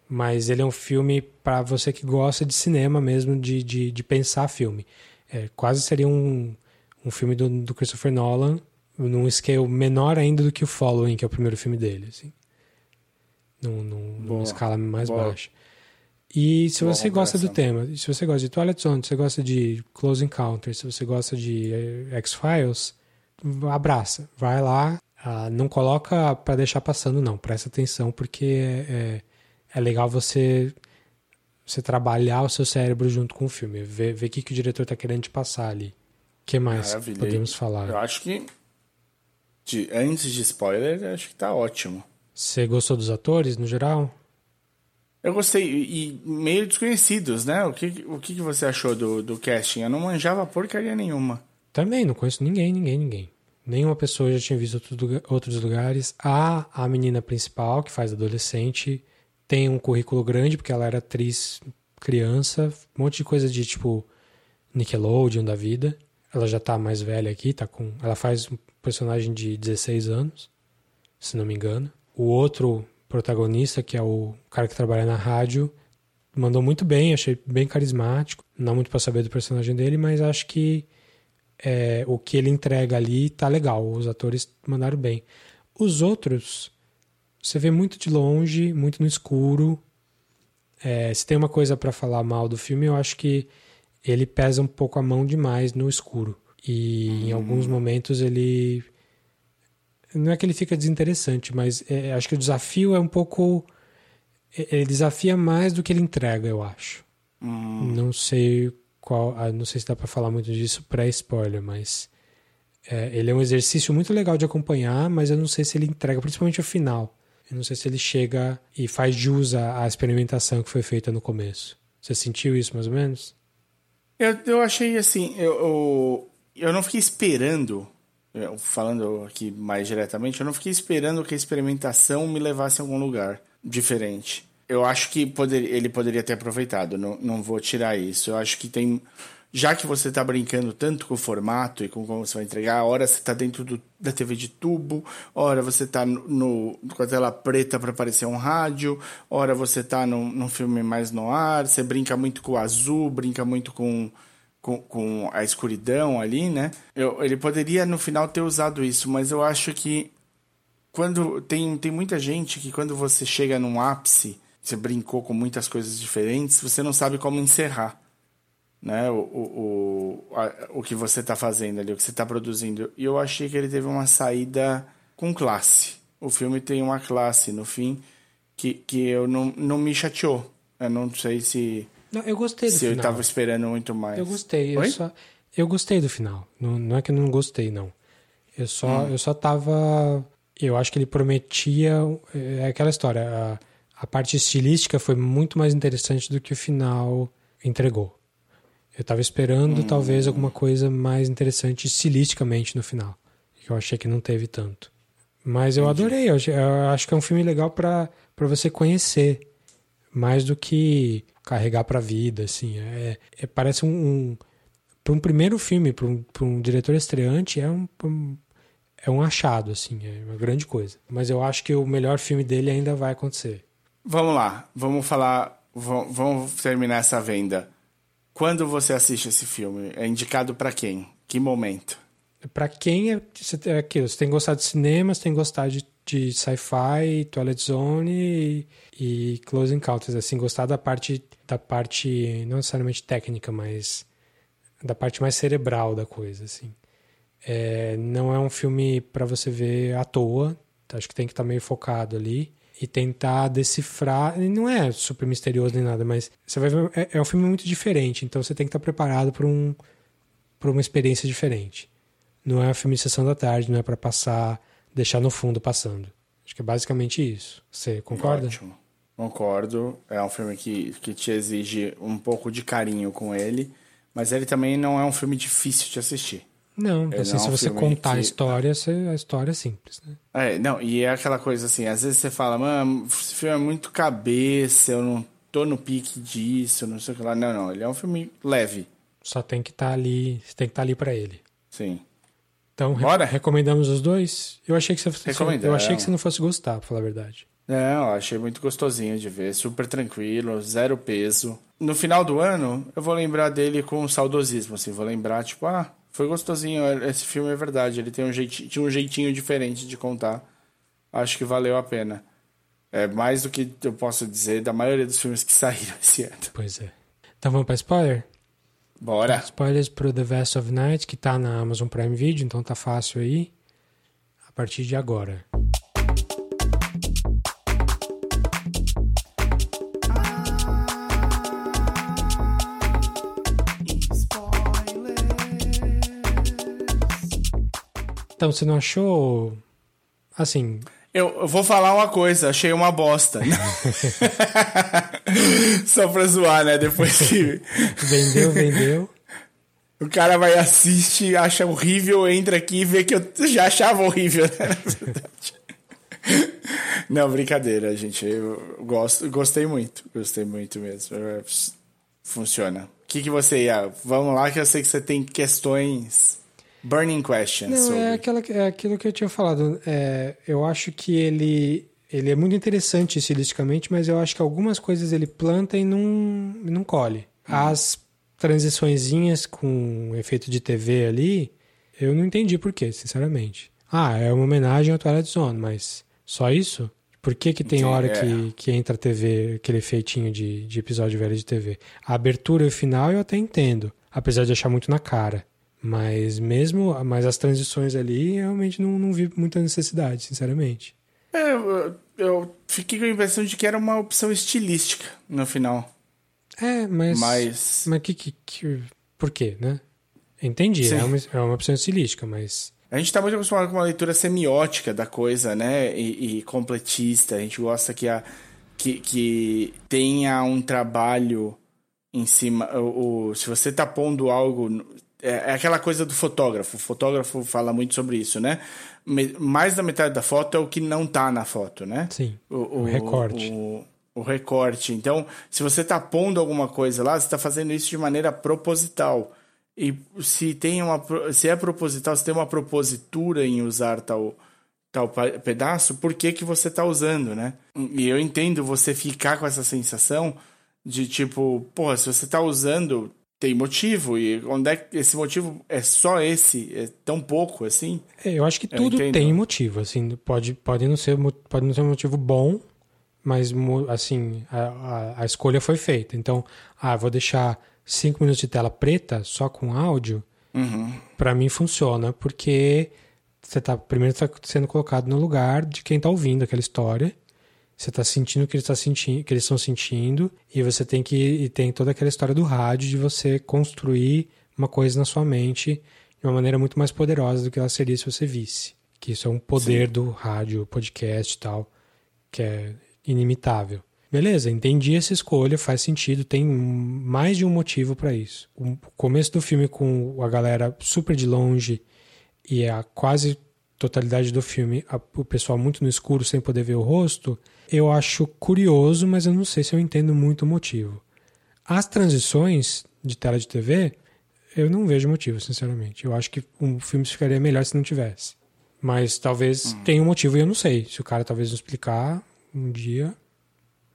Speaker 3: Mas ele é um filme para você que gosta de cinema mesmo, de, de, de pensar filme. É, quase seria um, um filme do, do Christopher Nolan, num scale menor ainda do que o Following, que é o primeiro filme dele. Assim. Num, num- numa escala mais
Speaker 2: boa.
Speaker 3: baixa. E se
Speaker 2: Boa
Speaker 3: você gosta do tema, se você gosta de Twilight Zone, se você gosta de Close Encounters, se você gosta de eh, X-Files, abraça, vai lá. Ah, não coloca para deixar passando, não. Presta atenção, porque é, é, é legal você você trabalhar o seu cérebro junto com o filme, ver, ver o que, que o diretor tá querendo te passar ali. O que mais
Speaker 2: Maravilha.
Speaker 3: podemos falar?
Speaker 2: Eu acho que de- antes de spoiler, acho que tá ótimo.
Speaker 3: Você gostou dos atores, no geral?
Speaker 2: Eu gostei, e meio desconhecidos, né? O que, o que você achou do, do casting? Eu não manjava porcaria nenhuma.
Speaker 3: Também, não conheço ninguém, ninguém, ninguém. Nenhuma pessoa já tinha visto outros lugares. A, a menina principal, que faz adolescente, tem um currículo grande, porque ela era atriz criança, um monte de coisa de tipo Nickelodeon da vida. Ela já tá mais velha aqui, tá com. Ela faz um personagem de 16 anos, se não me engano. O outro protagonista, que é o cara que trabalha na rádio, mandou muito bem, achei bem carismático. Não muito pra saber do personagem dele, mas acho que é, o que ele entrega ali tá legal. Os atores mandaram bem. Os outros, você vê muito de longe, muito no escuro. É, se tem uma coisa para falar mal do filme, eu acho que ele pesa um pouco a mão demais no escuro. E em alguns momentos ele. Não é que ele fica desinteressante, mas é, acho que o desafio é um pouco. é- Ele desafia mais do que ele entrega, eu acho. Não sei qual. ah, Não sei se dá pra falar muito disso pré-spoiler, mas. é, ele é um exercício muito legal de acompanhar, mas eu não sei se ele entrega, principalmente o final. Eu não sei se ele chega e faz jus à experimentação que foi feita no começo. Você sentiu isso mais ou menos?
Speaker 2: Eu, eu achei assim, eu, eu, eu não fiquei esperando, falando aqui mais diretamente, eu não fiquei esperando que a experimentação me levasse a algum lugar diferente. Eu acho que poder, ele poderia ter aproveitado, não, não vou tirar isso. Eu acho que tem. Já que você está brincando tanto com o formato e com como você vai entregar, hora você está dentro do, da TV de tubo, hora você está no, no- com a tela preta para aparecer um rádio, hora você está num, num filme mais no ar, você brinca muito com o azul, brinca muito com, com, com a escuridão ali, né? Eu, ele poderia no final ter usado isso, mas eu acho que quando tem, tem muita gente que quando você chega num ápice, você brincou com muitas coisas diferentes, você não sabe como encerrar né, o, o, o, a- o que você está fazendo ali, o que você está produzindo. E eu achei que ele teve uma saída com classe. O filme tem uma classe no fim que, que eu não, não me chateou. Eu não sei se,
Speaker 3: Não, eu gostei do
Speaker 2: se eu
Speaker 3: final.
Speaker 2: estava esperando muito mais.
Speaker 3: Eu gostei. Eu, só, eu gostei do final. Não, não é que eu não gostei, não. Eu só,
Speaker 2: Hum.
Speaker 3: eu só tava. Eu acho que ele prometia. É aquela história. A, a parte estilística foi muito mais interessante do que o final entregou. Eu tava esperando
Speaker 2: Hum.
Speaker 3: talvez alguma coisa mais interessante estilisticamente no final. Que eu achei que não teve tanto. Mas eu adorei. Eu, acho que é um filme legal pra você conhecer. Mais do que carregar pra vida, assim. É, é- parece um, um para um primeiro filme, para um, um diretor estreante, é um, um- é um achado, assim, é uma grande coisa. Mas eu acho que o melhor filme dele ainda vai acontecer.
Speaker 2: Vamos lá, vamos falar, va- vamos terminar essa venda. Quando você assiste esse filme, é indicado pra quem? Que momento?
Speaker 3: Pra quem é, é aquilo, você tem que gostar de cinema, você tem que gostar de, de sci-fi, Twilight Zone e, e Close Encounters, assim, gostar da parte, da parte, não necessariamente técnica, mas da parte mais cerebral da coisa, assim. É, não é um filme pra você ver à toa, acho que tem que estar meio focado ali e tentar decifrar. Não é super misterioso nem nada, mas você vai ver, é, é um filme muito diferente, então você tem que estar preparado para um, uma experiência diferente. Não é um filme de sessão da tarde, não é pra passar, deixar no fundo passando. Acho que é basicamente isso. Você concorda?
Speaker 2: Ótimo. Concordo. É um filme que, que te exige um pouco de carinho com ele, mas ele também não é um filme difícil de assistir.
Speaker 3: Não,
Speaker 2: Ele
Speaker 3: assim,
Speaker 2: não é
Speaker 3: se
Speaker 2: um
Speaker 3: você
Speaker 2: filme
Speaker 3: contar a
Speaker 2: que-
Speaker 3: história, você- a história é simples, né?
Speaker 2: É, não, e é aquela coisa assim, às vezes você fala, mano, esse filme é muito cabeça, eu não tô no pique disso, não sei o que lá. Não, não, ele é um filme leve.
Speaker 3: Só tem que estar ali, você tem que estar ali pra ele.
Speaker 2: Sim.
Speaker 3: Então, re-
Speaker 2: Bora?
Speaker 3: recomendamos os dois? Eu achei que você, eu achei que você não fosse gostar, pra falar a verdade.
Speaker 2: Não, achei muito gostosinho de ver, super tranquilo, zero peso. No final do ano, eu vou lembrar dele com saudosismo, assim, vou lembrar, tipo, ah, foi gostosinho, esse filme é verdade, ele tem um jeitinho, tinha um jeitinho diferente de contar. Acho que valeu a pena. É mais do que eu posso dizer da maioria dos filmes que saíram esse ano.
Speaker 3: Pois é. Então vamos pra spoiler?
Speaker 2: Bora.
Speaker 3: Spoilers pro The Vest of Night, que tá na Amazon Prime Video, então tá fácil aí. A partir de agora. Então, você não achou. Assim.
Speaker 2: Eu, eu vou falar uma coisa, achei uma bosta. Só pra zoar, né? Depois que.
Speaker 3: Vendeu, vendeu.
Speaker 2: O cara vai assistir, acha horrível, entra aqui e vê que eu já achava horrível, né? Na verdade. Não, brincadeira, gente. Eu gosto, gostei muito. Gostei muito mesmo. Funciona. O que, que você ia. Vamos lá, que eu sei que você tem questões. Burning questions.
Speaker 3: Não,
Speaker 2: sobre.
Speaker 3: é, aquela, é aquilo que eu tinha falado. É, eu acho que ele, ele é muito interessante estilisticamente, mas eu acho que algumas coisas ele planta e não, não colhe. As, transiçõezinhas com efeito de TV ali, eu não entendi por quê, sinceramente. Ah, é uma homenagem ao Twilight Zone, mas só isso? Por que, que tem
Speaker 2: Sim,
Speaker 3: hora
Speaker 2: é.
Speaker 3: que, que entra a TV, aquele efeitinho de, de episódio velho de TV? A abertura e o final eu até entendo, apesar de achar muito na cara. Mas mesmo, mas as transições ali, realmente não, não vi muita necessidade, sinceramente.
Speaker 2: É, eu, eu fiquei com a impressão de que era uma opção estilística no final.
Speaker 3: É, mas.
Speaker 2: Mas-
Speaker 3: Mas que, que, que- Por quê, né? Entendi,
Speaker 2: Sim.
Speaker 3: é uma, é uma opção estilística, mas.
Speaker 2: A gente tá muito acostumado com uma leitura semiótica da coisa, né? E, e completista. A gente gosta que, a, que, que tenha um trabalho em cima. O, o- se você tá pondo algo. É, é aquela coisa do fotógrafo. O fotógrafo fala muito sobre isso, né? Mais da metade da foto é o que não tá na foto, né?
Speaker 3: Sim.
Speaker 2: O,
Speaker 3: O recorte.
Speaker 2: O, o recorte. Então, se você tá pondo alguma coisa lá, você tá fazendo isso de maneira proposital. E se tem uma se é proposital, se tem uma propositura em usar tal tal pedaço, por que que você tá usando, né? E eu entendo você ficar com essa sensação de tipo, porra, se você tá usando, tem motivo e onde é que esse motivo é só esse, é tão pouco assim?
Speaker 3: É, Eu acho que tudo tem motivo, assim, pode, pode, não ser, pode não ser um motivo bom, mas, assim, a, a, a escolha foi feita. Então, ah, vou deixar cinco minutos de tela preta só com áudio,
Speaker 2: Uhum.
Speaker 3: Pra mim funciona, porque você tá, primeiro tá sendo colocado no lugar de quem tá ouvindo aquela história, você tá sentindo o que eles, tá eles estão sentindo, e você tem que, e tem toda aquela história do rádio de você construir uma coisa na sua mente de uma maneira muito mais poderosa do que ela seria se você visse. Que isso é um poder do rádio, podcast e tal, que é inimitável. Beleza, entendi essa escolha, faz sentido, tem mais de um motivo pra isso. O começo do filme com a galera super de longe e a quase totalidade do filme, a- o pessoal muito no escuro sem poder ver o rosto, eu acho curioso, mas eu não sei se eu entendo muito o motivo. As transições de tela de TV, eu não vejo motivo, sinceramente. Eu acho que um filme ficaria melhor se não tivesse. Mas talvez tenha um motivo e eu não sei. Se o cara talvez não explicar um dia.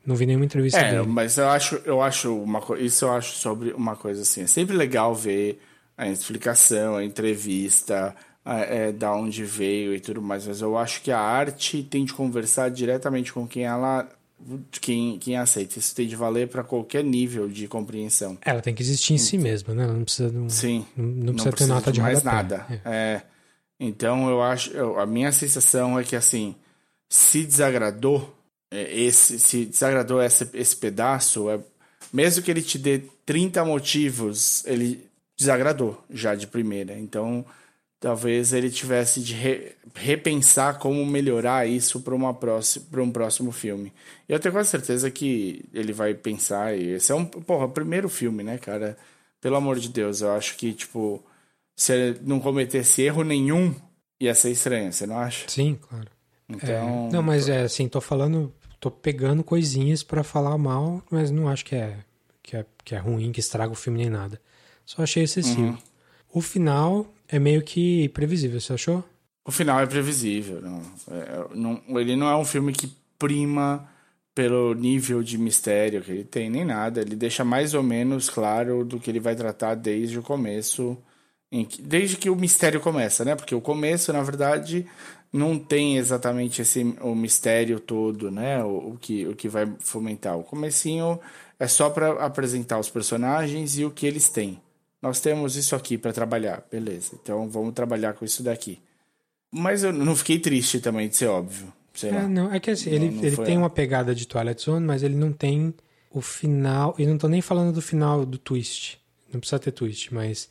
Speaker 3: Não vi nenhuma entrevista
Speaker 2: É,
Speaker 3: dele.
Speaker 2: mas eu acho, eu acho uma isso eu acho sobre uma coisa assim, é sempre legal ver a explicação, a entrevista, é, da onde veio e tudo mais, mas eu acho que a arte tem de conversar diretamente com quem ela, quem, quem aceita. Isso tem de valer para qualquer nível de compreensão.
Speaker 3: Ela tem que existir em si mesma, né? Ela não precisa, não,
Speaker 2: Sim.
Speaker 3: não, não precisa ter nota de
Speaker 2: mais nada. É. Então eu acho, eu- a minha sensação é que assim, se desagradou é, esse, se desagradou esse, esse pedaço, é, mesmo que ele te dê 30 motivos, ele desagradou já de primeira. Então talvez ele tivesse de re- repensar como melhorar isso para uma próxima para um próximo filme. E eu tenho quase certeza que ele vai pensar e esse é um, porra, o primeiro filme, né, cara? Pelo amor de Deus, eu acho que tipo se ele não cometesse erro nenhum, ia ser estranho, você não acha?
Speaker 3: Sim, claro.
Speaker 2: Então,
Speaker 3: É, não, mas é assim, tô falando, tô pegando coisinhas pra falar mal, mas não acho que é, que é que é ruim, que estraga o filme nem nada. Só achei excessivo.
Speaker 2: Uhum.
Speaker 3: O final é meio que previsível, você achou?
Speaker 2: o final é previsível, não, É, não- ele não é um filme que prima pelo nível de mistério que ele tem, nem nada. Ele deixa mais ou menos claro do que ele vai tratar desde o começo, que- desde que o mistério começa, né? Porque o começo, na verdade, não tem exatamente esse o mistério todo, né? O, o que o que vai fomentar. O comecinho é só para apresentar os personagens e o que eles têm. Nós temos isso aqui para trabalhar, beleza? Então vamos trabalhar com isso daqui. Mas eu não fiquei triste também de ser óbvio. Sei.
Speaker 3: É, não, é que assim,
Speaker 2: Não-
Speaker 3: ele,
Speaker 2: não
Speaker 3: ele tem uma pegada de Twilight Zone, mas ele não tem o final. E não tô nem falando do final do twist. Não precisa ter twist, mas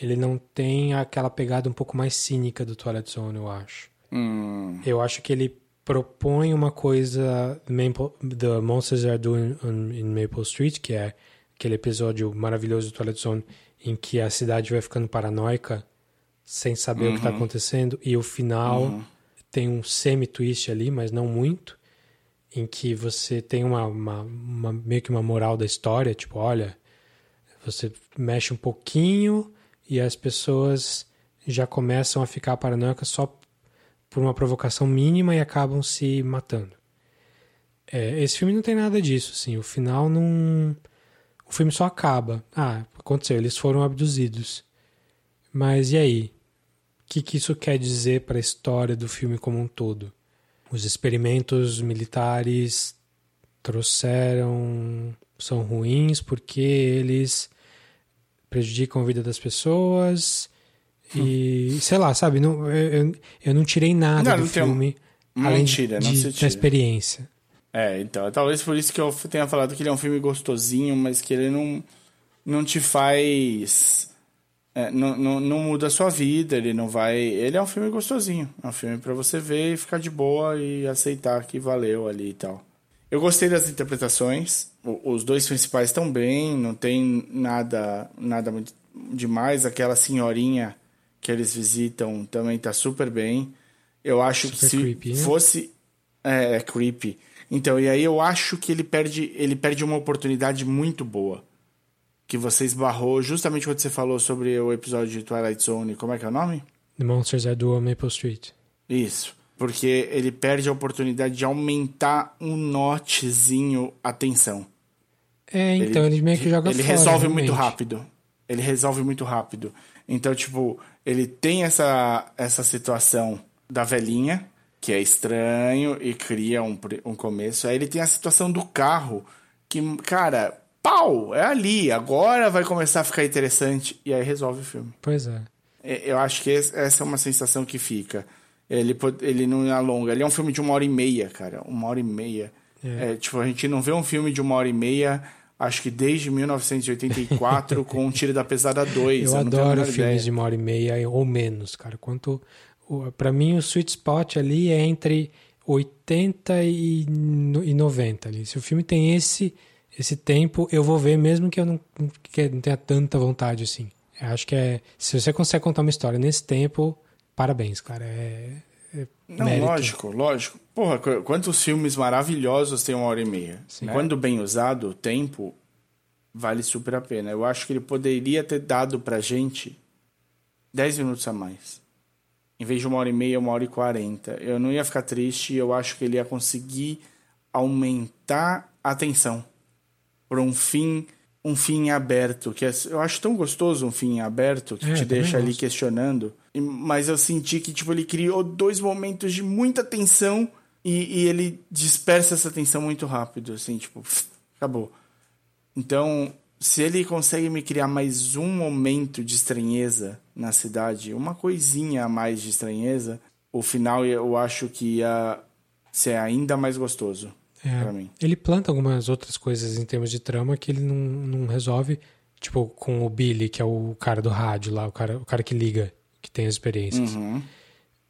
Speaker 3: ele não tem aquela pegada um pouco mais cínica do Twilight Zone, eu acho.
Speaker 2: Hum,
Speaker 3: Eu acho que ele propõe uma coisa Maple, The Monsters Are Doing on- in Maple Street, que é aquele episódio maravilhoso do Twilight Zone em que a cidade vai ficando paranoica sem saber o que está
Speaker 2: Uhum.
Speaker 3: acontecendo e o final
Speaker 2: Uhum.
Speaker 3: tem um semi-twist ali, mas não muito, em que você tem uma, uma- uma- meio que uma moral da história, tipo, olha, você mexe um pouquinho e as pessoas já começam a ficar paranoicas só por uma provocação mínima e acabam se matando. É, esse filme não tem nada disso, assim. O final não, o filme só acaba. Ah, aconteceu, eles foram abduzidos. Mas e aí? O que, que isso quer dizer para a história do filme como um todo? Os experimentos militares trouxeram. são ruins porque eles prejudicam a vida das pessoas. E, sei lá, sabe? Não, eu, eu- não tirei nada
Speaker 2: Não,
Speaker 3: do
Speaker 2: não tem-
Speaker 3: filme
Speaker 2: não
Speaker 3: além
Speaker 2: tira, não
Speaker 3: de-
Speaker 2: se
Speaker 3: da
Speaker 2: tira.
Speaker 3: experiência.
Speaker 2: É, então, talvez por isso que eu tenha falado que ele é um filme gostosinho, mas que ele não, não te faz. é, não, não, não muda a sua vida, ele não vai. Ele é um filme gostosinho. É um filme pra você ver e ficar de boa e aceitar que valeu ali e tal. Eu gostei das interpretações. o- Os dois principais estão bem, não tem nada, nada muito demais. Aquela senhorinha que eles visitam também tá super bem. Eu acho que
Speaker 3: Super
Speaker 2: se
Speaker 3: creepy, né?
Speaker 2: fosse é, é creepy. Então, e aí eu acho que ele perde, ele perde uma oportunidade muito boa. Que você esbarrou justamente quando você falou sobre o episódio de Twilight Zone. Como é que é o nome?
Speaker 3: The Monsters Are do Maple Street.
Speaker 2: Isso. Porque ele perde a oportunidade de aumentar um notezinho a tensão.
Speaker 3: É, então ele, meio que joga
Speaker 2: Ele
Speaker 3: fora.
Speaker 2: resolve
Speaker 3: realmente.
Speaker 2: muito rápido. Ele resolve muito rápido. Então, tipo, ele tem essa, essa situação da velhinha, que é estranho e cria um, um começo. Aí ele tem a situação do carro, que, cara, pau, é ali. Agora vai começar a ficar interessante. E aí resolve o filme.
Speaker 3: Pois é.
Speaker 2: É, Eu acho que essa é uma sensação que fica. Ele, ele não alonga. Ele é um filme de uma hora e meia, cara. Uma hora e meia.
Speaker 3: É.
Speaker 2: É, tipo, a gente não vê um filme de uma hora e meia, acho que desde 1984, com um Tiro da Pesada 2.
Speaker 3: Eu
Speaker 2: a
Speaker 3: adoro filmes
Speaker 2: ideia.
Speaker 3: de uma hora e meia ou menos, cara. Quanto. Pra mim, o sweet spot ali é entre 80 e no- e 90 ali. Se o filme tem esse esse tempo, eu vou ver, mesmo que eu não, que não tenha tanta vontade assim. Eu acho que é. Se você consegue contar uma história nesse tempo, parabéns, cara. É. é
Speaker 2: Não,
Speaker 3: mérito.
Speaker 2: lógico, lógico. Porra, qu- quantos filmes maravilhosos tem uma hora e meia?
Speaker 3: Sim.
Speaker 2: Quando bem usado, o tempo vale super a pena. Eu acho que ele poderia ter dado pra gente 10 minutos a mais. Em vez de uma hora e meia, uma hora e quarenta. Eu não ia ficar triste, eu acho que ele ia conseguir aumentar a tensão para um fim um fim aberto que é- eu acho tão gostoso um fim aberto que
Speaker 3: É,
Speaker 2: te deixa ali
Speaker 3: gosto.
Speaker 2: questionando mas eu senti que tipo ele criou dois momentos de muita tensão e, e ele dispersa essa tensão muito rápido assim tipo acabou então se ele consegue me criar mais um momento de estranheza na cidade uma coisinha a mais de estranheza o final eu acho que ia ser ainda mais gostoso
Speaker 3: É,
Speaker 2: pra mim
Speaker 3: Ele planta algumas outras coisas em termos de trama que ele não, não resolve. Tipo, com o Billy, que é o cara do rádio lá, o cara, o cara que liga, que tem as experiências.
Speaker 2: Uhum.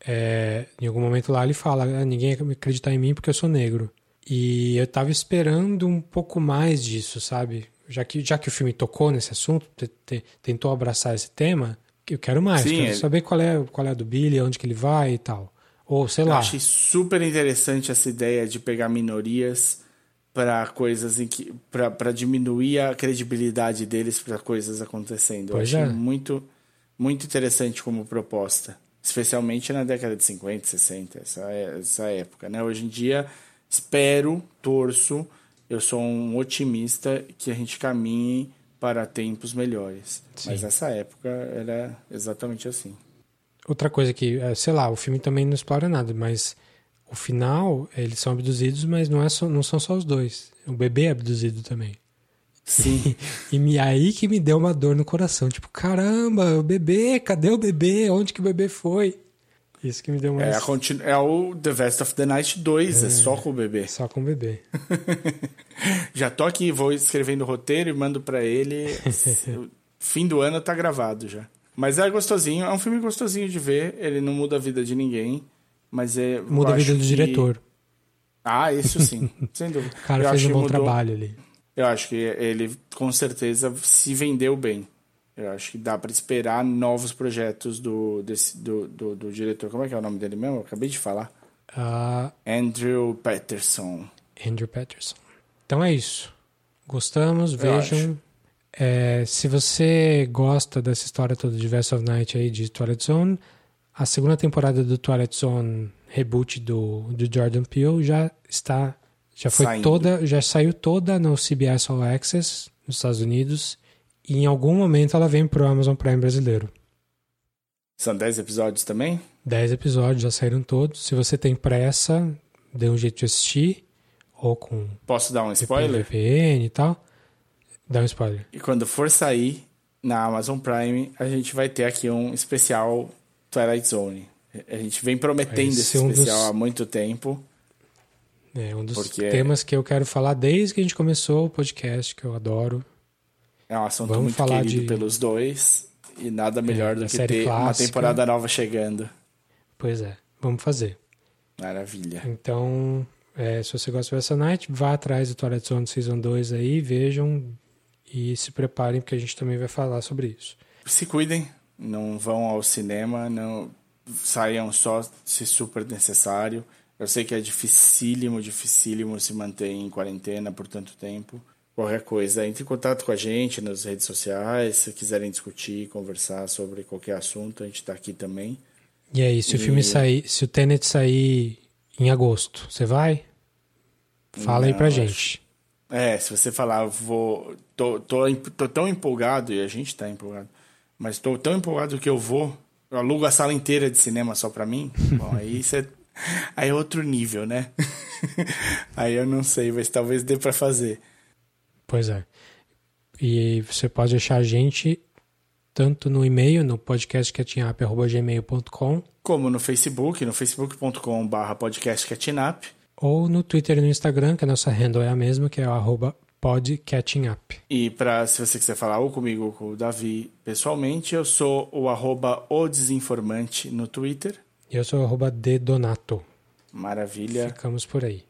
Speaker 3: É, em algum momento lá ele fala: "Ah, ninguém vai acreditar em mim porque eu sou negro. E eu tava esperando um pouco mais disso, sabe? Já que, já que o filme tocou nesse assunto, te- te- tentou abraçar esse tema, eu quero mais.
Speaker 2: Sim,
Speaker 3: quero
Speaker 2: ele-
Speaker 3: saber qual é, qual é a do Billy, onde que ele vai e tal. Ou sei
Speaker 2: Eu
Speaker 3: lá.
Speaker 2: achei super interessante essa ideia de pegar minorias para coisas em que para diminuir a credibilidade deles para coisas acontecendo.
Speaker 3: Pois
Speaker 2: Eu achei
Speaker 3: é.
Speaker 2: muito muito interessante como proposta, especialmente na década de 50, 60, essa essa época, né? Hoje em dia espero, torço, eu sou um otimista que a gente caminhe para tempos melhores. Mas nessa época era exatamente assim.
Speaker 3: Outra coisa que, é, sei lá, o filme também não explora nada, mas o final, eles são abduzidos, mas não, é só, não são só os dois. O bebê é abduzido também.
Speaker 2: Sim.
Speaker 3: e me, aí que me deu uma dor no coração. Tipo, caramba, o bebê, cadê o bebê? Onde que o bebê foi? Isso que me deu mais...
Speaker 2: É, a continu- é o The Vest of the Night 2, é, só com o bebê.
Speaker 3: Só com o bebê.
Speaker 2: Já tô aqui, vou escrevendo o roteiro e mando pra ele. Fim do ano tá gravado já. Mas é gostosinho, é um filme gostosinho de ver. Ele não muda a vida de ninguém, mas é.
Speaker 3: Muda a vida do
Speaker 2: que-
Speaker 3: diretor.
Speaker 2: Ah, isso sim, sem dúvida.
Speaker 3: O cara
Speaker 2: Eu
Speaker 3: fez um bom
Speaker 2: mudou-
Speaker 3: trabalho ali.
Speaker 2: Eu acho que ele com certeza se vendeu bem. Eu acho que dá pra esperar novos projetos do, desse, do, do, do diretor. Como é que é o nome dele mesmo? Eu acabei de falar.
Speaker 3: Ah,
Speaker 2: Andrew Patterson.
Speaker 3: Andrew Patterson. Então é isso. Gostamos, vejam. É, se você gosta dessa história toda de Vest of Night aí de Twilight Zone, a segunda temporada do Twilight Zone reboot do, do Jordan Peele já está Já foi
Speaker 2: Saindo.
Speaker 3: toda, já saiu toda no CBS All Access nos Estados Unidos e em algum momento ela vem pro Amazon Prime brasileiro.
Speaker 2: São 10 episódios também?
Speaker 3: 10 episódios já saíram todos. Se você tem pressa, dê um jeito de assistir ou com
Speaker 2: Posso dar um spoiler?
Speaker 3: VPN e tal. Dá um spoiler.
Speaker 2: E quando for sair na Amazon Prime, a gente vai ter aqui um especial Twilight Zone. A gente vem prometendo esse
Speaker 3: ser um dos-
Speaker 2: especial há muito tempo.
Speaker 3: É um dos
Speaker 2: Porque-
Speaker 3: temas que eu quero falar desde que a gente começou o podcast, que eu adoro.
Speaker 2: É um assunto
Speaker 3: Vamos
Speaker 2: muito querido
Speaker 3: de-
Speaker 2: pelos dois. E nada melhor
Speaker 3: da
Speaker 2: do que ter uma
Speaker 3: clássica.
Speaker 2: temporada nova chegando.
Speaker 3: Pois é, vamos fazer.
Speaker 2: Maravilha.
Speaker 3: Então, é, se você gosta dessa night, vá atrás do Twilight Zone Season 2 aí, vejam e se preparem, porque a gente também vai falar sobre isso.
Speaker 2: Se cuidem, não vão ao cinema, não saiam só se super necessário. Eu sei que é dificílimo, dificílimo se manter em quarentena por tanto tempo. Qualquer coisa, entre em contato com a gente nas redes sociais, se quiserem discutir, conversar sobre qualquer assunto, a gente está aqui também.
Speaker 3: E aí, se o
Speaker 2: E-
Speaker 3: filme sair, se o Tenet sair em agosto, você vai? Fala aí
Speaker 2: Não,
Speaker 3: pra
Speaker 2: acho-
Speaker 3: gente.
Speaker 2: É, se você falar, vou. Tô, tô, tô tão empolgado, e a gente tá empolgado, mas tô tão empolgado que eu vou. Eu alugo a sala inteira de cinema só pra mim. Bom, aí você. Aí é outro nível, né? aí eu não sei, mas talvez dê pra fazer.
Speaker 3: Pois é. E você pode achar a gente tanto no e-mail, no podcastcatchingup.gmail.com
Speaker 2: Como no Facebook, no facebook.com/barra podcastcatchingup.
Speaker 3: ou no Twitter e no Instagram, que a nossa handle é a mesma, que é o arroba podcatchingup.
Speaker 2: E pra, se você quiser falar ou comigo ou com o Davi pessoalmente, eu sou o arroba o desinformante no Twitter.
Speaker 3: E eu sou o arroba dedonato.
Speaker 2: Maravilha.
Speaker 3: Ficamos por aí.